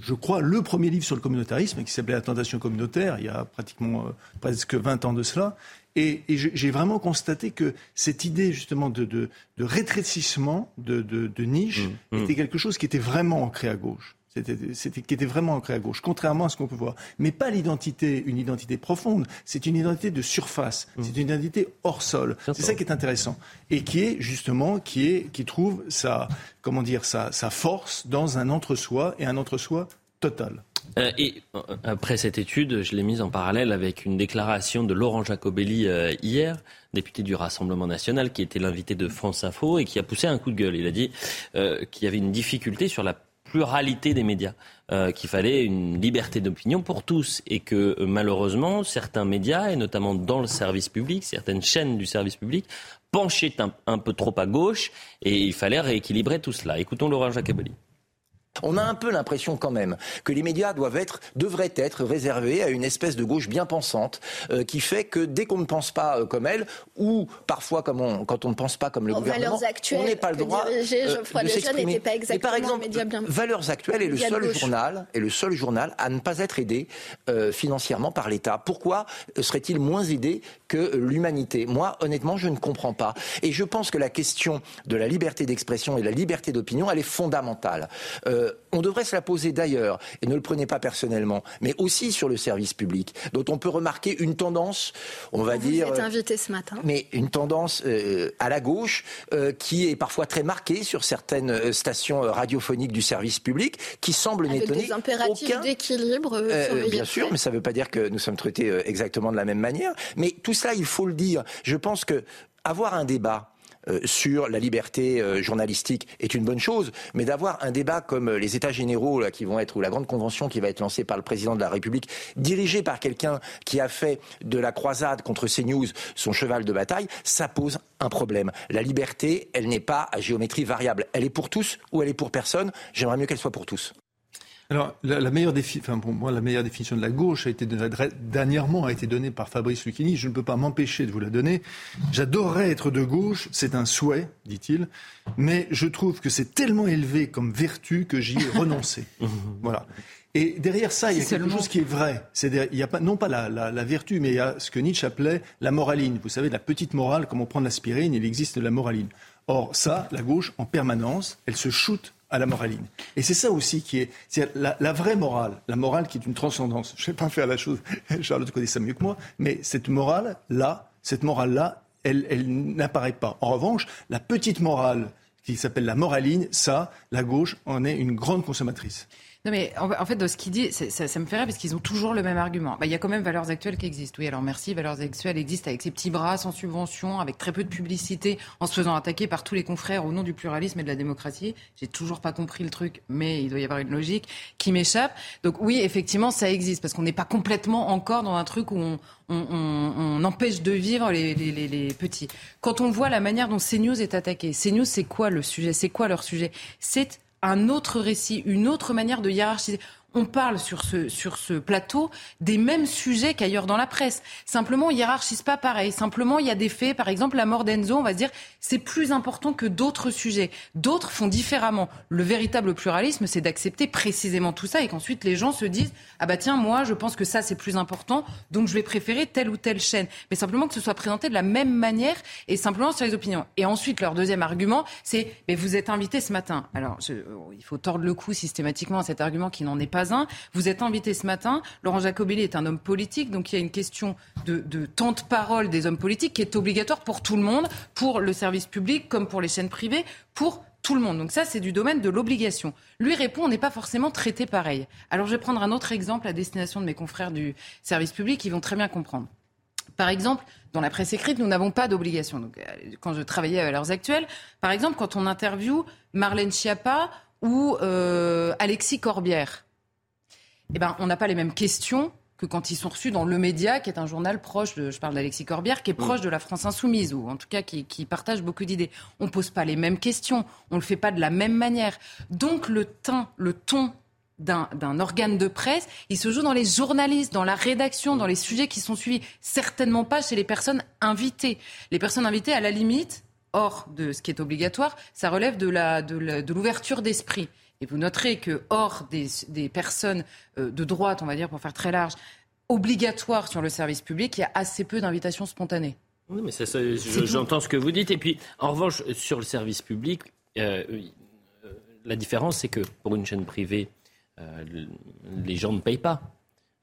je crois, le premier livre sur le communautarisme, qui s'appelait La tentation communautaire, il y a pratiquement euh, presque 20 ans de cela. Et, j'ai vraiment constaté que cette idée, justement, de, de, rétrécissement de, de niche mmh, mmh. était quelque chose qui était vraiment ancré à gauche c'était, qui était vraiment ancré à gauche, contrairement à ce qu'on peut voir. Mais pas l'identité, une identité profonde, c'est une identité de surface, mmh. c'est une identité hors sol. C'est ça qui est intéressant. Et qui est justement, qui, est, qui trouve sa, comment dire, sa, sa force dans un entre-soi et un entre-soi total. Euh, et euh, après cette étude, je l'ai mise en parallèle avec une déclaration de Laurent Jacobelli euh, hier, député du Rassemblement national, qui était l'invité de France Info et qui a poussé un coup de gueule. Il a dit qu'il y avait une difficulté sur la pluralité des médias, euh, qu'il fallait une liberté d'opinion pour tous et que euh, malheureusement certains médias, et notamment dans le service public, certaines chaînes du service public, penchaient un, peu trop à gauche et il fallait rééquilibrer tout cela. Écoutons Laurent Jacobelli. On a un peu l'impression quand même que les médias doivent être, devraient être réservés à une espèce de gauche bien pensante euh, qui fait que dès qu'on ne pense pas euh, comme elle, ou parfois comme on, quand on ne pense pas comme le gouvernement, on n'est pas le droit euh, de s'exprimer. par exemple, Valeurs actuelles est le seul journal est le seul journal à ne pas être aidé financièrement par l'État. Pourquoi serait-il moins aidé que l'humanité? Moi, honnêtement, je ne comprends pas. Et je pense que la question de la liberté d'expression et de la liberté d'opinion, elle est fondamentale. Euh, on devrait se la poser d'ailleurs, et ne le prenez pas personnellement, mais aussi sur le service public, dont on peut remarquer une tendance, on va dire. Vous êtes invité ce matin. Mais une tendance euh, à la gauche euh, qui est parfois très marquée sur certaines stations radiophoniques du service public, qui semble n'étonner des impératifs d'équilibre. bien sûr, mais ça ne veut pas dire que nous sommes traités exactement de la même manière. Mais tout cela, il faut le dire. Je pense que avoir un débat euh, sur la liberté euh, journalistique est une bonne chose, mais d'avoir un débat comme euh, les États généraux ou la grande convention qui va être lancée par le président de la République, dirigée par quelqu'un qui a fait de la croisade contre CNews son cheval de bataille, ça pose un problème. La liberté, elle n'est pas à géométrie variable. Elle est pour tous ou elle est pour personne. J'aimerais mieux qu'elle soit pour tous. Alors, la, meilleure enfin, pour moi, la meilleure définition de la gauche a été dernièrement a été donnée par Fabrice Lucchini. Je ne peux pas m'empêcher de vous la donner. J'adorerais être de gauche, c'est un souhait, dit-il, mais je trouve que c'est tellement élevé comme vertu que j'y ai renoncé. *laughs* voilà. Et derrière ça, il y a quelque chose qui est vrai. C'est il y a pas, non pas la, la, vertu, mais il y a ce que Nietzsche appelait la moraline. Vous savez, la petite morale, comme on prend de l'aspirine, il existe la moraline. Or, ça, la gauche, en permanence, elle se shoot à la moraline. Et c'est ça aussi qui est, c'est la, vraie morale, la morale qui est une transcendance. Je ne vais pas faire la chose, *laughs* Charlotte connaît ça mieux que moi, mais cette morale-là, cette morale-là, elle, elle n'apparaît pas. En revanche, la petite morale qui s'appelle la moraline, ça, la gauche en est une grande consommatrice. Non, mais en, fait, de ce qu'il dit, ça, ça, me fait rire parce qu'ils ont toujours le même argument. Bah, il y a quand même Valeurs Actuelles qui existent. Oui, alors merci, Valeurs Actuelles existent avec ses petits bras, sans subvention, avec très peu de publicité, en se faisant attaquer par tous les confrères au nom du pluralisme et de la démocratie. J'ai toujours pas compris le truc, mais il doit y avoir une logique qui m'échappe. Donc oui, effectivement, ça existe parce qu'on n'est pas complètement encore dans un truc où on, on, on, on empêche de vivre les, les, les, les, petits. Quand on voit la manière dont CNews est attaqué, CNews, c'est quoi le sujet? C'est quoi leur sujet? C'est un autre récit, une autre manière de hiérarchiser on parle sur ce, sur ce plateau des mêmes sujets qu'ailleurs dans la presse. Simplement, on hiérarchise pas pareil. Simplement, il y a des faits, par exemple, la mort d'Enzo, on va se dire, c'est plus important que d'autres sujets. D'autres font différemment. Le véritable pluralisme, c'est d'accepter précisément tout ça et qu'ensuite les gens se disent, ah bah tiens, moi, je pense que ça, c'est plus important, donc je vais préférer telle ou telle chaîne. Mais simplement que ce soit présenté de la même manière et simplement sur les opinions. Et ensuite, leur deuxième argument, c'est, mais vous êtes invité ce matin. Alors, il faut tordre le cou systématiquement à cet argument qui n'en est pas vous êtes invité ce matin. Laurent Jacobelli est un homme politique, donc il y a une question de, de temps de parole des hommes politiques qui est obligatoire pour tout le monde, pour le service public comme pour les chaînes privées, pour tout le monde. Donc ça, c'est du domaine de l'obligation. Lui répond, on n'est pas forcément traité pareil. Alors je vais prendre un autre exemple à destination de mes confrères du service public, ils vont très bien comprendre. Par exemple, dans la presse écrite, nous n'avons pas d'obligation. Euh, quand je travaillais à l'heure actuelle, par exemple, quand on interviewe Marlène Schiappa ou euh, Alexis Corbière, eh ben, on n'a pas les mêmes questions que quand ils sont reçus dans Le Média, qui est un journal proche de, je parle d'Alexis Corbière, qui est proche de la France Insoumise, ou en tout cas qui, partage beaucoup d'idées. On ne pose pas les mêmes questions, on ne le fait pas de la même manière. Donc le ton, le ton d'un organe de presse, il se joue dans les journalistes, dans la rédaction, dans les sujets qui sont suivis, certainement pas chez les personnes invitées. Les personnes invitées, à la limite, hors de ce qui est obligatoire, ça relève de l'ouverture d'esprit. Et vous noterez que hors des, personnes euh, de droite, on va dire pour faire très large, obligatoires sur le service public, il y a assez peu d'invitations spontanées. Oui, mais j'entends ce que vous dites. Et puis, en revanche, sur le service public, euh, euh, la différence, c'est que pour une chaîne privée, les gens ne payent pas.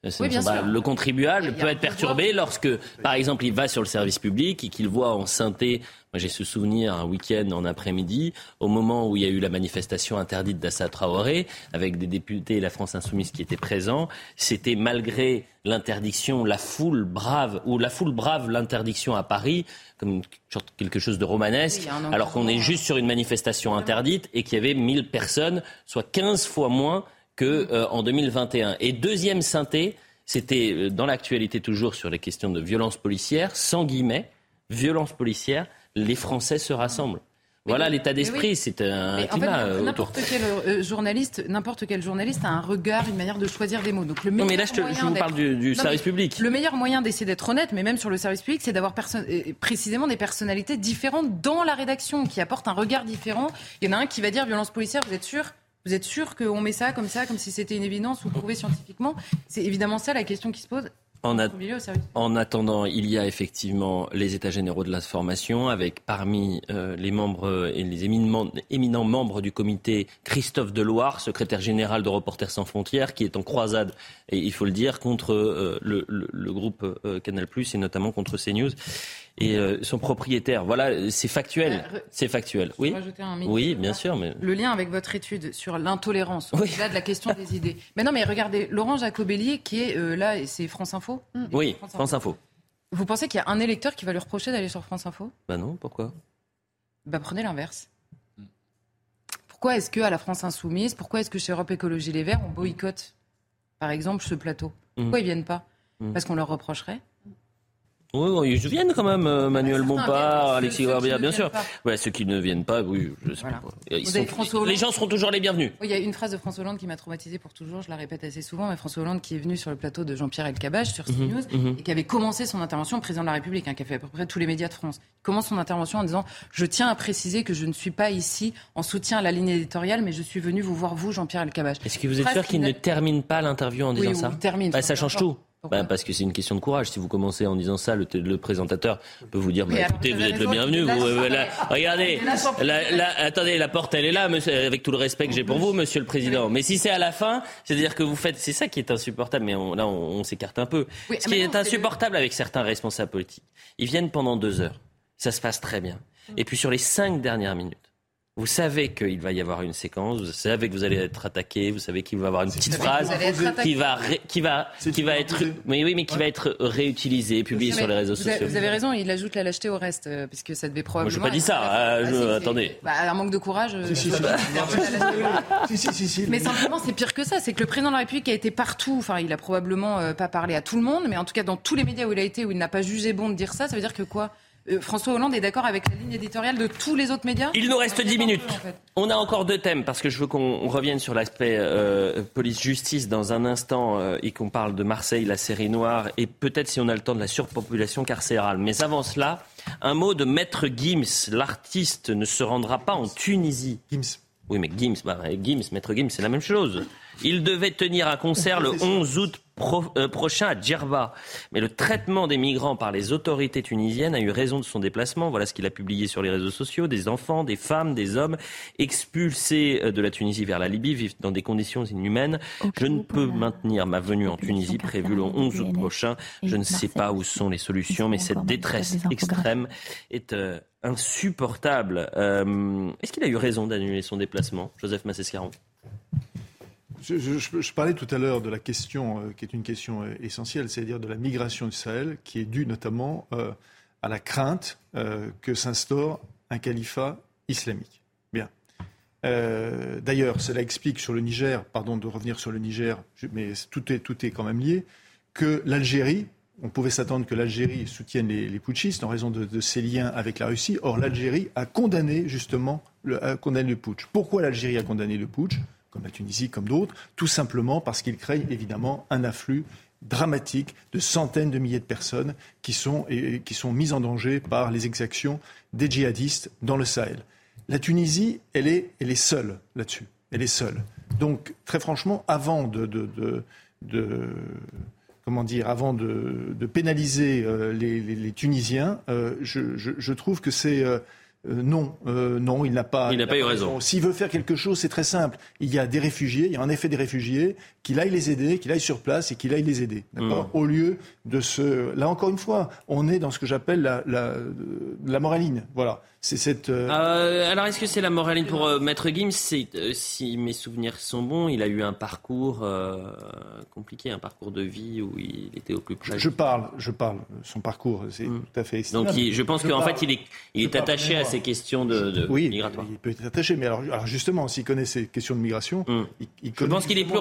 Le contribuable peut être perturbé lorsque, par exemple, il va sur le service public et qu'il voit en synthé. Moi, j'ai ce souvenir un week-end en après-midi, au moment où il y a eu la manifestation interdite d'Assa Traoré, avec des députés et la France Insoumise qui étaient présents. C'était malgré l'interdiction, la foule brave, ou la foule brave l'interdiction à Paris, comme quelque chose de romanesque, alors qu'on est juste sur une manifestation interdite et qu'il y avait 1000 personnes, soit 15 fois moins qu'en euh, en 2021. Et deuxième synthé, c'était euh, dans l'actualité toujours sur les questions de violence policière, sans guillemets, violence policière, les Français se rassemblent. Voilà l'état d'esprit, c'est un climat en fait, N'importe quel euh, journaliste, n'importe quel journaliste a un regard, une manière de choisir des mots. Donc le non, mais là je, vous parle du, service public. Le meilleur moyen d'essayer d'être honnête, mais même sur le service public, c'est d'avoir précisément des personnalités différentes dans la rédaction qui apportent un regard différent. Il y en a un qui va dire violence policière, vous êtes sûr? Vous êtes sûr qu'on met ça comme ça, comme si c'était une évidence ou prouvé scientifiquement C'est évidemment ça la question qui se pose. En, en, attendant, il y a effectivement les États généraux de l'information, avec parmi euh, les membres et les éminents, éminents, membres du comité Christophe Deloire, secrétaire général de Reporters sans frontières, qui est en croisade, et il faut le dire, contre euh, le, le, le, groupe euh, Canal+, et notamment contre CNews et euh, son propriétaire. Voilà, c'est factuel. C'est factuel. Oui. Oui, bien sûr. Mais... Le lien avec votre étude sur l'intolérance, au-delà de la question des idées. *laughs* Mais non, mais regardez, Laurent Jacobelli, qui est euh, là, c'est France Info. Mm. Oui, France Info. Vous pensez qu'il y a un électeur qui va lui reprocher d'aller sur France Info? Bah non, pourquoi? Bah prenez l'inverse. Pourquoi est-ce que à la France Insoumise, pourquoi est-ce que chez Europe Écologie Les Verts, on boycotte, par exemple, ce plateau? Pourquoi mm. ils viennent pas? Mm. Parce qu'on leur reprocherait Oui, oui, ils viennent quand même, euh, Manuel Bompard, Alexis Gorbea, bien sûr. Ouais, ceux qui ne viennent pas, oui, je sais pas. Ils sont- François les gens seront toujours les bienvenus. Oui, Il y a une phrase de François Hollande qui m'a traumatisée pour toujours, je la répète assez souvent, mais François Hollande qui est venu sur le plateau de Jean-Pierre Elkabbach sur CNews Mhm, mhm. et qui avait commencé son intervention, président de la République, hein, qui a fait à peu près tous les médias de France, il commence son intervention en disant « Je tiens à préciser que je ne suis pas ici en soutien à la ligne éditoriale, mais je suis venu vous voir, vous, Jean-Pierre Elkabbach. » Est-ce que vous êtes sûr qui qu'il ne termine pas l'interview en Oui, disant ou ça termine, Bah, ça change tout. Bah, parce que c'est une question de courage. Si vous commencez en disant ça, le, le présentateur peut vous dire bah, écoutez, vous êtes le bienvenu. Vous, euh, là, regardez, la- la- attendez, la porte elle est là, monsieur, avec tout le respect que j'ai pour vous, monsieur le président. Mais si c'est à la fin, c'est-à-dire que vous faites, c'est ça qui est insupportable. Mais on- là, on, on s'écarte un peu. Oui, Ce qui est insupportable avec certains responsables politiques, ils viennent pendant deux heures, ça se passe très bien. Et puis sur les cinq dernières minutes. Vous savez qu'il va y avoir une séquence, vous savez que vous allez être attaqué, vous savez qu'il va y avoir une petite phrase qui va, ré- qui va, qui va être, mais oui, mais qui va être réutilisée, publiée sur les réseaux vous sociaux. vous avez raison, il ajoute la lâcheté au reste, euh, puisque ça devait Moi, probablement... j'ai pas dit ça. Ah, euh, je- c'est- attendez. Bah, un manque de courage. Mais simplement, c'est pire que ça. C'est que le président de la République a été partout. Enfin, il a probablement euh, pas parlé à tout le monde, mais en tout cas, dans tous les médias où il a été, où il n'a pas jugé bon de dire ça, ça veut dire que quoi? Euh, François Hollande est d'accord avec la ligne éditoriale de tous les autres médias Il nous reste On 10 attend minutes. en fait. On a encore deux thèmes parce que je veux qu'on revienne sur l'aspect euh, police-justice dans un instant euh, et qu'on parle de Marseille, la série noire et peut-être si on a le temps de la surpopulation carcérale. Mais avant cela, un mot de Maître Gims. L'artiste ne se rendra pas en Tunisie. Gims. Oui, mais Gims, bah, Gims, Maître Gims, c'est la même chose. Il devait tenir un concert le 11 août pro- euh, prochain à Djerba. Mais le traitement des migrants par les autorités tunisiennes a eu raison de son déplacement. Voilà ce qu'il a publié sur les réseaux sociaux. Des enfants, des femmes, des hommes expulsés euh, de la Tunisie vers la Libye vivent dans des conditions inhumaines. Je ne peux maintenir ma venue en Tunisie prévue le 11 août prochain. Je ne sais pas où sont les solutions, mais cette détresse extrême est euh, insupportable. Euh, Est-ce qu'il a eu raison d'annuler son déplacement, Joseph Massescaron? Je, parlais tout à l'heure de la question euh, qui est une question euh, essentielle, c'est-à-dire de la migration du Sahel, qui est due notamment euh, à la crainte que s'instaure un califat islamique. Bien. D'ailleurs, cela explique sur le Niger, pardon de revenir sur le Niger, mais tout est, tout est quand même lié, que l'Algérie, on pouvait s'attendre que l'Algérie soutienne les, putschistes en raison de, ses liens avec la Russie. Or, l'Algérie a condamné justement le, condamné le putsch. Pourquoi l'Algérie a condamné le putsch? Comme la Tunisie, comme d'autres, tout simplement parce qu'ils craignent évidemment un afflux dramatique de centaines de milliers de personnes qui sont, mises en danger par les exactions des djihadistes dans le Sahel. La Tunisie, elle est, elle seule là-dessus. Elle est seule. Donc, très franchement, avant de, comment dire, avant de, pénaliser euh, les, Tunisiens, euh, je trouve que c'est euh, euh, non, euh, non, il n'a pas. Il n'a pas eu raison. S'il veut faire quelque chose, c'est très simple. Il y a des réfugiés, il y a en effet des réfugiés, qu'il aille les aider, qu'il aille sur place et qu'il aille les aider. D'accord Mm. Au lieu de se. Là encore une fois, on est dans ce que j'appelle la, la, la moraline. Voilà. C'est cette. euh, Euh, alors, est-ce que c'est la moraline pour euh, Maître Gims? Euh, Si mes souvenirs sont bons, il a eu un parcours euh, compliqué, un parcours de vie où il était au plus près. Je parle, je parle. Son parcours, c'est tout à fait. Donc, il- je pense qu'en fait, il est, il attaché à ces questions de, de Oui, migratoires. il peut être attaché, mais alors, alors justement, s'il connaît ces questions de migration, il, il Je pense qu'il est plus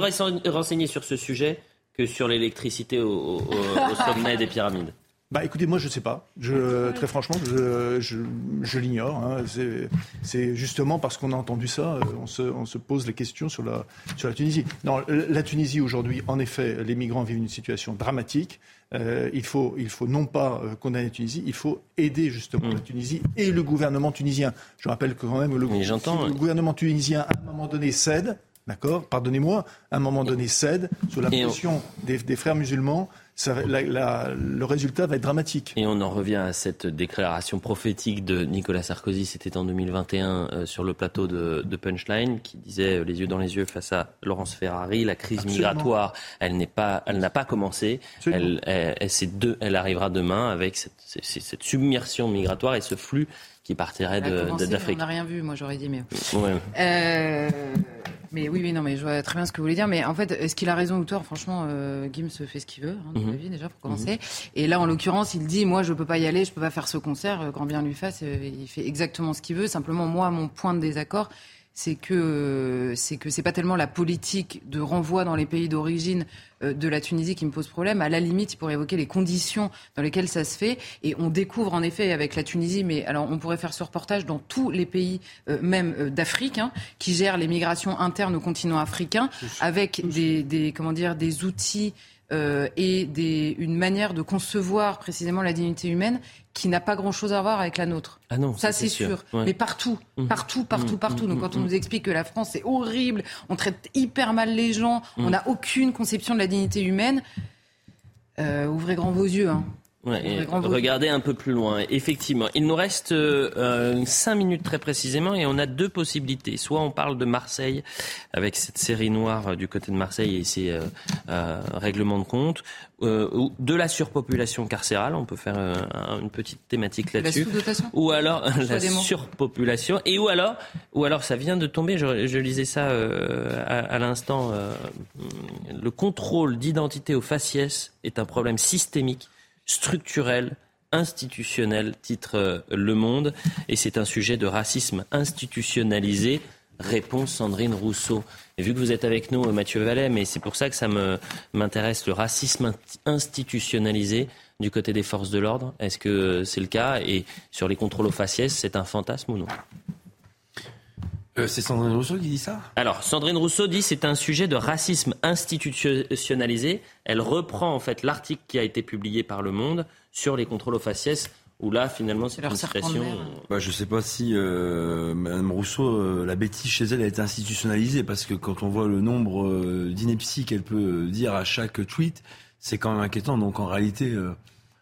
renseigné sur ce sujet que sur l'électricité au, au- au- au sommet des pyramides. Bah écoutez, moi je sais pas. Je, très franchement, je, je, je l'ignore. hein. C'est- C'est justement parce qu'on a entendu ça, euh, on se, on se pose les questions sur la, sur la Tunisie. Non, la Tunisie aujourd'hui, en effet, les migrants vivent une situation dramatique. Euh, il, faut, il faut non pas euh, condamner la Tunisie, il faut aider justement la Tunisie et le gouvernement tunisien. Je rappelle que quand même le, si le gouvernement tunisien à un moment donné cède, d'accord, pardonnez-moi, à un moment donné cède sous la pression des, des frères musulmans, ça, la- la- le résultat va être dramatique. Et on en revient à cette déclaration prophétique de Nicolas Sarkozy, c'était en 2021 euh, sur le plateau de, de Punchline, qui disait euh, les yeux dans les yeux face à Laurence Ferrari, la crise Absolument. migratoire, elle n'est pas, elle n'a pas commencé, elle, elle, elle, deux- elle arrivera demain avec cette, cette- cette submersion migratoire et ce flux qui partirait d'Afrique. On n'a rien vu, moi j'aurais dit, mais. Ouais. Euh, mais oui, oui, non, mais je vois très bien ce que vous voulez dire. Mais en fait, est-ce qu'il a raison ou tort? Franchement, euh, Gims fait ce qu'il veut, hein, dans Mhm. la vie, déjà, pour commencer. Et là, en l'occurrence, il dit Moi, je peux pas y aller, je peux pas faire ce concert. euh, Quand bien lui fasse, euh, il fait exactement ce qu'il veut. Simplement, moi, mon point de désaccord, c'est que c'est que c'est pas tellement la politique de renvoi dans les pays d'origine euh, de la Tunisie qui me pose problème. À la limite, il pourrait évoquer les conditions dans lesquelles ça se fait. Et on découvre en effet avec la Tunisie, mais alors on pourrait faire ce reportage dans tous les pays, euh, même euh, d'Afrique, hein, qui gèrent les migrations internes au continent africain, avec des, des, comment dire des outils euh, et des, une manière de concevoir précisément la dignité humaine qui n'a pas grand-chose à voir avec la nôtre. Ah non, ça c'est sûr. Mais partout, mmh. partout, partout, mmh. partout. Donc mmh. quand on nous explique que la France c'est horrible, on traite hyper mal les gens, on n'a aucune conception de la dignité humaine, euh, ouvrez grand vos yeux. Hein. Regardez un peu plus loin. Effectivement, il nous reste euh, cinq minutes très précisément et on a deux possibilités. Soit on parle de Marseille avec cette série noire euh, du côté de Marseille et ses euh, euh, règlements de compte, euh, de la surpopulation carcérale, on peut faire euh, une petite thématique là-dessus, ou alors la surpopulation, et ou alors, ou alors ça vient de tomber, je, je lisais ça euh, à, à l'instant, le contrôle d'identité au faciès est un problème systémique, structurel, institutionnel, titre Le Monde, et c'est un sujet de racisme institutionnalisé Réponse Sandrine Rousseau. Et vu que vous êtes avec nous, Mathieu Vallet, mais c'est pour ça que ça m'intéresse, le racisme institutionnalisé du côté des forces de l'ordre. Est-ce que c'est le cas? Et sur les contrôles aux faciès, c'est un fantasme ou non? Euh, c'est Sandrine Rousseau qui dit ça? Alors, Sandrine Rousseau dit c'est un sujet de racisme institutionnalisé. Elle reprend en fait l'article qui a été publié par Le Monde sur les contrôles aux faciès ou là, finalement, c'est une situation. Bah, je ne sais pas si euh, Mme Rousseau, euh, la bêtise chez elle a été institutionnalisée, parce que quand on voit le nombre euh, d'inepties qu'elle peut dire à chaque tweet, c'est quand même inquiétant. Donc en réalité, euh,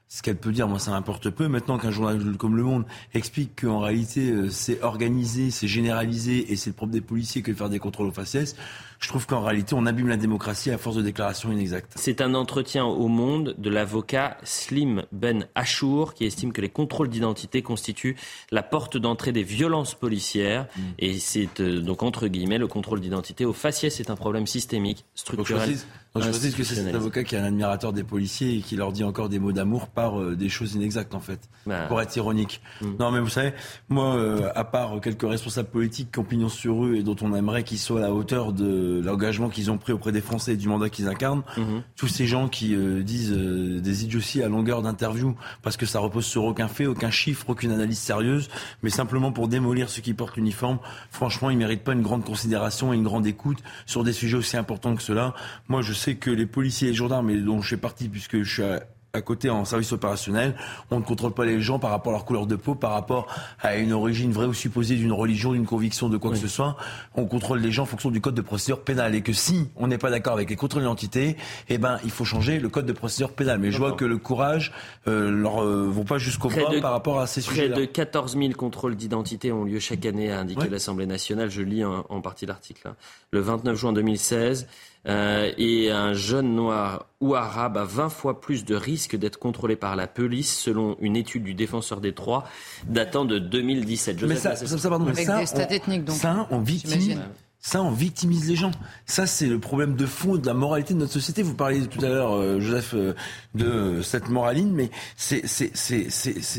ce qu'elle peut dire, moi, ça m'importe peu. Maintenant qu'un journal comme Le Monde explique qu'en réalité, euh, c'est organisé, c'est généralisé, et c'est le propre des policiers que de faire des contrôles aux faciès, je trouve qu'en réalité, on abîme la démocratie à force de déclarations inexactes. C'est un entretien au Monde de l'avocat Slim Ben Achour, qui estime que les contrôles d'identité constituent la porte d'entrée des violences policières. Mm. Et c'est euh, donc, entre guillemets, le contrôle d'identité au faciès c'est un problème systémique, structurel. Donc je précise que c'est cet avocat qui est un admirateur des policiers et qui leur dit encore des mots d'amour par euh, des choses inexactes en fait, bah. pour être ironique. Mm. Non mais vous savez, moi, euh, à part quelques responsables politiques qui ont pignon sur eux et dont on aimerait qu'ils soient à la hauteur de l'engagement qu'ils ont pris auprès des Français et du mandat qu'ils incarnent, mm-hmm. tous ces gens qui euh, disent des idioties à longueur d'interview parce que ça repose sur aucun fait, aucun chiffre, aucune analyse sérieuse, mais simplement pour démolir ceux qui portent l'uniforme, franchement, ils méritent pas une grande considération et une grande écoute sur des sujets aussi importants que cela. Moi, je c'est que les policiers et les gendarmes, dont je fais partie puisque je suis à côté en service opérationnel. On ne contrôle pas les gens par rapport à leur couleur de peau, par rapport à une origine vraie ou supposée d'une religion, d'une conviction, de quoi que ce soit. On contrôle les gens en fonction du code de procédure pénale. Et que si on n'est pas d'accord avec les contrôles d'identité, eh ben, il faut changer le code de procédure pénale. Mais je vois que le courage euh, leur euh, vont pas jusqu'au bout par rapport à ces sujets-là. Près de 14 000 contrôles d'identité ont lieu chaque année, a indiqué l'Assemblée nationale. Je lis en, en partie l'article. Le 29 juin 2016, euh, et un jeune noir ou arabe a 20 fois plus de risques d'être contrôlé par la police, selon une étude du défenseur des Trois datant de 2017. mais ça, ça, ça, pardon, Avec ça, donc. Ça, on victime ça, on victimise les gens. Ça, c'est le problème de fond de la moralité de notre société. Vous parliez tout à l'heure, euh, Joseph, euh, de cette moraline, mais c'est,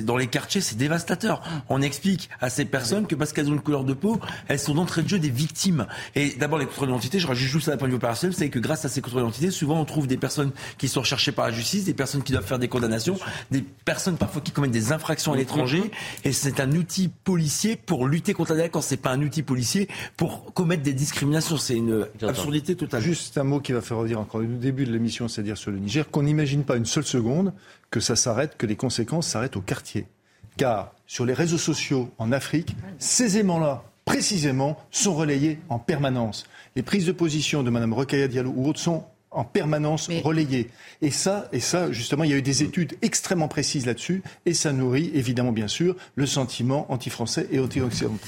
dans les quartiers, c'est dévastateur. On explique à ces personnes que parce qu'elles ont une couleur de peau, elles sont d'entrée de jeu des victimes. Et d'abord, les contrôles d'identité, je rajoute juste à la point de vue opérationnel, c'est que grâce à ces contrôles d'identité, souvent on trouve des personnes qui sont recherchées par la justice, des personnes qui doivent faire des condamnations, des personnes parfois qui commettent des infractions à l'étranger. Et c'est un outil policier pour lutter contre la délinquance. C'est pas un outil policier pour commettre des discrimination. C'est une absurdité totale. Juste un mot qui va faire redire encore au début de l'émission, c'est-à-dire sur le Niger, qu'on n'imagine pas une seule seconde que ça s'arrête, que les conséquences s'arrêtent au quartier. Car sur les réseaux sociaux en Afrique, ces aimants-là, précisément, sont relayés en permanence. Les prises de position de Mme Rokhaya Diallo ou autres sont en permanence relayé. Et ça, et ça, justement, il y a eu des études extrêmement précises là-dessus, et ça nourrit évidemment, bien sûr, le sentiment anti-français et anti-occidental.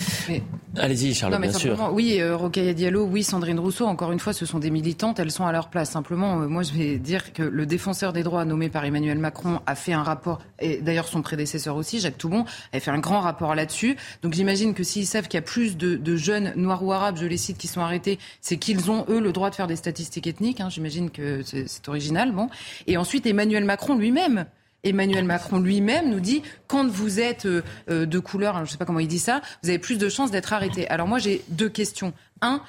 Allez-y, Charles, bien sûr. Oui, euh, Diallo, oui, Sandrine Rousseau, encore une fois, ce sont des militantes, elles sont à leur place. Simplement, euh, moi, je vais dire que le défenseur des droits nommé par Emmanuel Macron a fait un rapport, et d'ailleurs son prédécesseur aussi, Jacques Toubon, a fait un grand rapport là-dessus. Donc j'imagine que s'ils savent qu'il y a plus de, de, jeunes noirs ou arabes, je les cite, qui sont arrêtés, c'est qu'ils ont, eux, le droit de faire des statistiques ethniques. Hein, j'imagine que c'est original. Bon. Et ensuite, Emmanuel Macron lui-même Emmanuel Macron lui-même nous dit quand vous êtes euh, euh, de couleur, je ne sais pas comment il dit ça, vous avez plus de chances d'être arrêté. Alors moi j'ai deux questions. Un,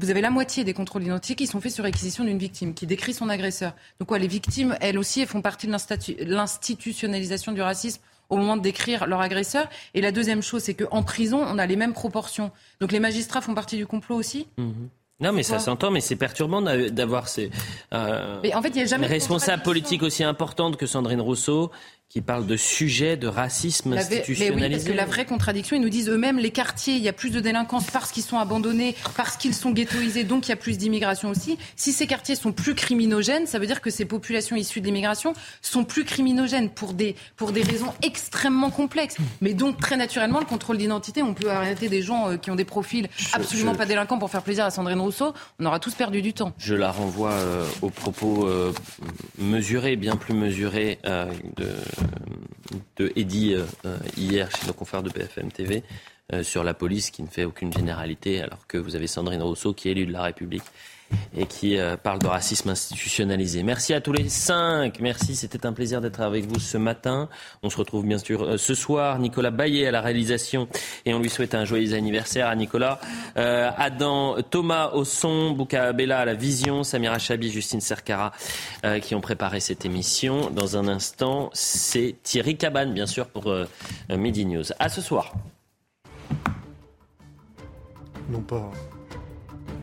vous avez la moitié des contrôles d'identité qui sont faits sur réquisition d'une victime, qui décrit son agresseur. Donc quoi, les victimes, elles aussi, elles font partie de l'institutionnalisation du racisme au moment de décrire leur agresseur. Et la deuxième chose, c'est qu'en prison, on a les mêmes proportions. Donc les magistrats font partie du complot aussi? Mmh. Non, mais ça s'entend, mais c'est perturbant d'avoir ces euh, mais en fait, il y a jamais responsables politiques aussi importantes que Sandrine Rousseau qui parlent de sujets de racisme institutionnalisé. Mais oui, parce que la vraie contradiction, ils nous disent eux-mêmes, les quartiers, il y a plus de délinquance parce qu'ils sont abandonnés, parce qu'ils sont ghettoisés, donc il y a plus d'immigration aussi. Si ces quartiers sont plus criminogènes, ça veut dire que ces populations issues de l'immigration sont plus criminogènes pour des, pour des raisons extrêmement complexes. Mais donc, très naturellement, le contrôle d'identité, on peut arrêter des gens euh, qui ont des profils absolument pas délinquants pour faire plaisir à Sandrine Rousseau. On aura tous perdu du temps. Je la renvoie euh, aux propos euh, mesurés, bien plus mesurés de de Eddy euh, hier chez nos confrères de BFM TV euh, sur la police qui ne fait aucune généralité alors que vous avez Sandrine Rousseau qui est élue de la République et qui euh, parle de racisme institutionnalisé. Merci à tous les cinq. Merci, c'était un plaisir d'être avec vous ce matin. On se retrouve bien sûr ce soir. Nicolas Baillet à la réalisation et on lui souhaite un joyeux anniversaire à Nicolas. Adam, Thomas au son, Bouka Bella à la vision, Samira Chabi, Justine Sercara qui ont préparé cette émission. Dans un instant, c'est Thierry Cabane bien sûr pour Midi News. À ce soir. Non pas.